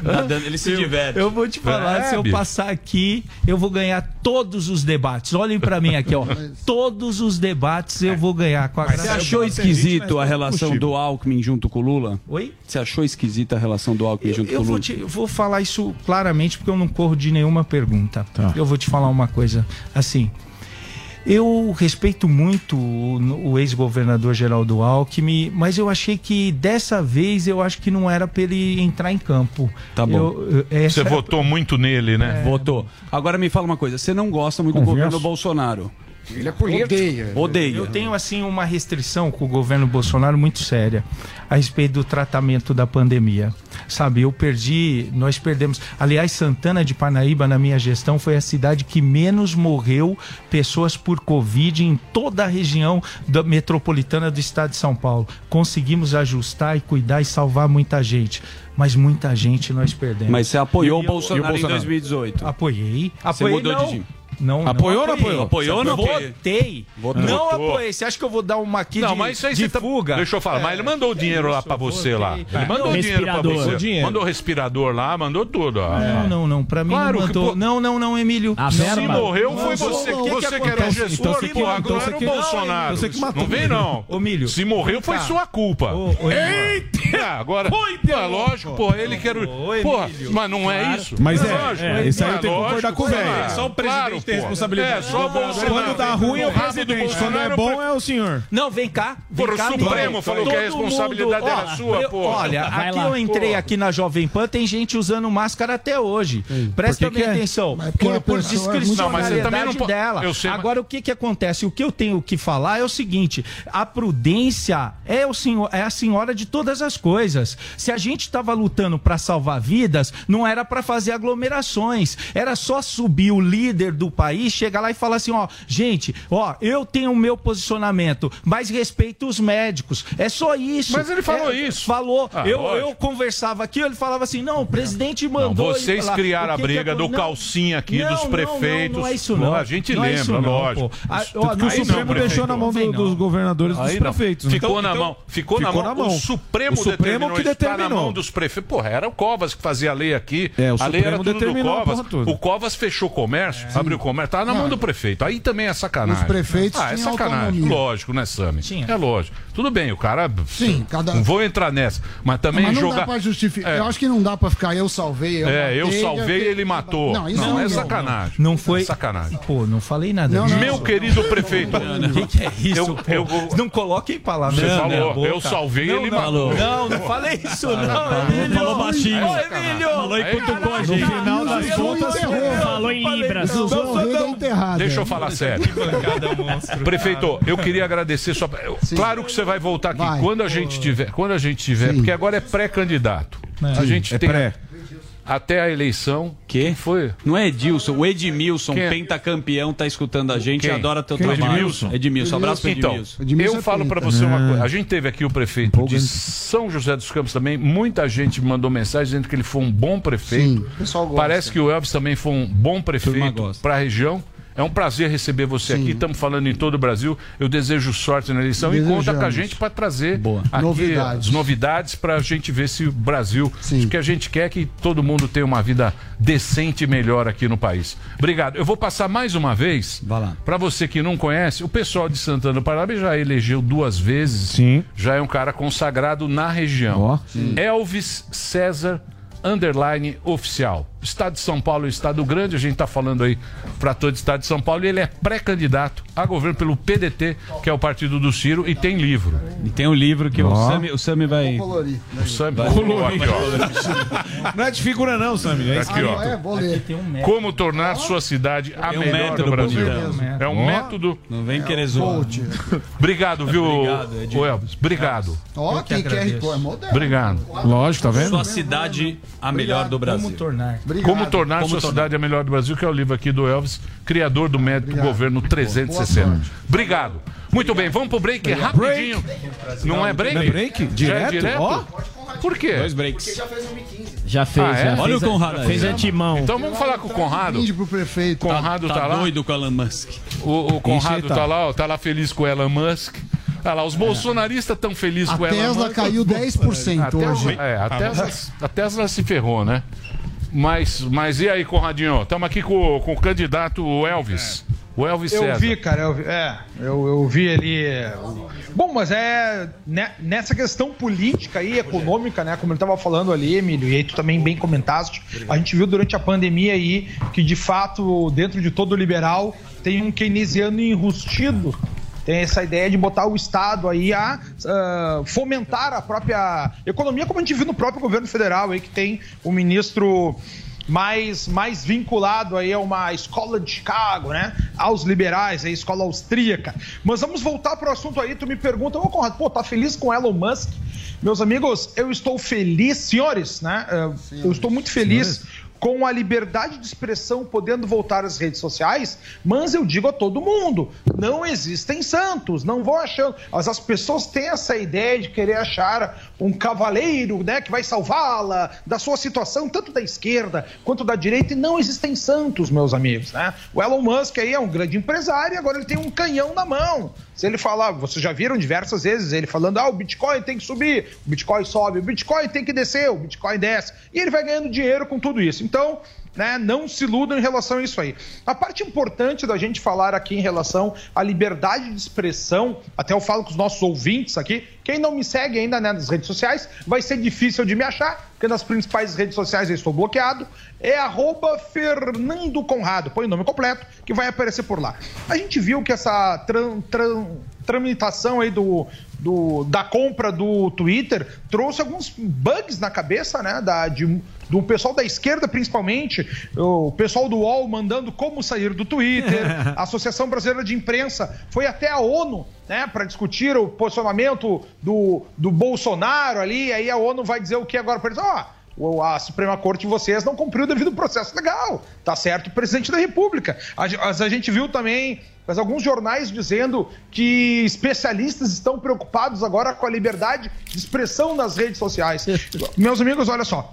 Tá (laughs) dando- ele se Eu- diverte. Eu vou te falar, É, se eu bicho. passar aqui, eu vou ganhar todos os debates. Olhem pra mim aqui, ó. (laughs) Todos os debates eu vou ganhar com a Você achou esquisito a relação do Alckmin junto com o Lula? Oi? Você achou esquisita a relação do Alckmin junto Eu com o Lula? te- eu vou falar isso claramente porque eu não corro de nenhuma pergunta. Eu vou te falar uma coisa. Assim, eu respeito muito o, o ex-governador Geraldo Alckmin, mas eu achei que dessa vez eu acho que não era pra ele entrar em campo. Tá bom. Eu- Você votou muito nele, né? Votou. Agora me fala uma coisa, você não gosta muito do governo Bolsonaro? Ele é Odeia. Odeia. Eu tenho, assim, uma restrição com o governo Bolsonaro muito séria a respeito do tratamento da pandemia. Sabe, eu perdi, nós perdemos. Aliás, Santana de Parnaíba, na minha gestão, foi a cidade que menos morreu pessoas por Covid em toda a região da metropolitana do estado de São Paulo. Conseguimos ajustar e cuidar e salvar muita gente. Mas muita gente nós perdemos. Mas você apoiou E o Bolsonaro, e o em 2018? Apoiei. Você Apoiei mudou de não. time? Não, Apoiou ou não apoiou? Apoiou ou não apoiou? Votei. Votou. Não Votou. apoiei. Você acha que eu vou dar uma aqui Não, de, mas isso aí de você tá- fuga? Deixa eu falar, mas ele mandou o dinheiro lá pra você lá. Ele mandou o dinheiro pra Respirador. você. Dinheiro. Mandou o respirador lá, mandou tudo. ó. Não, não, não. Pra mim Claro não que, mandou. pô- Não, não, não, Emílio. A Não, verba? não. morreu Não, foi não, você, não, que não. você O que era o gestor, Então que- agora então era o que- Bolsonaro. Você que matou. Não vem não. Ô, Milho. Se morreu foi sua culpa. Eita! Agora, pô, lógico, pô, ele que era o... Pô, mas não é isso. Mas é, lógico, é, isso aí é eu tenho que concordar com o velho. Só o presidente tem responsabilidade. É, só o Bolsonaro. Quando tá ruim é o presidente, quando é Bolsonaro bom é o senhor. Não, vem cá. Vem Porra, cá, o Supremo falou que a Todo responsabilidade mundo- era Ó, sua, pô. Olha, aqui lá. eu entrei Pô. aqui na Jovem Pan, tem gente usando máscara até hoje. Presta Por que que bem é? atenção. Mas Por, por pessoa é mas dela. eu sei, mas- Agora, o que que acontece? O que eu tenho que falar é o seguinte, a prudência é, o senhor, é a senhora de todas as coisas. Se a gente estava lutando para salvar vidas, não era para fazer aglomerações. Era só subir o líder do país, chegar lá e falar assim, ó, gente, ó, eu tenho o meu posicionamento, mas respeito os médicos. É só isso. Mas ele falou É, isso. Falou. Ah, eu, lógico. eu conversava aqui, ele falava assim, não, o presidente Não, mandou... vocês ir lá. criaram a briga é- do não, calcinha aqui, não, dos não, prefeitos. Não, não é isso Pô, não. a gente Não é lembra, isso não, lógico. pô. Isso- ó, não, o não, Supremo prefeito. deixou na mão do- não. dos governadores dos Aí não. prefeitos. né? Ficou Então- na mão. Ficou, ficou na na mão. mão. O Supremo, O Supremo determinou que isso, tá na determinou. mão dos prefeitos. Porra, era o Covas que fazia a lei aqui. É, o a lei era Supremo tudo do determinou a Covas. O Covas fechou o comércio, abriu o comércio. Tava na mão do prefeito. Aí também é sacanagem. Os prefeitos Ah, é tinham sacanagem. autonomia. Lógico, né, Sami? É lógico. Tudo bem, o cara. Sim, cada- Não vou entrar nessa. Mas também Mas não jogar. dá pra justificar. É. Eu acho que não dá pra ficar eu salvei, eu É, eu matei, salvei e ele matou. Não, isso não, não, é sacanagem. Não foi. Sacanagem. Pô, não falei nada Não, disso. Meu querido (laughs) prefeito. O que, que é isso? Eu- pô? eu- Não coloquem palavras Você na falou, boca. eu salvei, não, ele não, matou. Não, não falei isso, não, Emílio. Falou baixinho. Falou e cutucou a No final das contas, Falou em Libras. Não, o rei da enterrada. Deixa eu falar sério. (laughs) Prefeito, eu queria agradecer sua. eu- Claro que você vai voltar aqui Vai. quando a gente tiver, quando a gente tiver, porque agora é pré-candidato. A gente É tem pré. Até a eleição. Que? Foi? Não é Edilson, o Edmilson, Quem é? pentacampeão, tá escutando a gente, Quem? adora teu Quem? trabalho. Edmilson? Edmilson, abraço pro Então, Edmilson. Edmilson eu é falo pra penta. você uma coisa. A gente teve aqui o prefeito de São José dos Campos também. Muita gente me mandou mensagem dizendo que ele foi um bom prefeito. Sim, o pessoal gosta. Parece que o Elvis também foi um bom prefeito para a região. É um prazer receber você aqui. Estamos falando em todo o Brasil. Eu desejo sorte na eleição e conta com a Desejamos. gente para trazer Boa. aqui Novidades. as novidades para a gente ver se o Brasil. Sim. O que a gente quer é que todo mundo tenha uma vida decente e melhor aqui no país. Obrigado. Eu vou passar mais uma vez. Vai lá. Para você que não conhece, o pessoal de Santana do Paraná já elegeu duas vezes. Sim. Já é um cara consagrado na região. Ó. Elvis César Underline Oficial. Estado de São Paulo é um estado grande, a gente está falando aí para todo o estado de São Paulo, e ele é pré-candidato a governo pelo PDT, que é o partido do Ciro, e tem livro. E tem um livro que o Ó. Sami, o Sami vai. Colorir. O Sam Vai. colou aqui, ó. Não é de figura, não, Sammy. É Aqui, ó. É, vou ler. Como tornar sua cidade a É um melhor método, do Brasil. É um método. Não vem querer zoar. Coach. (laughs) Obrigado, viu, Obrigado, o Elvis? Obrigado. Ó, que que QR agradeço. Code é moderno. Obrigado. Lógico, tá vendo? Sua cidade a melhor do Brasil. Como tornar? Obrigado. Como tornar Como sua tornar. cidade a melhor do Brasil, que é o livro aqui do Elvis, criador do método Governo 360. Obrigado. Muito bem, vamos pro break rapidinho. Não é break? Não é break? Já é Direto? direto? Ó. Por quê? Dois breaks. Já fez, Ah, é? já Olha fez o a- Conrado. Fez antimão. Então vamos falar com o Conrado. Brinde pro prefeito. Conrado tá, Tá lá. doido com o Elon Musk. O, o Conrado tá. tá lá, ó, tá lá feliz com o Elon Musk. Olha lá, os bolsonaristas estão felizes A com o Elon Tesla caiu 10% A Tesla, hoje. é, a Tesla, a Tesla se ferrou, né? Mas, mas e aí, Conradinho? Estamos aqui com, com o candidato Elvis. O Elvis Eu César. vi, cara, eu vi, é, eu, eu vi ali. é, Bom, mas é né, nessa questão política e econômica, né? Como ele estava falando ali, Emílio, e aí tu também bem comentaste, a gente viu durante a pandemia aí que de fato, dentro de todo liberal, tem um keynesiano enrustido. Tem essa ideia de botar o Estado aí a ah, fomentar a própria economia, como a gente viu no próprio governo federal aí, que tem o ministro mais, mais vinculado aí a uma escola de Chicago, né? Aos liberais, a escola austríaca. Mas vamos voltar para o assunto aí. Tu me pergunta, ô Conrado, pô, tá feliz com Elon Musk? Meus amigos, eu estou feliz, senhores, né? Eh, eu estou muito feliz com a liberdade de expressão podendo voltar às redes sociais, mas eu digo a todo mundo, não existem santos, não vão achando. As pessoas têm essa ideia de querer achar um cavaleiro, né, que vai salvá-la da sua situação, tanto da esquerda quanto da direita, e não existem santos, meus amigos, né? O Elon Musk aí é um grande empresário e agora ele tem um canhão na mão. Se ele falar, vocês já viram diversas vezes ele falando, ah, o Bitcoin tem que subir, o Bitcoin sobe, o Bitcoin tem que descer, o Bitcoin desce, e ele vai ganhando dinheiro com tudo isso. Então, né, não se iludam em relação a isso aí. A parte importante da gente falar aqui em relação à liberdade de expressão, até eu falo com os nossos ouvintes aqui, quem não me segue ainda né, nas redes sociais, vai ser difícil de me achar, porque nas principais redes sociais eu estou bloqueado, é arroba Fernando Conrado, põe o nome completo, que vai aparecer por lá. A gente viu que essa tran- tran- tramitação aí do, do- da compra do Twitter trouxe alguns bugs na cabeça, né? Da, de, do pessoal da esquerda, principalmente, o pessoal do UOL mandando como sair do Twitter, (laughs) a Associação Brasileira de Imprensa foi até a ONU, né, para discutir o posicionamento do, do Bolsonaro ali, aí a ONU vai dizer o que agora para eles? Ó, o- a Suprema Corte de vocês não cumpriu o devido processo legal. Tá certo o presidente da República. A, a gente viu também mas alguns jornais dizendo que especialistas estão preocupados agora com a liberdade de expressão nas redes sociais. (laughs) Meus amigos, olha só.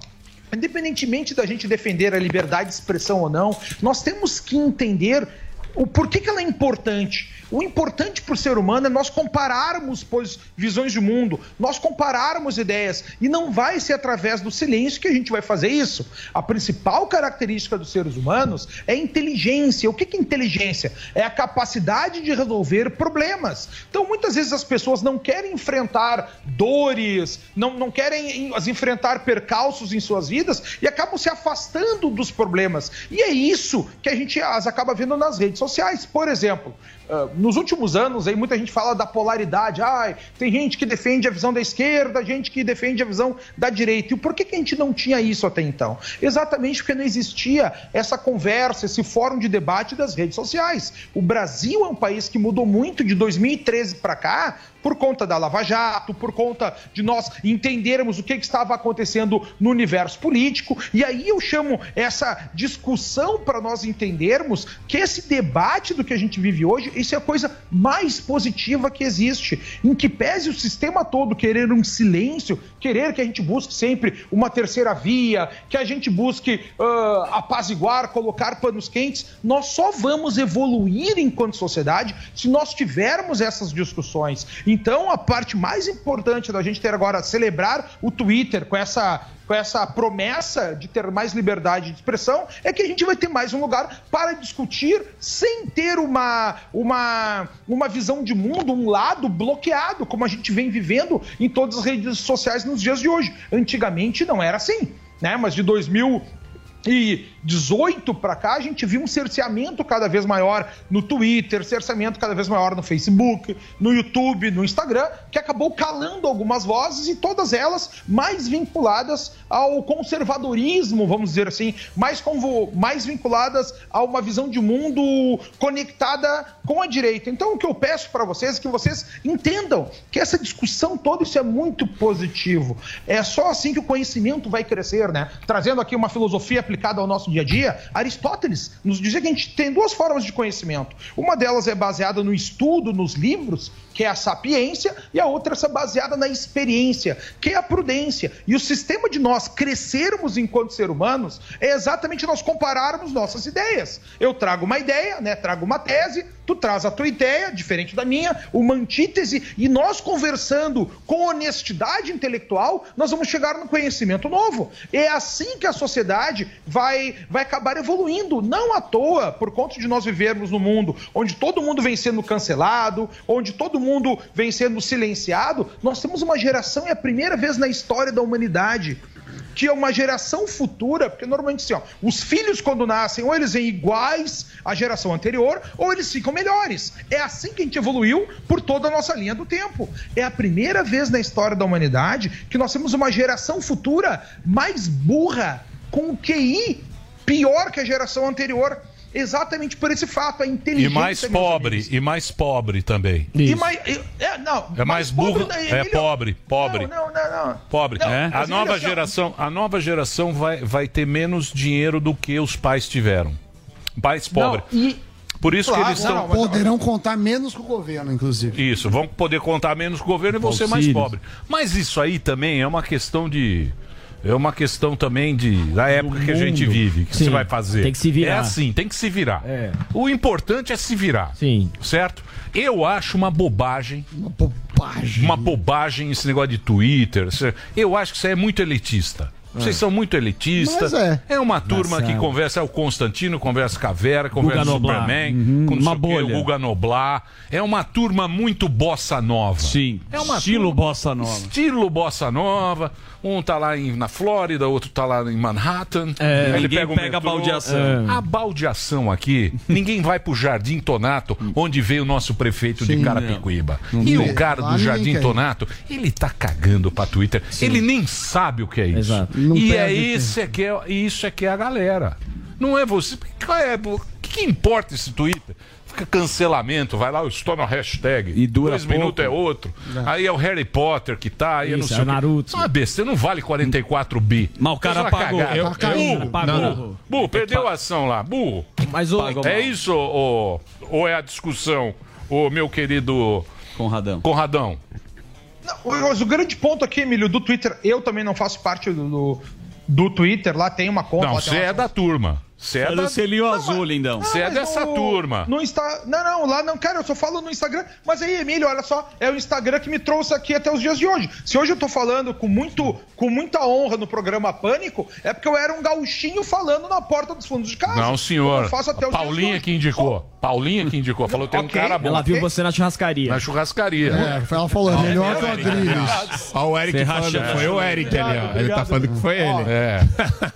Independentemente da gente defender a liberdade de expressão ou não, nós temos que entender o porquê que ela é importante. O importante para o ser humano é nós compararmos pois, visões de mundo, nós compararmos ideias. E não vai ser através do silêncio que a gente vai fazer isso. A principal característica dos seres humanos é inteligência. O que é inteligência? É a capacidade de resolver problemas. Então, muitas vezes as pessoas não querem enfrentar dores, não, não querem enfrentar percalços em suas vidas e acabam se afastando dos problemas. E é isso que a gente as acaba vendo nas redes sociais. Por exemplo, Uh, nos últimos anos, aí muita gente fala da polaridade. Ai, tem gente que defende a visão da esquerda, gente que defende a visão da direita. E por que, que a gente não tinha isso até então? Exatamente porque não existia essa conversa, esse fórum de debate das redes sociais. O Brasil é um país que mudou muito de 2013 para cá por conta da Lava Jato, por conta de nós entendermos o que, que estava acontecendo no universo político. E aí eu chamo essa discussão para nós entendermos que esse debate do que a gente vive hoje, isso é a coisa mais positiva que existe. Em que pese o sistema todo querer um silêncio, querer que a gente busque sempre uma terceira via, que a gente busque uh, apaziguar, colocar panos quentes, nós só vamos evoluir enquanto sociedade se nós tivermos essas discussões. Então, a parte mais importante da gente ter agora celebrar o Twitter com essa com essa promessa de ter mais liberdade de expressão, é que a gente vai ter mais um lugar para discutir sem ter uma, uma, uma visão de mundo, um lado bloqueado, como a gente vem vivendo em todas as redes sociais nos dias de hoje. Antigamente não era assim, né? Mas de 2000 e 18 para cá, a gente viu um cerceamento cada vez maior no Twitter, cerceamento cada vez maior no Facebook, no YouTube, no Instagram, que acabou calando algumas vozes e todas elas mais vinculadas ao conservadorismo, vamos dizer assim, mais, convo, mais vinculadas a uma visão de mundo conectada com a direita. Então, o que eu peço para vocês é que vocês entendam que essa discussão toda, isso é muito positivo. É só assim que o conhecimento vai crescer, né? Trazendo aqui uma filosofia aplicada ao nosso dia a dia, Aristóteles nos dizia que a gente tem duas formas de conhecimento. Uma delas é baseada no estudo, nos livros, que é a sapiência, e a outra é baseada na experiência, que é a prudência. E o sistema de nós crescermos enquanto ser humanos é exatamente nós compararmos nossas ideias. Eu trago uma ideia, né, trago uma tese, tu traz a tua ideia, diferente da minha, uma antítese, e nós conversando com honestidade intelectual, nós vamos chegar no conhecimento novo. É assim que a sociedade vai, vai acabar evoluindo. Não à toa, por conta de nós vivermos num mundo onde todo mundo vem sendo cancelado, onde todo mundo vem sendo silenciado, nós temos uma geração, é a primeira vez na história da humanidade, que é uma geração futura, porque normalmente assim, ó, os filhos quando nascem, ou eles vêm iguais à geração anterior, ou eles ficam melhores. É assim que a gente evoluiu por toda a nossa linha do tempo. É a primeira vez na história da humanidade que nós temos uma geração futura mais burra, com o QI pior que a geração anterior exatamente por esse fato, a E inteligência. mais meus pobre, e mais pobre também. E mais, é, não, É mais burro, pobre, é pobre, pobre. Não, não, não. não. Pobre. Não, É? A nova ó, geração, a nova geração vai, vai ter menos dinheiro do que os pais tiveram. Pais pobres. E- Por isso Claro, que eles estão. Poderão contar menos com o governo, inclusive. Isso, vão poder contar menos com o governo e vão ser mais pobres. Mas isso aí também é uma questão de. É uma questão também de da época que a gente vive. que Sim, você vai fazer? tem que se virar. É assim, tem que se virar. O importante é se virar. Sim. Certo? Eu acho uma bobagem. Uma bobagem. Uma bobagem esse negócio de Twitter. Eu acho que isso é muito elitista. Vocês É. são muito elitistas. Mas é. uma turma que Nação. conversa, é o Constantino, conversa com a Vera, conversa com o. Superman, Uhum. com Uma bolha. o Guga Noblar. É uma turma muito bossa nova. Sim. É uma Estilo turma- bossa nova. Estilo bossa nova. Um tá lá em- na Flórida, outro tá lá em Manhattan. É, Aí ninguém o pega a baldeação. É. A baldeação aqui, (laughs) ninguém vai pro Jardim Tonato, onde veio o nosso prefeito de Sim, Carapicuíba. não. Não E tem. o cara do Jardim. Tonato, ele tá cagando pra Twitter. Ele nem sabe o que é isso. Não E é esse é que é, isso é que é a galera. Não é você. É, o que, que importa esse Twitter? Fica cancelamento, vai lá, eu estou na hashtag. E dura Dois pouco. minutos é outro. É. Aí é o Harry Potter que tá, aí é não Isso, sei é o. Naruto. Isso uma besteira, não vale 44 bi. Mas o cara pagou. Eu- Tá eu- burro. pagou. Não, não. Burro, perdeu a ação lá. Burro. Mas o- É isso, ou, ou é a discussão, o meu querido Conradão? Conradão. Mas o grande ponto aqui, Emílio, do Twitter, eu também não faço parte do, do, do Twitter, lá tem uma conta. Não, você é da turma. Você é Olha da- selinho azul, lindão. Você é mas dessa no- turma. No Insta... Não, não, lá não, cara, eu só falo no Instagram. Mas aí, Emílio, olha só, é o Instagram que me trouxe aqui até os dias de hoje. Se hoje eu tô falando com, muito, com muita honra no programa Pânico, é porque eu era um gauchinho falando na porta dos fundos de casa. Não, senhor. Eu faço até os dias de Paulinha que indicou. Paulinha que indicou. Falou tem um Ok. cara bom. Ela viu você na churrascaria. Na churrascaria. É, ela falou, é melhor que o Adriles. Ó, o Eric falando, foi o Eric ali, ó. Ele tá falando que foi ele. É.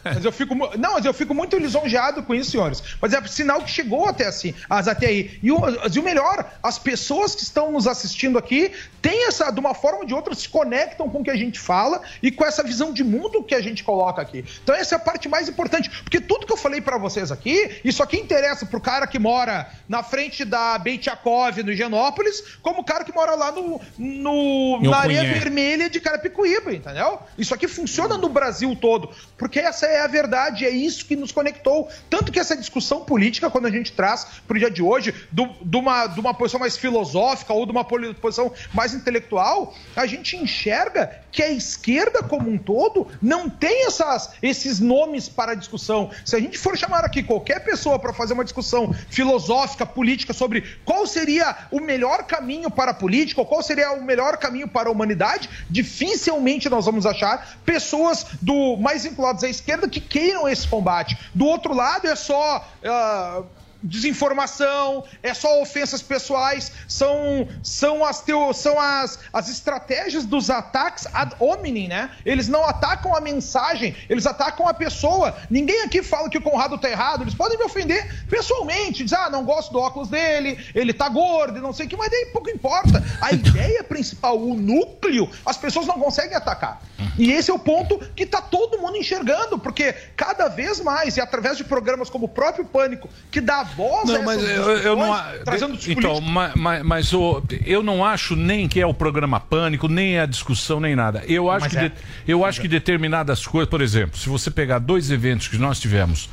Mas eu fico, não, mas eu fico muito lisonjeado com isso, senhores. Mas é sinal que chegou até assim, as até aí. E o, e o melhor, as pessoas que estão nos assistindo aqui têm essa, de uma forma ou de outra, se conectam com o que a gente fala e com essa visão de mundo que a gente coloca aqui. Então essa é a parte mais importante, porque tudo que eu falei pra vocês aqui, isso aqui interessa pro cara que mora na frente da Beitiakov no Higienópolis, como o cara que mora lá no, no na areia vermelha de Carapicuíba, entendeu? Isso aqui funciona no Brasil todo, porque essa é a verdade, é isso que nos conectou. Tanto que essa discussão política, quando a gente traz pro dia de hoje, do- de uma, de uma posição mais filosófica ou de uma posição mais intelectual, a gente enxerga que a esquerda como um todo não tem essas, esses nomes para discussão. Se a gente for chamar aqui qualquer pessoa para fazer uma discussão filosófica, política sobre qual seria o melhor caminho para a política, ou qual seria o melhor caminho para a humanidade, dificilmente nós vamos achar pessoas do mais vinculadas à esquerda que queiram esse combate. Do outro lado é só ah, desinformação, é só ofensas pessoais, são, são, as, teo, são as, as estratégias dos ataques ad hominem, né? Eles não atacam a mensagem, eles atacam a pessoa. Ninguém aqui fala que o Conrado tá errado, eles podem me ofender pessoalmente, dizer, ah, não gosto do óculos dele, ele tá gordo, não sei o que, mas daí pouco importa. A (laughs) ideia principal, o núcleo, as pessoas não conseguem atacar. E esse é o ponto que tá todo mundo enxergando, porque cada vez mais, e através de programas como o próprio Pânico, que dá voz Não, mas eu, eu não. trazendo Então, políticos. ma- ma- mas, o- eu não acho nem que é o programa Pânico, nem a discussão, nem nada. Eu acho, Mas que, é. de- eu acho que determinadas coisas, por exemplo, se você pegar dois eventos que nós tivemos,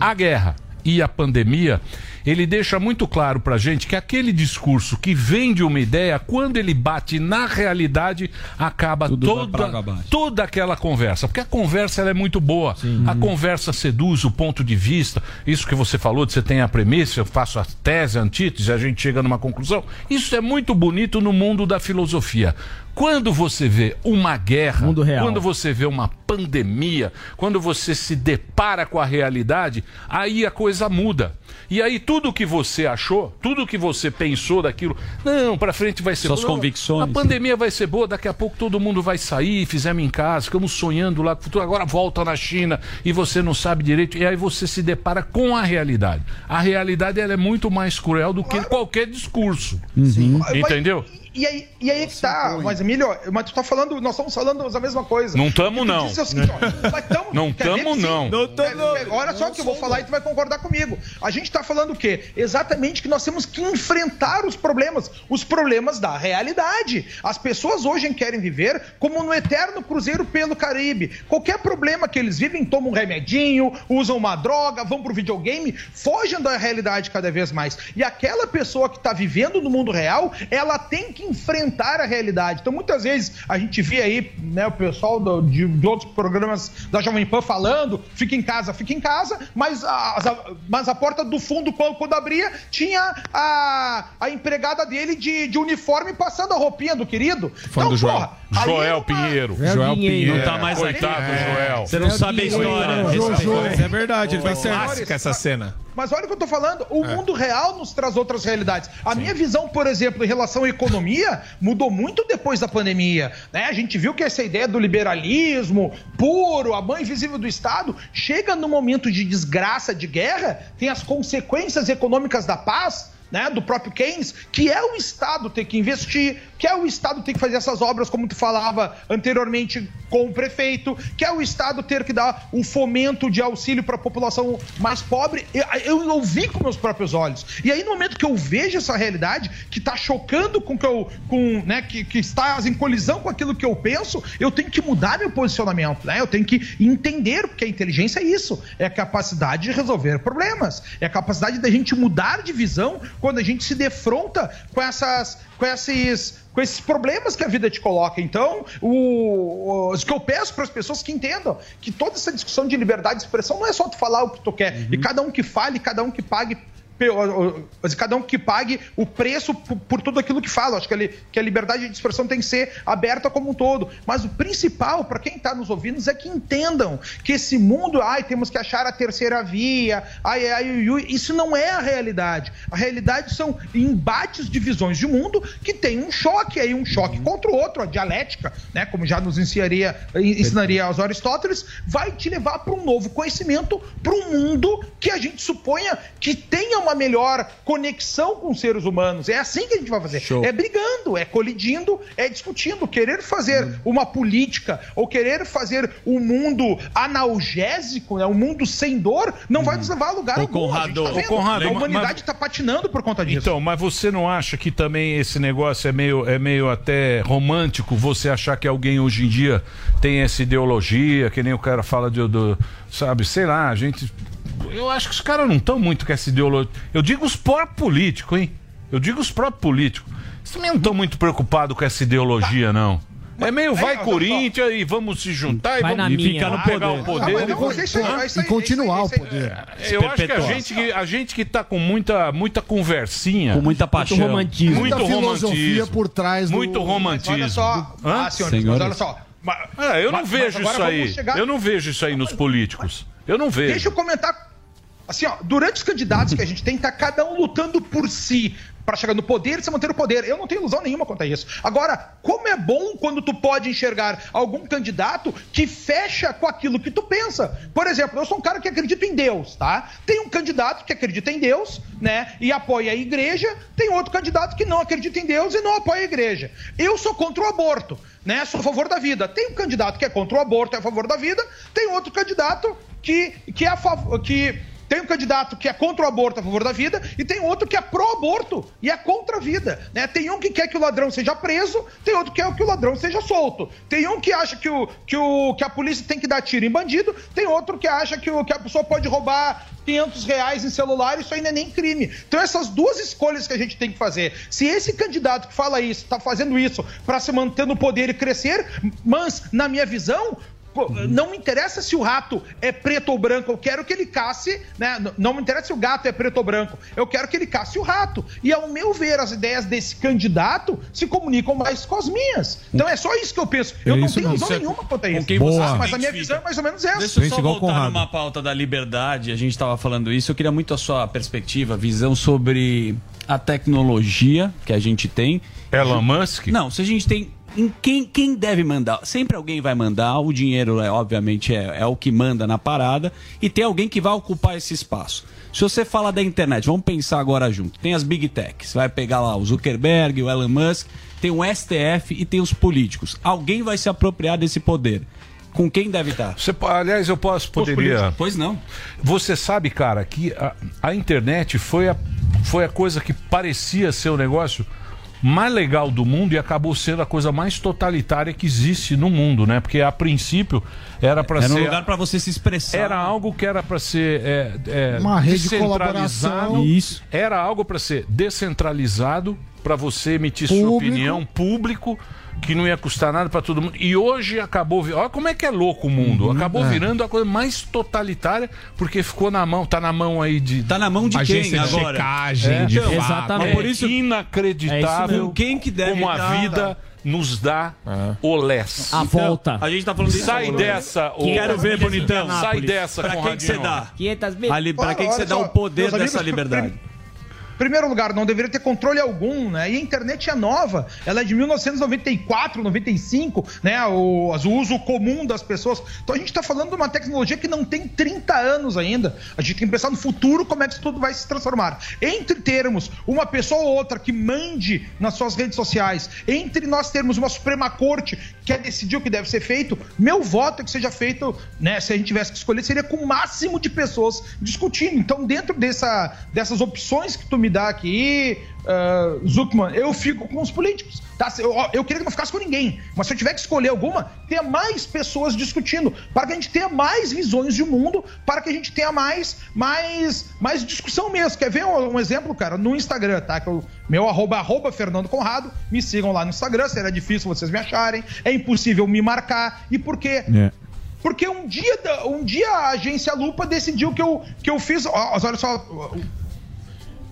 a guerra e a pandemia, ele deixa muito claro pra gente que aquele discurso que vende uma ideia, quando ele bate na realidade, acaba Tudo toda, toda aquela conversa. Porque a conversa é muito boa. A conversa seduz o ponto de vista. Isso que você falou, de você tem a premissa, eu faço a tese, a antítese, a gente chega numa conclusão. Isso é muito bonito no mundo da filosofia. Quando você vê uma guerra, quando você vê uma pandemia, quando você se depara com a realidade, aí a coisa muda. E aí tudo que você achou, tudo que você pensou daquilo, não, pra frente vai ser Suas boa. convicções. A pandemia vai ser boa, daqui a pouco todo mundo vai sair, fizemos em casa, ficamos sonhando lá com o futuro, agora volta na China e você não sabe direito, e aí você se depara com a realidade. A realidade ela é muito mais cruel do que qualquer discurso. Entendeu? E aí, e aí é que tá, mas Emílio, mas tu tá falando, nós estamos falando a mesma coisa. Não tamo, O não. disse é o seguinte, ó, (laughs) mas tamo- Não tamo, sim? não. Não quer- Olha só que eu vou falar e tu vai concordar comigo. A gente tá falando o quê? Exatamente que nós temos que enfrentar os problemas, os problemas da realidade. As pessoas hoje querem viver como no eterno cruzeiro pelo Caribe. Qualquer problema que eles vivem, tomam um remedinho, usam uma droga, vão pro videogame, fogem da realidade cada vez mais. E aquela pessoa que tá vivendo no mundo real, ela tem que enfrentar a realidade. Então, muitas vezes, a gente vê aí, né, o pessoal do- de, de outros programas da Jovem Pan falando, fica em casa, fica em casa, mas a, as- mas a porta do fundo, quando, quando abria, tinha a, a empregada dele de, de uniforme passando a roupinha do querido. Fã do Joel. porra, Joel é uma- Pinheiro. Joel Pinheiro. Não tá mais aqui. Coitado do Joel. Você não sabe a história. Isso é verdade, ele vai ser Olha, clássica essa cena. Mas olha o que eu tô falando, o É. mundo real nos traz outras realidades. A minha visão, por exemplo, em relação à economia, mudou muito depois da pandemia. Né? A gente viu que essa ideia do liberalismo puro, a mãe invisível do Estado, chega no momento de desgraça, de guerra, tem as consequências econômicas da paz. Né, do próprio Keynes, que é o Estado ter que investir, que é o Estado ter que fazer essas obras, como tu falava anteriormente com o prefeito, que é o Estado ter que dar o fomento de auxílio para a população mais pobre. Eu, eu, eu vi com meus próprios olhos. E aí, no momento que eu vejo essa realidade, que está chocando com que eu. Com, né, que, que está em colisão com aquilo que eu penso, eu tenho que mudar meu posicionamento. Né? Eu tenho que entender, porque a inteligência é isso: é a capacidade de resolver problemas, é a capacidade da gente mudar de visão quando a gente se defronta com essas. Com esses, com esses problemas que a vida te coloca. Então, o, o que eu peço para as pessoas que entendam que toda essa discussão de liberdade de expressão não é só tu falar o que tu quer, e cada um que fale, cada um que pague cada um que pague o preço por, por tudo aquilo que fala. Acho que a, que a liberdade de expressão tem que ser aberta como um todo. Mas o principal, para quem está nos ouvindo, é que entendam que esse mundo, ai, temos que achar a terceira via, ai, ai, ui, ui, isso não é a realidade. A realidade são embates de visões de mundo que tem um choque aí, um choque contra o outro, a dialética, né? Como já nos ensinaria, ensinaria aos Aristóteles, vai te levar para um novo conhecimento, para um mundo que a gente suponha que tenha uma melhor conexão com os seres humanos. É assim que a gente vai fazer. É brigando, é colidindo, é discutindo. Querer fazer uma política ou querer fazer um mundo analgésico, né? um mundo sem dor, não vai nos levar a lugar Ô, algum. Conrado, a, tá. Conrado, a mas- humanidade está patinando por conta disso. Então, mas você não acha que também esse negócio é meio, é meio até romântico? Você achar que alguém hoje em dia tem essa ideologia, que nem o cara fala de, do, sabe, sei lá, a gente. Eu acho que os caras não estão muito com essa ideologia. Eu digo os próprios políticos, hein? Eu digo os próprios políticos. Eles também não estão muito preocupados com essa ideologia, não. É meio vai Corinthians e vamos se juntar Vai e vamos minha. pegar o poder. Ah, mas e isso aí, isso aí, E continuar o poder. Eu acho que a gente que, a gente que tá com muita, muita conversinha. Com muita paixão. Muito romantismo. Muito Muita filosofia romantismo. por trás do- Muito romantismo. Olha só, ah, senhores, mas olha só. Ma- Ah, eu não mas- vejo mas isso aí. chegar- Eu não vejo isso aí nos políticos. Eu não vejo. Deixa eu comentar. Assim, ó, durante os candidatos que a gente tem, tá cada um lutando por si para chegar no poder e se manter no poder. Eu não tenho ilusão nenhuma quanto a isso. Agora, como é bom quando tu pode enxergar algum candidato que fecha com aquilo que tu pensa. Por exemplo, eu sou um cara que acredita em Deus, tá? Tem um candidato que acredita em Deus, né, e apoia a igreja. Tem outro candidato que não acredita em Deus e não apoia a igreja. Eu sou contra o aborto, né? Sou a favor da vida. Tem um candidato que é contra o aborto é a favor da vida. Tem outro candidato que, que é a favor. Que tem um candidato que é contra o aborto a favor da vida e tem outro que é pró-aborto e é contra a vida. Né? Tem um que quer que o ladrão seja preso, tem outro que quer que o ladrão seja solto. Tem um que acha que, o, que, o, que a polícia tem que dar tiro em bandido, tem outro que acha que, o, que a pessoa pode roubar 500 reais em celular, isso ainda é nem crime. Então essas duas escolhas que a gente tem que fazer. Se esse candidato que fala isso, está fazendo isso para se manter no poder e crescer, mas na minha visão, Não me interessa se o rato é preto ou branco, eu quero que ele casse, né? Não me interessa se o gato é preto ou branco, eu quero que ele casse o rato. E ao meu ver, as ideias desse candidato se comunicam mais com as minhas. Então é só isso que eu penso. Eu É não tenho é- nenhuma quanto a isso. quem você Ah, mas a minha visão é mais ou menos essa. Deixa eu só voltar numa pauta da liberdade. A gente estava falando isso. Eu queria muito a sua perspectiva, visão sobre a tecnologia que a gente tem. Elon Musk? Não, se a gente tem. Em quem, quem deve mandar? Sempre alguém vai mandar, o dinheiro, é, obviamente, é, é o que manda na parada, e tem alguém que vai ocupar esse espaço. Se você fala da internet, vamos pensar agora junto. Tem as Big Techs, vai pegar lá o Zuckerberg, o Elon Musk, tem o STF e tem os políticos. Alguém vai se apropriar desse poder. Com quem deve estar? Você, aliás, eu posso, poderia. Pois não. Você sabe, cara, que a, a internet foi a, foi a coisa que parecia ser o negócio mais legal do mundo e acabou sendo a coisa mais totalitária que existe no mundo, né? Porque a princípio era para Era ser um lugar para você se expressar. Era algo que era para ser é, é, Uma rede de colaboração. Isso. Era algo para ser descentralizado, para você emitir sua Público. opinião, público, que não ia custar nada para todo mundo. E hoje acabou, olha como é que é louco o mundo. acabou é. virando a coisa mais totalitária porque ficou na mão, tá na mão aí de Tá na mão de Agência quem de agora? checagem, É, de então, exatamente. É Por isso- inacreditável É. Quem que deve como a dar- vida nos dá olés. A volta. A gente tá falando disso Sai agora. dessa, ô- Quero ver, bonitão. Sai dessa, Pra quem que você dá? Conradinho. Ali, pra quem que você dá o poder dessa liberdade? Primeiro lugar, não deveria ter controle algum, né? E a internet é nova, ela é de 1994, 95, né? O, o uso comum das pessoas. Então a gente está falando de uma tecnologia que não tem 30 anos ainda. A gente tem que pensar no futuro como é que isso tudo vai se transformar. Entre termos uma pessoa ou outra que mande nas suas redes sociais, entre nós termos uma Suprema Corte que quer decidir o que deve ser feito, meu voto é que seja feito, né? Se a gente tivesse que escolher, seria com o máximo de pessoas discutindo. Então, dentro dessa, dessas opções que tu me me dá aqui, ah, Zuckman, eu fico com os políticos. Tá? Eu, eu queria que não ficasse com ninguém. Mas se eu tiver que escolher alguma, ter mais pessoas discutindo. Para que a gente tenha mais visões de mundo, para que a gente tenha mais, mais, mais discussão mesmo. Quer ver um, um exemplo, cara? No Instagram, tá? Que eu, meu arroba, arroba Fernando Conrado. Me sigam lá no Instagram, será difícil vocês me acharem. É impossível me marcar. E por quê? Porque um dia, um dia a agência Lupa decidiu que eu, que eu fiz. Olha só.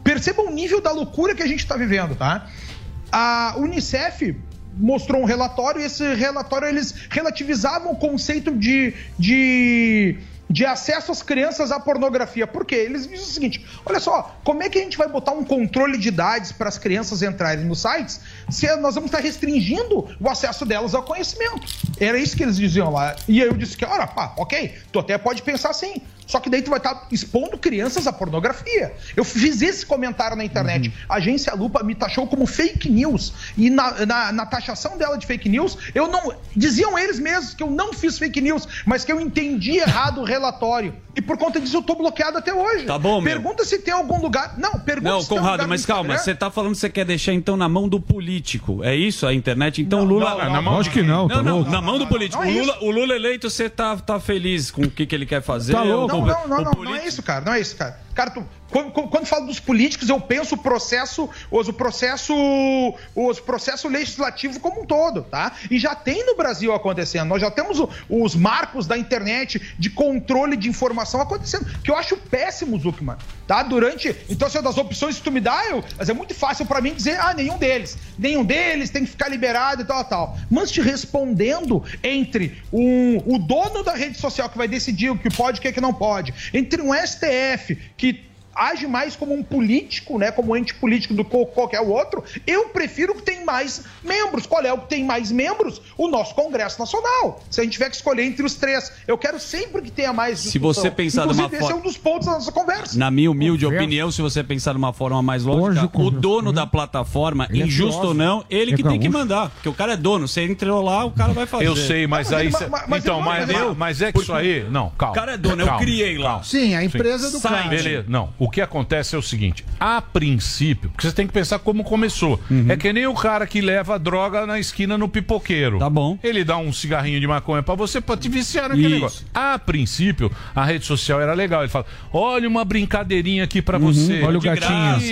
Perceba o nível da loucura que a gente está vivendo, tá? A Unicef mostrou um relatório e esse relatório eles relativizavam o conceito de, de, de acesso às crianças à pornografia. Por quê? Eles dizem o seguinte: olha só, como é que a gente vai botar um controle de idades para as crianças entrarem nos sites se nós vamos estar restringindo o acesso delas ao conhecimento? Era isso que eles diziam lá. E aí eu disse que, olha, pá, ok, tu até pode pensar assim. Só que daí tu vai estar expondo crianças à pornografia. Eu fiz esse comentário na internet. A agência Lupa me taxou como fake news. E na, na, na taxação dela de fake news, eu não. Diziam eles mesmos que eu não fiz fake news, mas que eu entendi errado o relatório. E por conta disso eu tô bloqueado até hoje. Tá bom, meu. Pergunta se tem algum lugar. Não, pergunta Não, se tem Conrado, lugar no mas calma, você tá falando que você quer deixar então na mão do político. É isso a internet? Então o Lula. não, não, Na mão acho que não, tá não, não, louco. na mão do político. não o, é Lula, o Lula eleito, você tá, tá feliz com o que, que ele quer fazer? Não, O- não, não, não, não, não é isso, cara. Não é isso, cara. Cara, tu- quando, quando, falo dos políticos, eu penso o processo, os- o processo, os processo legislativo como um todo, tá? E já tem no Brasil acontecendo. Nós já temos o- os marcos da internet de controle de informação acontecendo, que eu acho péssimo, Zuckman, tá? Durante, então, se é das opções que tu me dá, eu, mas é muito fácil pra mim dizer, ah, nenhum deles, nenhum deles tem que ficar liberado e tal, tal. Mas te respondendo entre um, o dono da rede social que vai decidir o que pode o que, é que não pode, entre um STF que age mais como um político, né, como um ente político do que qualquer outro, eu prefiro que tenha mais membros. Qual é o que tem mais membros? O nosso Congresso Nacional. Se a gente tiver que escolher entre os três, eu quero sempre que tenha mais Se você pensar numa Inclusive, esse é forma- um dos pontos da nossa conversa. Na minha humilde opinião, se você pensar de uma forma mais lógica, o dono da plataforma, Ele é injusto ou filósofo. não, ele que É tem que gaúcho. mandar. Porque o cara é dono. Você entrou lá, o cara vai fazer. Eu sei, mas, aí. cê- então, mas, eu. mas é que isso aí. Não, calma. O cara é dono, eu calma, criei lá. calma. Sim, a empresa do cara. Beleza. Não, o que acontece é o seguinte: a princípio, porque você tem que pensar como começou. Uhum. É que nem o cara que leva droga na esquina no pipoqueiro. Tá bom. Ele dá um cigarrinho de maconha pra você pra te viciar naquele Isso. negócio. A princípio, a rede social era legal. Ele fala: olha uma brincadeirinha aqui pra você. Olha o De gatinho.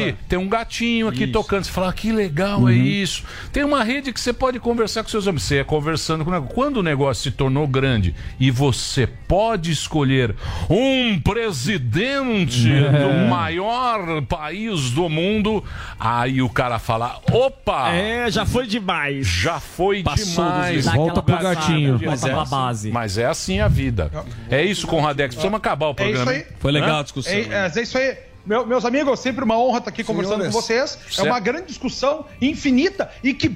graça. Tem um gatinho aqui tocando. Você fala: ah, que legal é Uhum. isso. Tem uma rede que você pode conversar com seus amigos. Você é conversando com o negócio. Quando o negócio se tornou grande e você pode escolher um presidente É. do maior país do mundo, aí o cara fala: opa! É, já foi demais. Já foi Passou demais. Volta pro gatinho. Mas é, assim, base. mas é assim a vida. É isso, Conradex. Precisamos acabar o É programa. isso aí. hein? Hã? É, é, é isso aí. Meu- meus amigos, sempre uma honra estar aqui conversando Senhores. com vocês. É uma grande discussão infinita e que